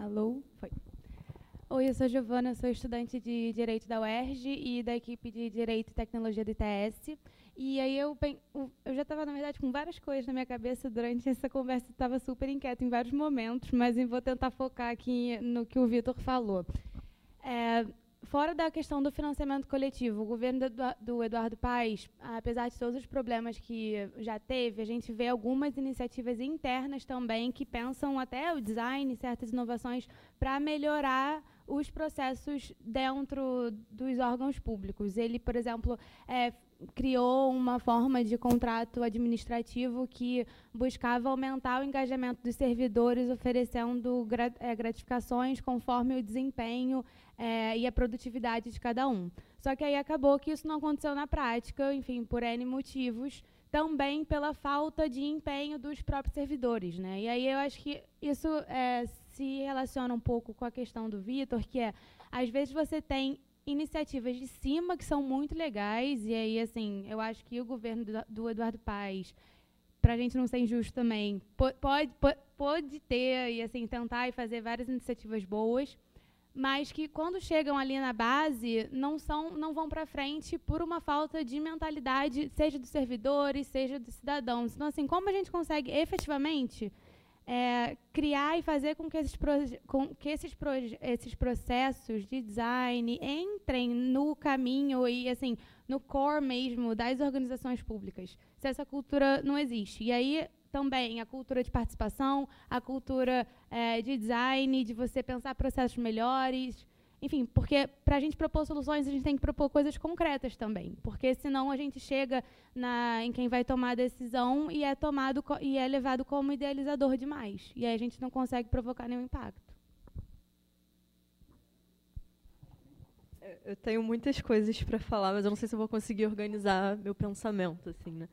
Alô? Foi. Oi, eu sou Giovana, sou estudante de Direito da UERJ e da equipe de Direito e Tecnologia do ITS. E aí eu, eu já estava, na verdade, com várias coisas na minha cabeça durante essa conversa, estava super inquieta em vários momentos, mas vou tentar focar aqui no que o Vitor falou. É, fora da questão do financiamento coletivo, o governo do Eduardo Paes, apesar de todos os problemas que já teve, a gente vê algumas iniciativas internas também que pensam até o design, certas inovações para melhorar os processos dentro dos órgãos públicos. Ele, por exemplo, é, criou uma forma de contrato administrativo que buscava aumentar o engajamento dos servidores, oferecendo é, gratificações conforme o desempenho é, e a produtividade de cada um. Só que aí acabou que isso não aconteceu na prática, enfim, por N motivos, também pela falta de empenho dos próprios servidores. Né? E aí eu acho que isso é, se relaciona um pouco com a questão do Vitor, que é, às vezes você tem iniciativas de cima que são muito legais, e aí, assim, eu acho que o governo do, do Eduardo Paes, para a gente não ser injusto também, pode, pode, pode ter e assim tentar e fazer várias iniciativas boas, mas que quando chegam ali na base não são não vão para frente por uma falta de mentalidade seja dos servidores seja dos cidadãos então assim como a gente consegue efetivamente é, criar e fazer com que, esses, com que esses, esses processos de design entrem no caminho e assim no core mesmo das organizações públicas. Se essa cultura não existe. E aí também a cultura de participação, a cultura é, de design, de você pensar processos melhores, enfim, porque para a gente propor soluções, a gente tem que propor coisas concretas também. Porque senão a gente chega na, em quem vai tomar a decisão e é tomado e é levado como idealizador demais. E aí a gente não consegue provocar nenhum impacto. Eu tenho muitas coisas para falar, mas eu não sei se vou conseguir organizar meu pensamento, assim, né?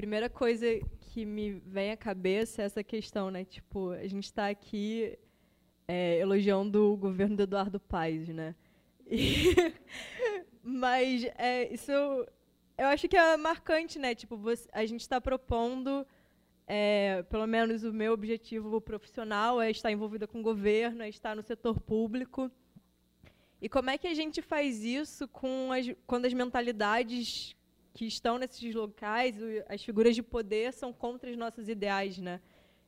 Primeira coisa que me vem à cabeça é essa questão, né? Tipo, a gente está aqui é, elogiando o governo do Eduardo Paes, né? E, mas é, isso eu acho que é marcante, né? Tipo, você, a gente está propondo, é, pelo menos o meu objetivo profissional é estar envolvida com o governo, é estar no setor público. E como é que a gente faz isso com as, quando as mentalidades que estão nesses locais, as figuras de poder, são contra os nossos ideais, né?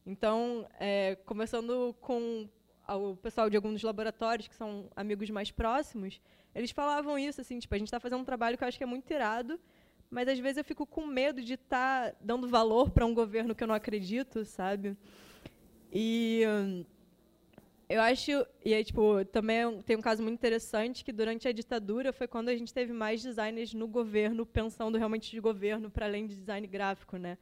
Então, é, começando com ao pessoal de alguns laboratórios que são amigos mais próximos, eles falavam isso assim, tipo, a gente está fazendo um trabalho que eu acho que é muito irado, mas às vezes eu fico com medo de estar tá dando valor para um governo que eu não acredito, sabe? E eu acho, e aí, tipo, também tem um caso muito interessante que durante a ditadura foi quando a gente teve mais designers no governo pensando realmente de governo para além de design gráfico, né?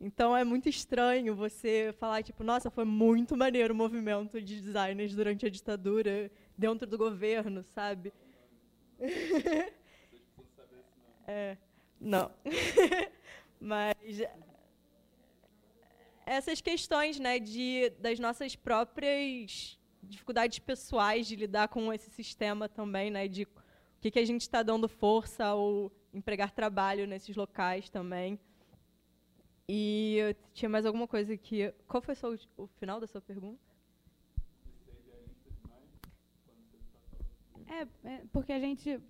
Então é muito estranho você falar, tipo, nossa, foi muito maneiro o movimento de designers durante a ditadura dentro do governo, sabe? é, não. Mas essas questões, né, de das nossas próprias dificuldades pessoais de lidar com esse sistema também, né, de o que, que a gente está dando força ao empregar trabalho nesses locais também. E tinha mais alguma coisa que. Qual foi o final da sua pergunta? É, é, porque a gente,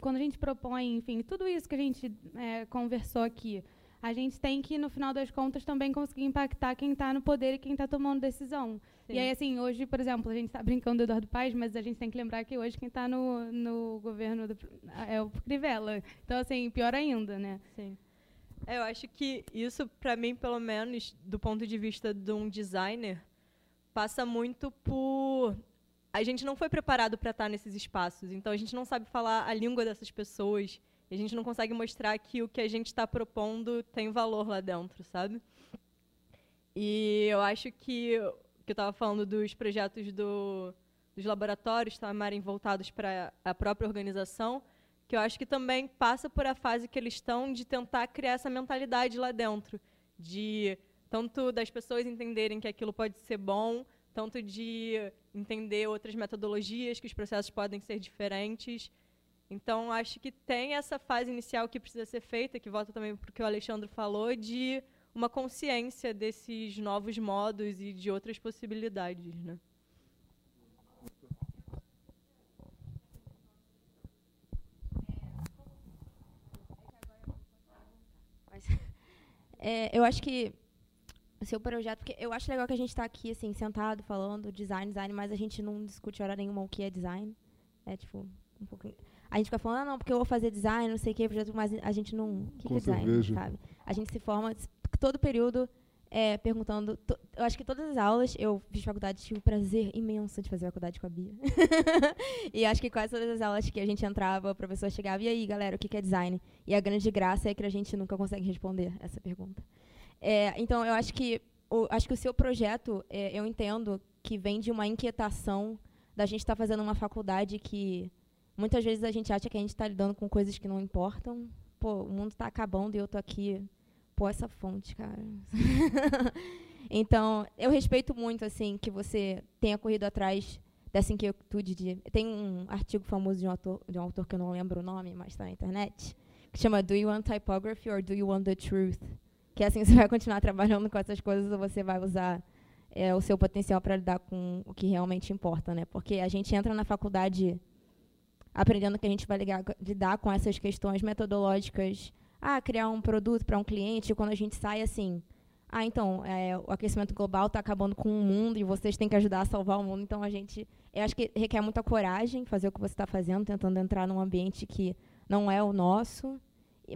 quando a gente propõe, enfim, tudo isso que a gente é, conversou aqui, a gente tem que, no final das contas, também conseguir impactar quem está no poder e quem está tomando decisão. Sim. E aí, assim, hoje, por exemplo, a gente está brincando do Eduardo Paes, mas a gente tem que lembrar que hoje quem está no, no governo do, é o Crivella. Então, assim, pior ainda, né? Sim. É, eu acho que isso, para mim, pelo menos, do ponto de vista de um designer, passa muito por a gente não foi preparado para estar nesses espaços, então a gente não sabe falar a língua dessas pessoas, e a gente não consegue mostrar que o que a gente está propondo tem valor lá dentro, sabe? E eu acho que que eu estava falando dos projetos do, dos laboratórios tamarem voltados para a própria organização, que eu acho que também passa por a fase que eles estão de tentar criar essa mentalidade lá dentro, de tanto das pessoas entenderem que aquilo pode ser bom, tanto de entender outras metodologias, que os processos podem ser diferentes. Então, acho que tem essa fase inicial que precisa ser feita, que volta também para o que o Alexandre falou, de uma consciência desses novos modos e de outras possibilidades. Né? É, eu acho que o seu projeto, porque eu acho legal que a gente está aqui, assim, sentado, falando design, design, mas a gente não discute hora nenhuma o que é design. É, tipo, um pouco... A gente fica falando, ah, não, porque eu vou fazer design, não sei o que, projeto, mas a gente não... O que, que é design, cerveja. sabe? A gente se forma todo período é, perguntando... To, eu acho que todas as aulas, eu fiz faculdade, tive o prazer imenso de fazer faculdade com a Bia. e acho que quase todas as aulas que a gente entrava, o professor chegava, e aí, galera, o que, que é design? E a grande graça é que a gente nunca consegue responder essa pergunta. É, então, eu acho que o, acho que o seu projeto, é, eu entendo que vem de uma inquietação da gente estar tá fazendo uma faculdade que muitas vezes a gente acha que a gente está lidando com coisas que não importam. Pô, o mundo está acabando e eu tô aqui. Pô, essa fonte, cara. então, eu respeito muito assim que você tenha corrido atrás dessa inquietude de. Tem um artigo famoso de um autor, de um autor que eu não lembro o nome, mas está na internet, que chama Do You Want Typography or Do You Want the Truth? que assim você vai continuar trabalhando com essas coisas ou você vai usar é, o seu potencial para lidar com o que realmente importa, né? Porque a gente entra na faculdade aprendendo que a gente vai ligar, lidar com essas questões metodológicas, ah, criar um produto para um cliente, quando a gente sai assim, ah, então, é, o aquecimento global está acabando com o mundo e vocês têm que ajudar a salvar o mundo. Então, a gente, eu acho que requer muita coragem fazer o que você está fazendo, tentando entrar num ambiente que não é o nosso,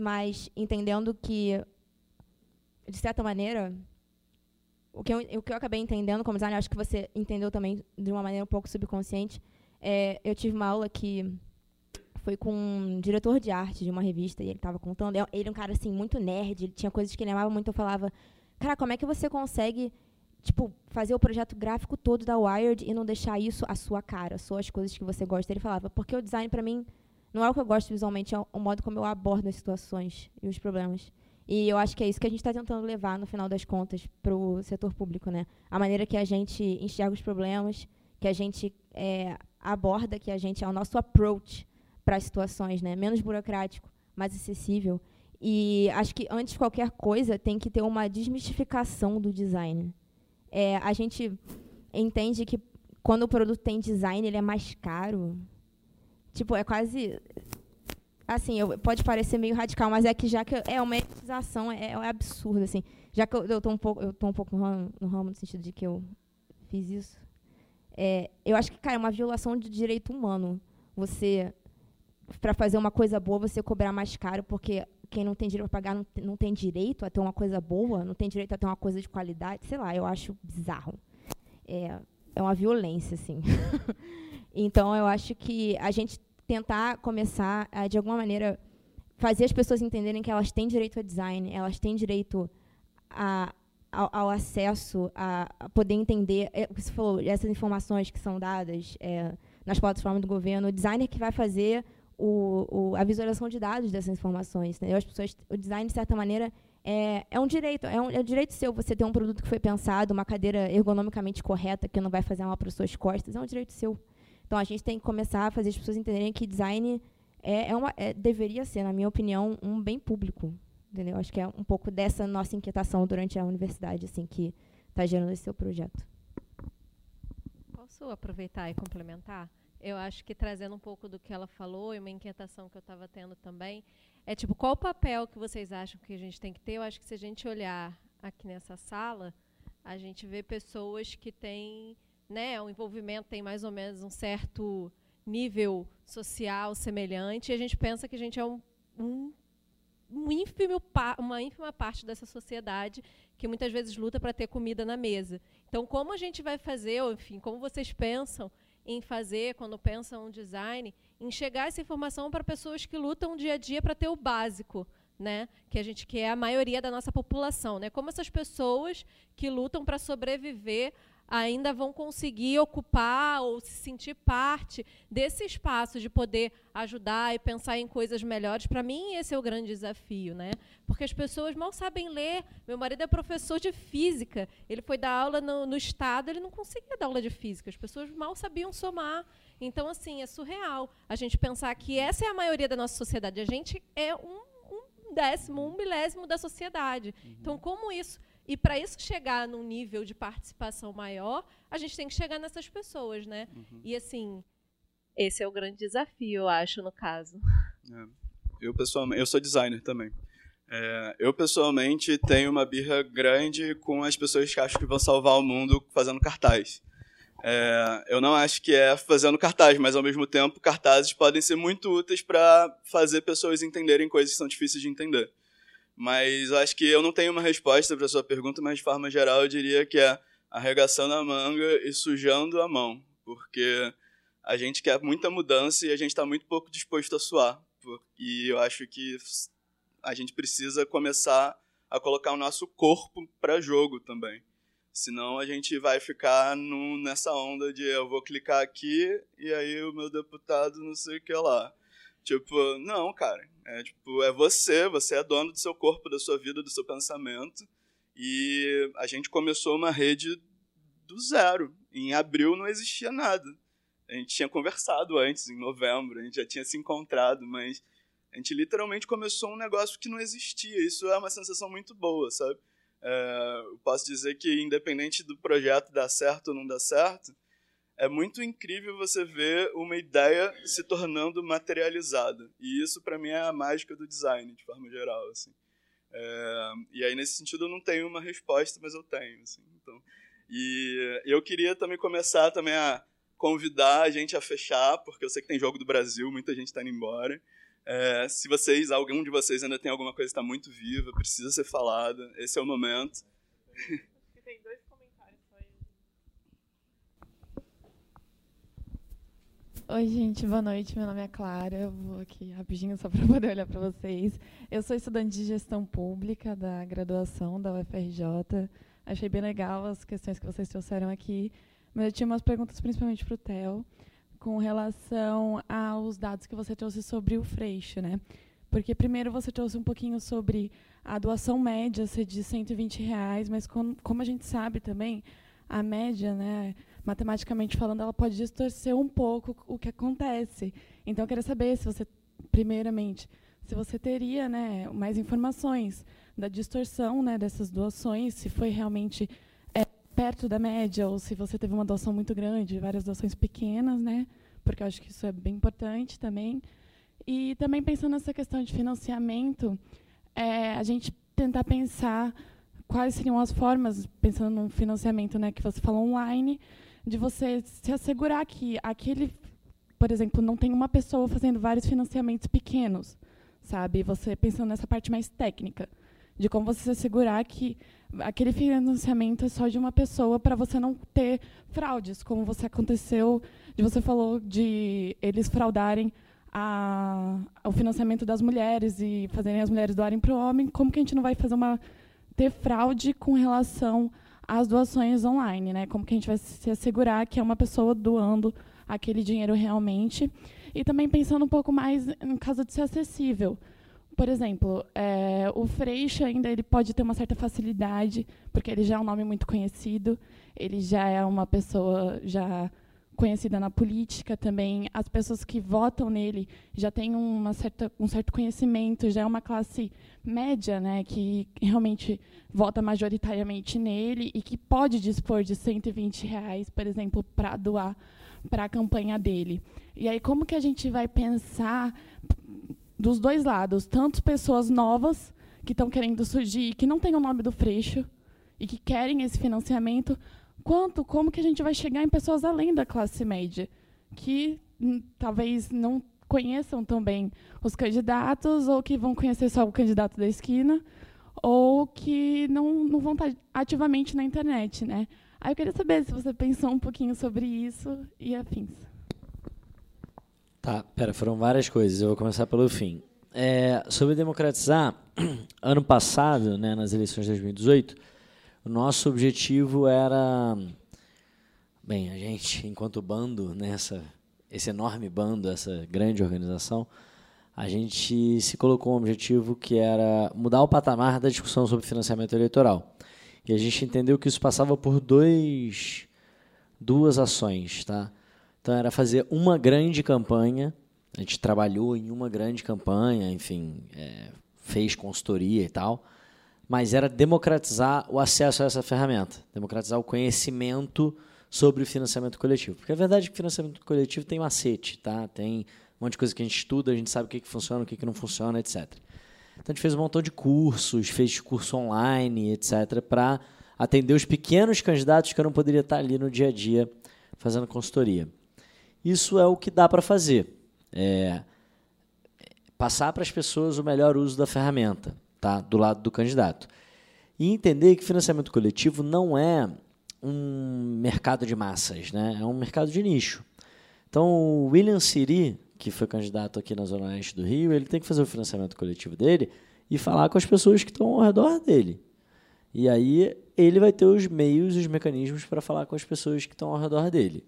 mas entendendo que de certa maneira, o que, eu, o que eu acabei entendendo como designer, acho que você entendeu também de uma maneira um pouco subconsciente, é, eu tive uma aula que foi com um diretor de arte de uma revista e ele estava contando. Ele era um cara assim muito nerd, ele tinha coisas que ele amava muito. Eu falava, cara, como é que você consegue tipo fazer o projeto gráfico todo da Wired e não deixar isso a sua cara, só as coisas que você gosta? Ele falava, porque o design para mim não é o que eu gosto visualmente, é o modo como eu abordo as situações e os problemas. E eu acho que é isso que a gente está tentando levar, no final das contas, para o setor público. Né? A maneira que a gente enxerga os problemas, que a gente é, aborda, que a gente é o nosso approach para as situações, né? menos burocrático, mais acessível. E acho que, antes de qualquer coisa, tem que ter uma desmistificação do design. É, a gente entende que quando o produto tem design, ele é mais caro. Tipo, é quase assim, eu, pode parecer meio radical, mas é que já que é uma etização, é, é absurdo, assim. Já que eu, eu tô um pouco, eu tô um pouco no ramo, no, ramo, no sentido de que eu fiz isso. É, eu acho que, cara, é uma violação de direito humano. Você, para fazer uma coisa boa, você cobrar mais caro, porque quem não tem direito a pagar não, não tem direito a ter uma coisa boa, não tem direito a ter uma coisa de qualidade. Sei lá, eu acho bizarro. É, é uma violência, assim. então, eu acho que a gente tentar começar a, de alguma maneira, fazer as pessoas entenderem que elas têm direito a design, elas têm direito a, ao, ao, acesso, a, a, poder entender é, você falou, essas informações que são dadas é, nas plataformas do governo, o designer que vai fazer o, o, a visualização de dados dessas informações. Né? As pessoas, o design, de certa maneira, é, é um direito, é um, é um direito seu você ter um produto que foi pensado, uma cadeira ergonomicamente correta, que não vai fazer mal para as suas costas, é um direito seu. Então a gente tem que começar a fazer as pessoas entenderem que design é, é uma, é, deveria ser, na minha opinião, um bem público. Entendeu? Acho que é um pouco dessa nossa inquietação durante a universidade assim que está gerando esse seu projeto. Posso aproveitar e complementar? Eu acho que trazendo um pouco do que ela falou e uma inquietação que eu estava tendo também, é tipo, qual o papel que vocês acham que a gente tem que ter? Eu acho que se a gente olhar aqui nessa sala, a gente vê pessoas que têm, né, o envolvimento tem mais ou menos um certo nível social semelhante, e a gente pensa que a gente é um, um, um ínfimo, uma ínfima parte dessa sociedade que muitas vezes luta para ter comida na mesa. Então, como a gente vai fazer, ou, enfim, como vocês pensam em fazer, quando pensam um design, em chegar essa informação para pessoas que lutam dia a dia para ter o básico, né? Que a gente quer a maioria da nossa população, né? Como essas pessoas que lutam para sobreviver ainda vão conseguir ocupar ou se sentir parte desse espaço de poder ajudar e pensar em coisas melhores. Para mim, esse é o grande desafio, né? Porque as pessoas mal sabem ler. Meu marido é professor de física. Ele foi dar aula no, no estado, ele não conseguia dar aula de física. As pessoas mal sabiam somar. Então, assim, é surreal a gente pensar que essa é a maioria da nossa sociedade. A gente é um, décimo, um milésimo da sociedade. Uhum. Então, como isso e para isso chegar num nível de participação maior, a gente tem que chegar nessas pessoas, né? Uhum. E assim, esse é o grande desafio, eu acho, no caso. É. Eu pessoalmente, eu sou designer também. É, eu pessoalmente tenho uma birra grande com as pessoas que acham que vão salvar o mundo fazendo cartaz. É, eu não acho que é fazendo cartaz, mas ao mesmo tempo cartazes podem ser muito úteis para fazer pessoas entenderem coisas que são difíceis de entender. Mas eu acho que eu não tenho uma resposta para a sua pergunta, mas de forma geral eu diria que é arregaçando a manga e sujando a mão, porque a gente quer muita mudança e a gente está muito pouco disposto a suar. E eu acho que a gente precisa começar a colocar o nosso corpo para jogo também. Senão a gente vai ficar no, nessa onda de eu vou clicar aqui e aí o meu deputado não sei o que lá. Tipo, não, cara. É, tipo, é você, você é dono do seu corpo, da sua vida, do seu pensamento. E a gente começou uma rede do zero. Em abril não existia nada. A gente tinha conversado antes, em novembro, a gente já tinha se encontrado, mas a gente literalmente começou um negócio que não existia. Isso é uma sensação muito boa, sabe? É, eu posso dizer que, independente do projeto dar certo ou não dar certo, é muito incrível você ver uma ideia se tornando materializada. E isso, para mim, é a mágica do design, de forma geral. Assim. É, e aí, nesse sentido, eu não tenho uma resposta, mas eu tenho. Assim, então, e eu queria também começar também a convidar a gente a fechar, porque eu sei que tem jogo do Brasil, muita gente está indo embora. É, se vocês, algum de vocês ainda tem alguma coisa que está muito viva, precisa ser falada, esse é o momento. Oi, gente, boa noite. Meu nome é Clara. Eu vou aqui rapidinho só para poder olhar para vocês. Eu sou estudante de gestão pública da graduação da UFRJ. Achei bem legal as questões que vocês trouxeram aqui, mas eu tinha umas perguntas principalmente para o Theo, com relação aos dados que você trouxe sobre o Freixo, né? Porque primeiro você trouxe um pouquinho sobre a doação média ser de 120 reais, mas com, como a gente sabe também, a média, né, matematicamente falando, ela pode distorcer um pouco o que acontece. Então, eu queria saber se você, primeiramente, se você teria né, mais informações da distorção né, dessas doações, se foi realmente é, perto da média ou se você teve uma doação muito grande, várias doações pequenas, né, porque eu acho que isso é bem importante também. E também pensando nessa questão de financiamento, é, a gente tentar pensar quais seriam as formas, pensando no financiamento né, que você falou online, de você se assegurar que aquele, por exemplo, não tem uma pessoa fazendo vários financiamentos pequenos, sabe? Você pensando nessa parte mais técnica, de como você se assegurar que aquele financiamento é só de uma pessoa para você não ter fraudes, como você aconteceu, de você falou de eles fraudarem a, o financiamento das mulheres e fazerem as mulheres doarem para o homem, como que a gente não vai fazer uma ter fraude com relação as doações online, né? Como que a gente vai se assegurar que é uma pessoa doando aquele dinheiro realmente. E também pensando um pouco mais no caso de ser acessível. Por exemplo, é, o Freixo ainda ele pode ter uma certa facilidade, porque ele já é um nome muito conhecido, ele já é uma pessoa já conhecida na política também. As pessoas que votam nele já têm uma certa, um certo conhecimento, já é uma classe média, né, que realmente vota majoritariamente nele e que pode dispor de 120 reais, por exemplo, para doar para a campanha dele. E aí, como que a gente vai pensar dos dois lados, tanto pessoas novas que estão querendo surgir, que não têm o nome do Freixo e que querem esse financiamento, quanto como que a gente vai chegar em pessoas além da classe média, que hum, talvez não conheçam também os candidatos ou que vão conhecer só o candidato da esquina ou que não, não vão estar ativamente na internet, né? Aí eu queria saber se você pensou um pouquinho sobre isso e afins. Tá, pera, foram várias coisas. Eu vou começar pelo fim. É, sobre democratizar, ano passado, né, nas eleições de 2018, o nosso objetivo era, bem, a gente, enquanto bando, nessa esse enorme bando, essa grande organização, a gente se colocou um objetivo que era mudar o patamar da discussão sobre financiamento eleitoral. E a gente entendeu que isso passava por dois, duas ações. Tá? Então, era fazer uma grande campanha, a gente trabalhou em uma grande campanha, enfim, é, fez consultoria e tal, mas era democratizar o acesso a essa ferramenta, democratizar o conhecimento sobre o financiamento coletivo. Porque a verdade é que o financiamento coletivo tem macete, tá? tem um monte de coisa que a gente estuda, a gente sabe o que, que funciona, o que, que não funciona, etc. Então a gente fez um montão de cursos, fez curso online, etc., para atender os pequenos candidatos que eu não poderia estar ali no dia a dia fazendo consultoria. Isso é o que dá para fazer. É passar para as pessoas o melhor uso da ferramenta, tá? do lado do candidato. E entender que financiamento coletivo não é um mercado de massas, né? é um mercado de nicho. Então, o William Siri, que foi candidato aqui na Zona Oeste do Rio, ele tem que fazer o financiamento coletivo dele e falar com as pessoas que estão ao redor dele. E aí ele vai ter os meios os mecanismos para falar com as pessoas que estão ao redor dele.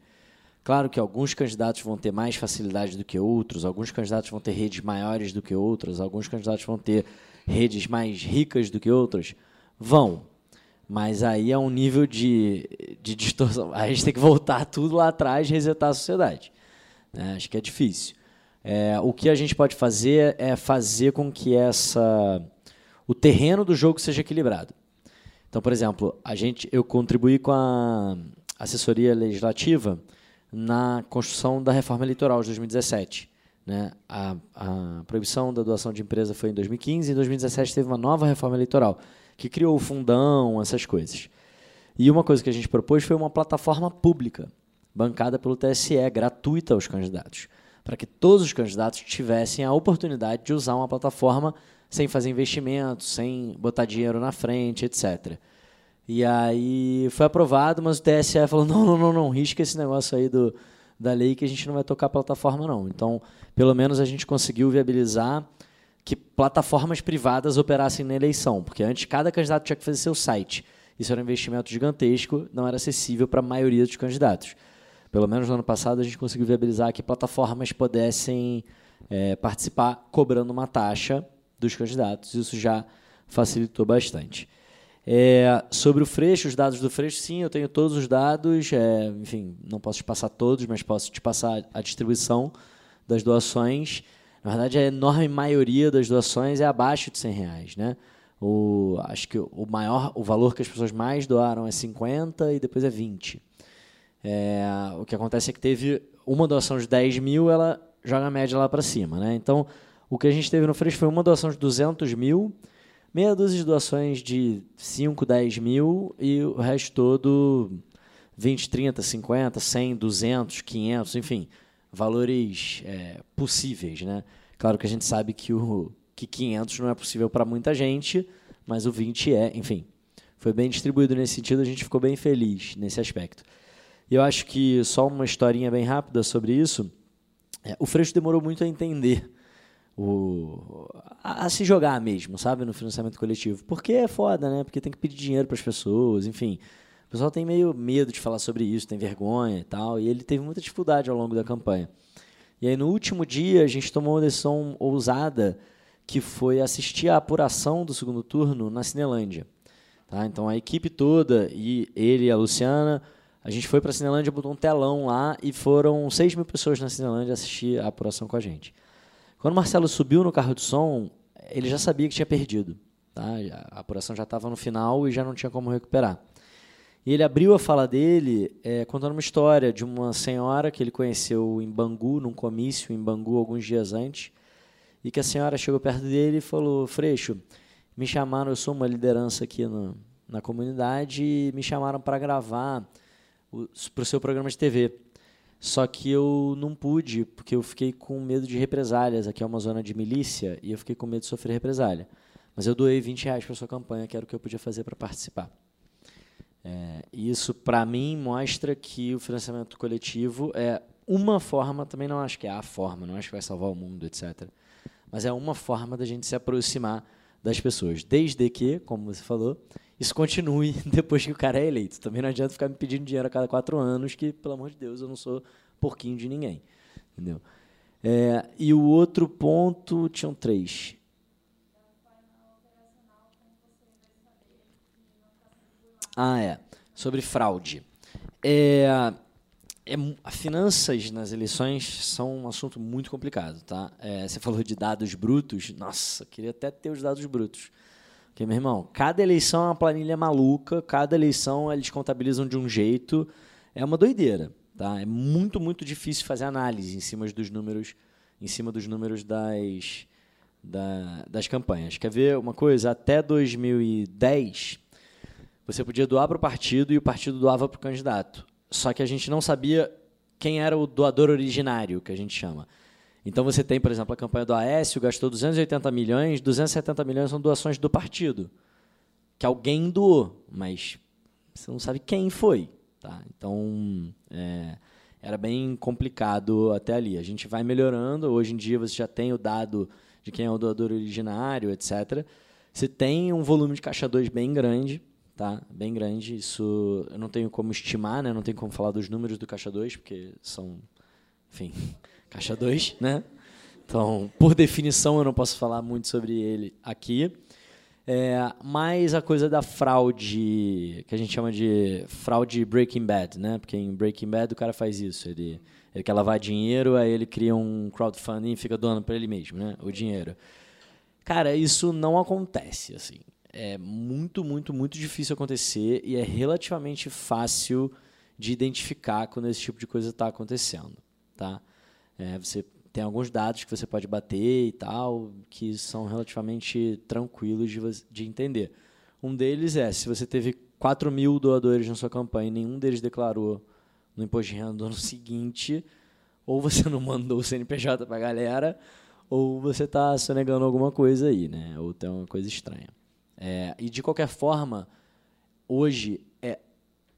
Claro que alguns candidatos vão ter mais facilidade do que outros, alguns candidatos vão ter redes maiores do que outros, alguns candidatos vão ter redes mais ricas do que outros. Vão. Mas aí é um nível de, de distorção. A gente tem que voltar tudo lá atrás e resetar a sociedade. Né? Acho que é difícil. É, o que a gente pode fazer é fazer com que essa o terreno do jogo seja equilibrado. Então, por exemplo, a gente, eu contribuí com a assessoria legislativa na construção da reforma eleitoral de 2017. Né? A, a proibição da doação de empresa foi em 2015, em 2017 teve uma nova reforma eleitoral que criou o fundão, essas coisas. E uma coisa que a gente propôs foi uma plataforma pública, bancada pelo TSE, gratuita aos candidatos, para que todos os candidatos tivessem a oportunidade de usar uma plataforma sem fazer investimentos, sem botar dinheiro na frente, etc. E aí foi aprovado, mas o TSE falou: não, não, não, não, risca esse negócio aí do, da lei que a gente não vai tocar a plataforma, não. Então, pelo menos a gente conseguiu viabilizar que plataformas privadas operassem na eleição, porque antes cada candidato tinha que fazer seu site. Isso era um investimento gigantesco, não era acessível para a maioria dos candidatos. Pelo menos no ano passado a gente conseguiu viabilizar que plataformas pudessem é, participar cobrando uma taxa dos candidatos. Isso já facilitou bastante. É, sobre o Freixo, os dados do Freixo, sim, eu tenho todos os dados. É, enfim, não posso te passar todos, mas posso te passar a distribuição das doações. Na verdade, a enorme maioria das doações é abaixo de 100 reais, né? O, acho que o maior, o valor que as pessoas mais doaram é 50 e depois é 20. É, o que acontece é que teve uma doação de 10 mil, ela joga a média lá para cima, né? Então, o que a gente teve no Freixo foi uma doação de 200 mil, meia dúzia de doações de 5, 10 mil e o resto todo 20, 30, 50, 100, 200, 500, enfim valores é, possíveis, né? Claro que a gente sabe que o que 500 não é possível para muita gente, mas o 20 é, enfim. Foi bem distribuído nesse sentido, a gente ficou bem feliz nesse aspecto. E eu acho que só uma historinha bem rápida sobre isso. É, o Freixo demorou muito a entender o, a, a, se jogar mesmo, sabe, no financiamento coletivo. Porque é foda, né? Porque tem que pedir dinheiro para as pessoas, enfim pessoal tem meio medo de falar sobre isso, tem vergonha e tal, e ele teve muita dificuldade ao longo da campanha. E aí, no último dia, a gente tomou uma decisão ousada, que foi assistir à apuração do segundo turno na Cinelândia. Tá? Então, a equipe toda, e ele e a Luciana, a gente foi para a Cinelândia, botou um telão lá, e foram 6 mil pessoas na Cinelândia assistir a apuração com a gente. Quando o Marcelo subiu no carro de som, ele já sabia que tinha perdido. Tá? A apuração já estava no final e já não tinha como recuperar. E ele abriu a fala dele é, contando uma história de uma senhora que ele conheceu em Bangu, num comício em Bangu alguns dias antes, e que a senhora chegou perto dele e falou: Freixo, me chamaram, eu sou uma liderança aqui no, na comunidade, e me chamaram para gravar para o seu programa de TV. Só que eu não pude, porque eu fiquei com medo de represálias. Aqui é uma zona de milícia e eu fiquei com medo de sofrer represália. Mas eu doei 20 reais para sua campanha, que era o que eu podia fazer para participar. É, isso, para mim, mostra que o financiamento coletivo é uma forma, também não acho que é a forma, não acho que vai salvar o mundo, etc. Mas é uma forma da gente se aproximar das pessoas. Desde que, como você falou, isso continue depois que o cara é eleito. Também não adianta ficar me pedindo dinheiro a cada quatro anos, que, pelo amor de Deus, eu não sou porquinho de ninguém. Entendeu? É, e o outro ponto, tinham três. Ah, é. Sobre fraude. É, é, finanças nas eleições são um assunto muito complicado, tá? É, você falou de dados brutos. Nossa, queria até ter os dados brutos. Porque, meu irmão, cada eleição é uma planilha maluca, cada eleição eles contabilizam de um jeito. É uma doideira. Tá? É muito, muito difícil fazer análise em cima dos números, em cima dos números das, da, das campanhas. Quer ver uma coisa? Até 2010, você podia doar para o partido e o partido doava para o candidato. Só que a gente não sabia quem era o doador originário, que a gente chama. Então você tem, por exemplo, a campanha do Aécio, gastou 280 milhões, 270 milhões são doações do partido. Que alguém doou, mas você não sabe quem foi. Tá? Então, é, era bem complicado até ali. A gente vai melhorando, hoje em dia você já tem o dado de quem é o doador originário, etc. Você tem um volume de caixa 2 bem grande, tá? Bem grande. Isso eu não tenho como estimar, né? Não tenho como falar dos números do caixa 2, porque são, enfim, Caixa 2, né? Então, por definição, eu não posso falar muito sobre ele aqui. É, mas a coisa da fraude, que a gente chama de fraude Breaking Bad, né? Porque em Breaking Bad o cara faz isso, ele, ele quer lavar dinheiro, aí ele cria um crowdfunding e fica doando para ele mesmo, né? O dinheiro. Cara, isso não acontece, assim. É muito, muito, muito difícil acontecer e é relativamente fácil de identificar quando esse tipo de coisa está acontecendo, tá? É, você tem alguns dados que você pode bater e tal, que são relativamente tranquilos de, de entender. Um deles é, se você teve 4 mil doadores na sua campanha e nenhum deles declarou no imposto de renda do ano seguinte, ou você não mandou o CNPJ para a galera, ou você está sonegando alguma coisa aí, né? ou tem uma coisa estranha. É, e, de qualquer forma, hoje é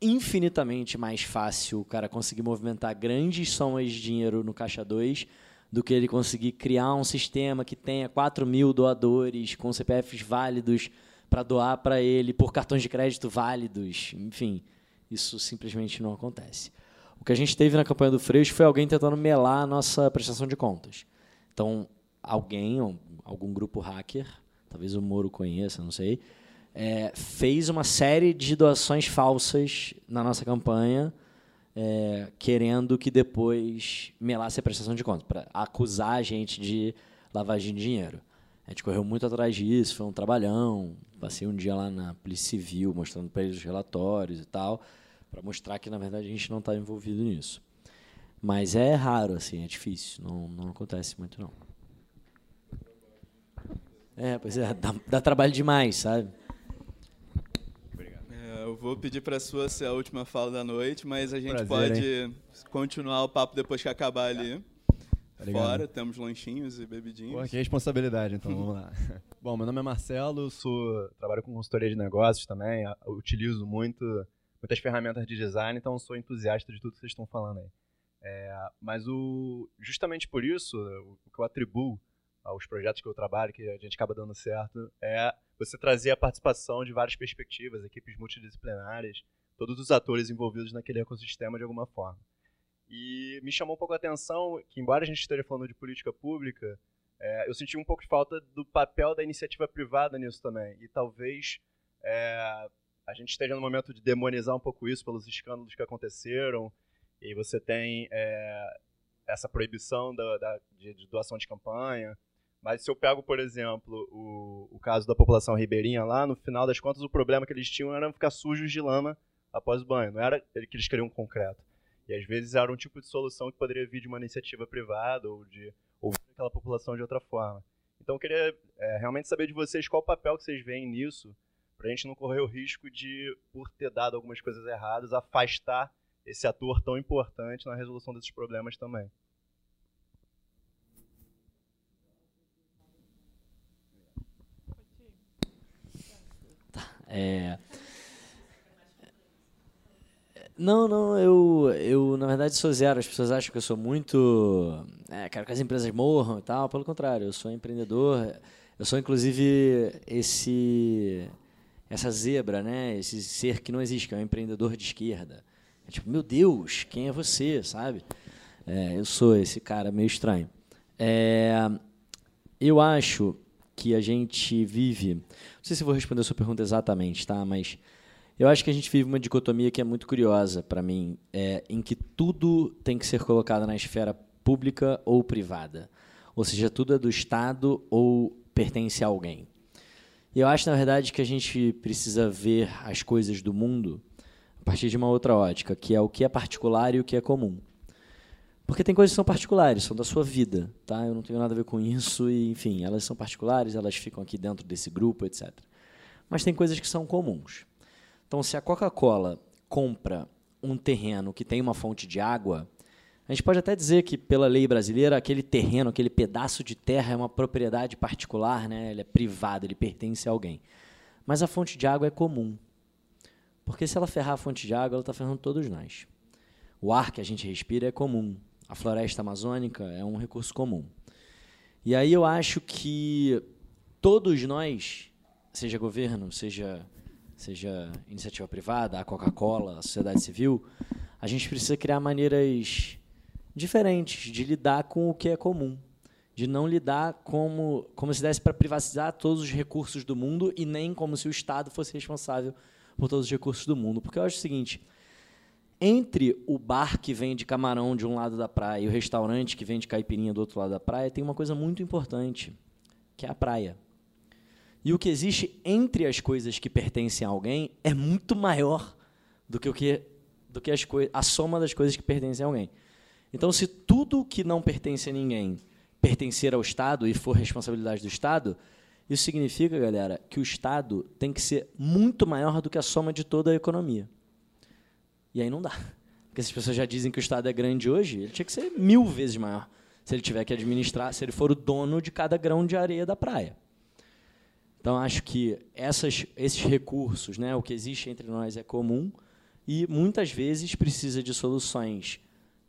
infinitamente mais fácil o cara conseguir movimentar grandes somas de dinheiro no Caixa 2 do que ele conseguir criar um sistema que tenha 4 mil doadores com CPFs válidos para doar para ele por cartões de crédito válidos. Enfim, isso simplesmente não acontece. O que a gente teve na campanha do Freixo foi alguém tentando melar a nossa prestação de contas. Então, alguém, algum grupo hacker, talvez o Moro conheça, não sei, é, fez uma série de doações falsas na nossa campanha, é, querendo que depois melasse a prestação de contas, para acusar a gente de lavagem de dinheiro. A gente correu muito atrás disso, foi um trabalhão. Passei um dia lá na Polícia Civil, mostrando para eles os relatórios e tal, para mostrar que, na verdade, a gente não está envolvido nisso. Mas é raro, assim, é difícil, não, não acontece muito, não. É, pois é, dá, dá trabalho demais, sabe? eu vou pedir para a sua ser a última fala da noite, mas a gente Prazer, pode hein? continuar o papo depois que acabar ali. Tá Fora, temos lanchinhos e bebidinhos. Pô, que responsabilidade, então, vamos lá. Bom, meu nome é Marcelo, sou, trabalho com consultoria de negócios também, utilizo muito, muitas ferramentas de design, então sou entusiasta de tudo que vocês estão falando aí. É, mas o, justamente por isso, o que eu atribuo aos projetos que eu trabalho, que a gente acaba dando certo, é você trazer a participação de várias perspectivas, equipes multidisciplinares, todos os atores envolvidos naquele ecossistema de alguma forma. E me chamou um pouco a atenção que, embora a gente esteja falando de política pública, é, eu senti um pouco de falta do papel da iniciativa privada nisso também. E talvez é, a gente esteja no momento de demonizar um pouco isso pelos escândalos que aconteceram. E você tem é, essa proibição da, da de, de doação de campanha. Mas se eu pego, por exemplo, o, o caso da população ribeirinha lá, no final das contas, o problema que eles tinham era ficar sujos de lama após o banho. Não era que eles queriam concreto. E às vezes era um tipo de solução que poderia vir de uma iniciativa privada ou de ouvir aquela população de outra forma. Então eu queria é, realmente saber de vocês qual o papel que vocês veem nisso, para a gente não correr o risco de, por ter dado algumas coisas erradas, afastar esse ator tão importante na resolução desses problemas também. É... Não, não, eu, eu na verdade sou zero. As pessoas acham que eu sou muito. É, quero que as empresas morram e tal. Pelo contrário, eu sou empreendedor. Eu sou, inclusive, esse essa zebra, né? Esse ser que não existe, que é um empreendedor de esquerda. É tipo, meu Deus, quem é você, sabe? É, eu sou esse cara meio estranho. É, eu acho que a gente vive. Não sei se vou responder a sua pergunta exatamente, tá? Mas eu acho que a gente vive uma dicotomia que é muito curiosa para mim, é, em que tudo tem que ser colocado na esfera pública ou privada. Ou seja, tudo é do Estado ou pertence a alguém. E eu acho, na verdade, que a gente precisa ver as coisas do mundo a partir de uma outra ótica, que é o que é particular e o que é comum. Porque tem coisas que são particulares, são da sua vida, tá? Eu não tenho nada a ver com isso e, enfim, elas são particulares, elas ficam aqui dentro desse grupo, etc. Mas tem coisas que são comuns. Então, se a Coca-Cola compra um terreno que tem uma fonte de água, a gente pode até dizer que, pela lei brasileira, aquele terreno, aquele pedaço de terra é uma propriedade particular, né? ele é privado, ele pertence a alguém. Mas a fonte de água é comum. Porque se ela ferrar a fonte de água, ela está ferrando todos nós. O ar que a gente respira é comum. A floresta amazônica é um recurso comum. E aí eu acho que todos nós, seja governo, seja, seja iniciativa privada, a Coca-Cola, a sociedade civil, a gente precisa criar maneiras diferentes de lidar com o que é comum. De não lidar como, como se desse para privatizar todos os recursos do mundo e nem como se o Estado fosse responsável por todos os recursos do mundo. Porque eu acho o seguinte: entre o bar que vende camarão de um lado da praia e o restaurante que vende caipirinha do outro lado da praia, tem uma coisa muito importante, que é a praia. E o que existe entre as coisas que pertencem a alguém é muito maior do que o que do que as a soma das coisas que pertencem a alguém. Então, se tudo que não pertence a ninguém pertencer ao Estado e for responsabilidade do Estado, isso significa, galera, que o Estado tem que ser muito maior do que a soma de toda a economia. E aí não dá. Porque se as pessoas já dizem que o Estado é grande hoje, ele tinha que ser mil vezes maior. Se ele tiver que administrar, se ele for o dono de cada grão de areia da praia. Então, acho que essas, esses recursos, né, o que existe entre nós é comum e muitas vezes precisa de soluções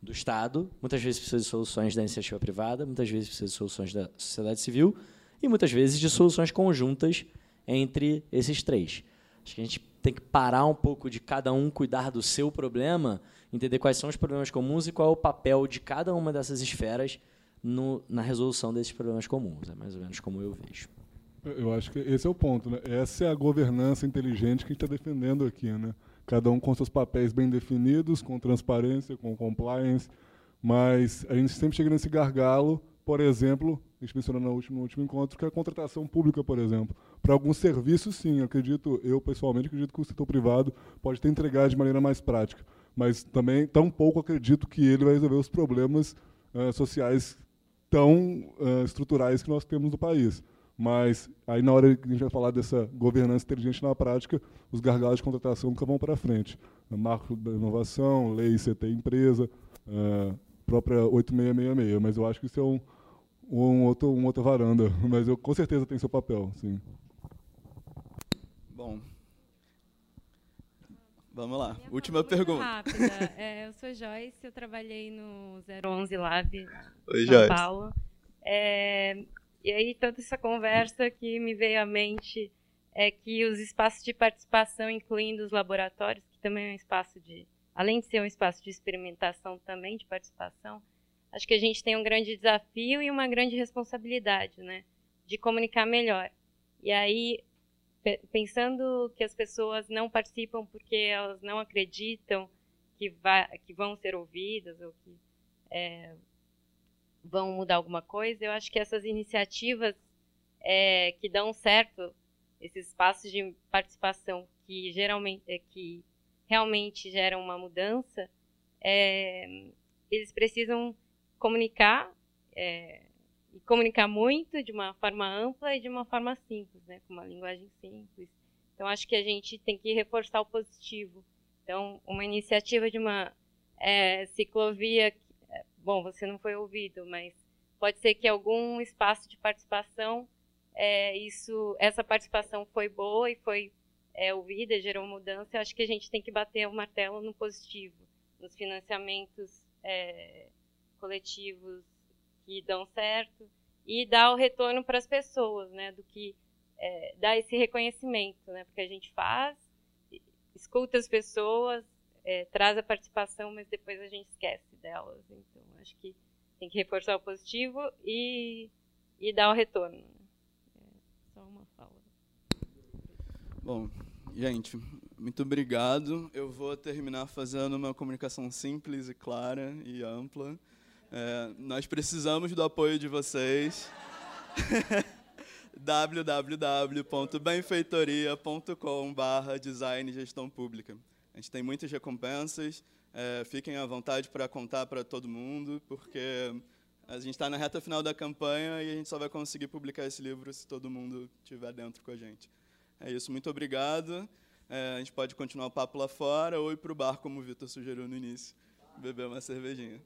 do Estado, muitas vezes precisa de soluções da iniciativa privada, muitas vezes precisa de soluções da sociedade civil e muitas vezes de soluções conjuntas entre esses três. Acho que a gente tem que parar um pouco de cada um cuidar do seu problema, entender quais são os problemas comuns e qual é o papel de cada uma dessas esferas no, na resolução desses problemas comuns. É mais ou menos como eu vejo. Eu acho que esse é o ponto. Né? Essa é a governança inteligente que a gente está defendendo aqui. Né? Cada um com seus papéis bem definidos, com transparência, com compliance, mas a gente sempre chega nesse gargalo por exemplo, a gente mencionou no último, no último encontro, que é a contratação pública, por exemplo. Para alguns serviços, sim, acredito, eu pessoalmente acredito que o setor privado pode ter entregado de maneira mais prática. Mas também, tão pouco acredito que ele vai resolver os problemas uh, sociais tão uh, estruturais que nós temos no país. Mas aí, na hora que a gente vai falar dessa governança inteligente na prática, os gargalos de contratação nunca vão para frente. Marco da inovação, lei CT empresa, uh, própria 8666. Mas eu acho que isso é um, um outro, uma outra varanda, mas eu com certeza tem seu papel, sim. Bom, vamos lá. Última pergunta. Rápida. É, eu sou Joyce, eu trabalhei no 011 Lab Oi, São Joyce. Paulo. É, e aí toda essa conversa que me veio à mente é que os espaços de participação, incluindo os laboratórios, que também é um espaço de, além de ser um espaço de experimentação, também de participação, acho que a gente tem um grande desafio e uma grande responsabilidade, né, de comunicar melhor. E aí, pensando que as pessoas não participam porque elas não acreditam que, vai, que vão ser ouvidas ou que é, vão mudar alguma coisa, eu acho que essas iniciativas é, que dão certo, esses espaços de participação que geralmente é, que realmente geram uma mudança, é, eles precisam comunicar é, e comunicar muito de uma forma ampla e de uma forma simples, né, com uma linguagem simples. Então acho que a gente tem que reforçar o positivo. Então uma iniciativa de uma é, ciclovia, é, bom, você não foi ouvido, mas pode ser que algum espaço de participação, é, isso, essa participação foi boa e foi é, ouvida, gerou mudança. Eu acho que a gente tem que bater o martelo no positivo, nos financiamentos é, coletivos que dão certo e dar o retorno para as pessoas, né, do que é, dar esse reconhecimento, né, porque a gente faz, escuta as pessoas, é, traz a participação, mas depois a gente esquece delas. Então, acho que tem que reforçar o positivo e, e dar o retorno. É só uma fala. Bom, gente, muito obrigado. Eu vou terminar fazendo uma comunicação simples e clara e ampla. É, nós precisamos do apoio de vocês. www.benfeitoria.com.br design gestão pública. A gente tem muitas recompensas. É, fiquem à vontade para contar para todo mundo, porque a gente está na reta final da campanha e a gente só vai conseguir publicar esse livro se todo mundo estiver dentro com a gente. É isso, muito obrigado. É, a gente pode continuar o papo lá fora ou ir para o bar, como o Vitor sugeriu no início, beber uma cervejinha.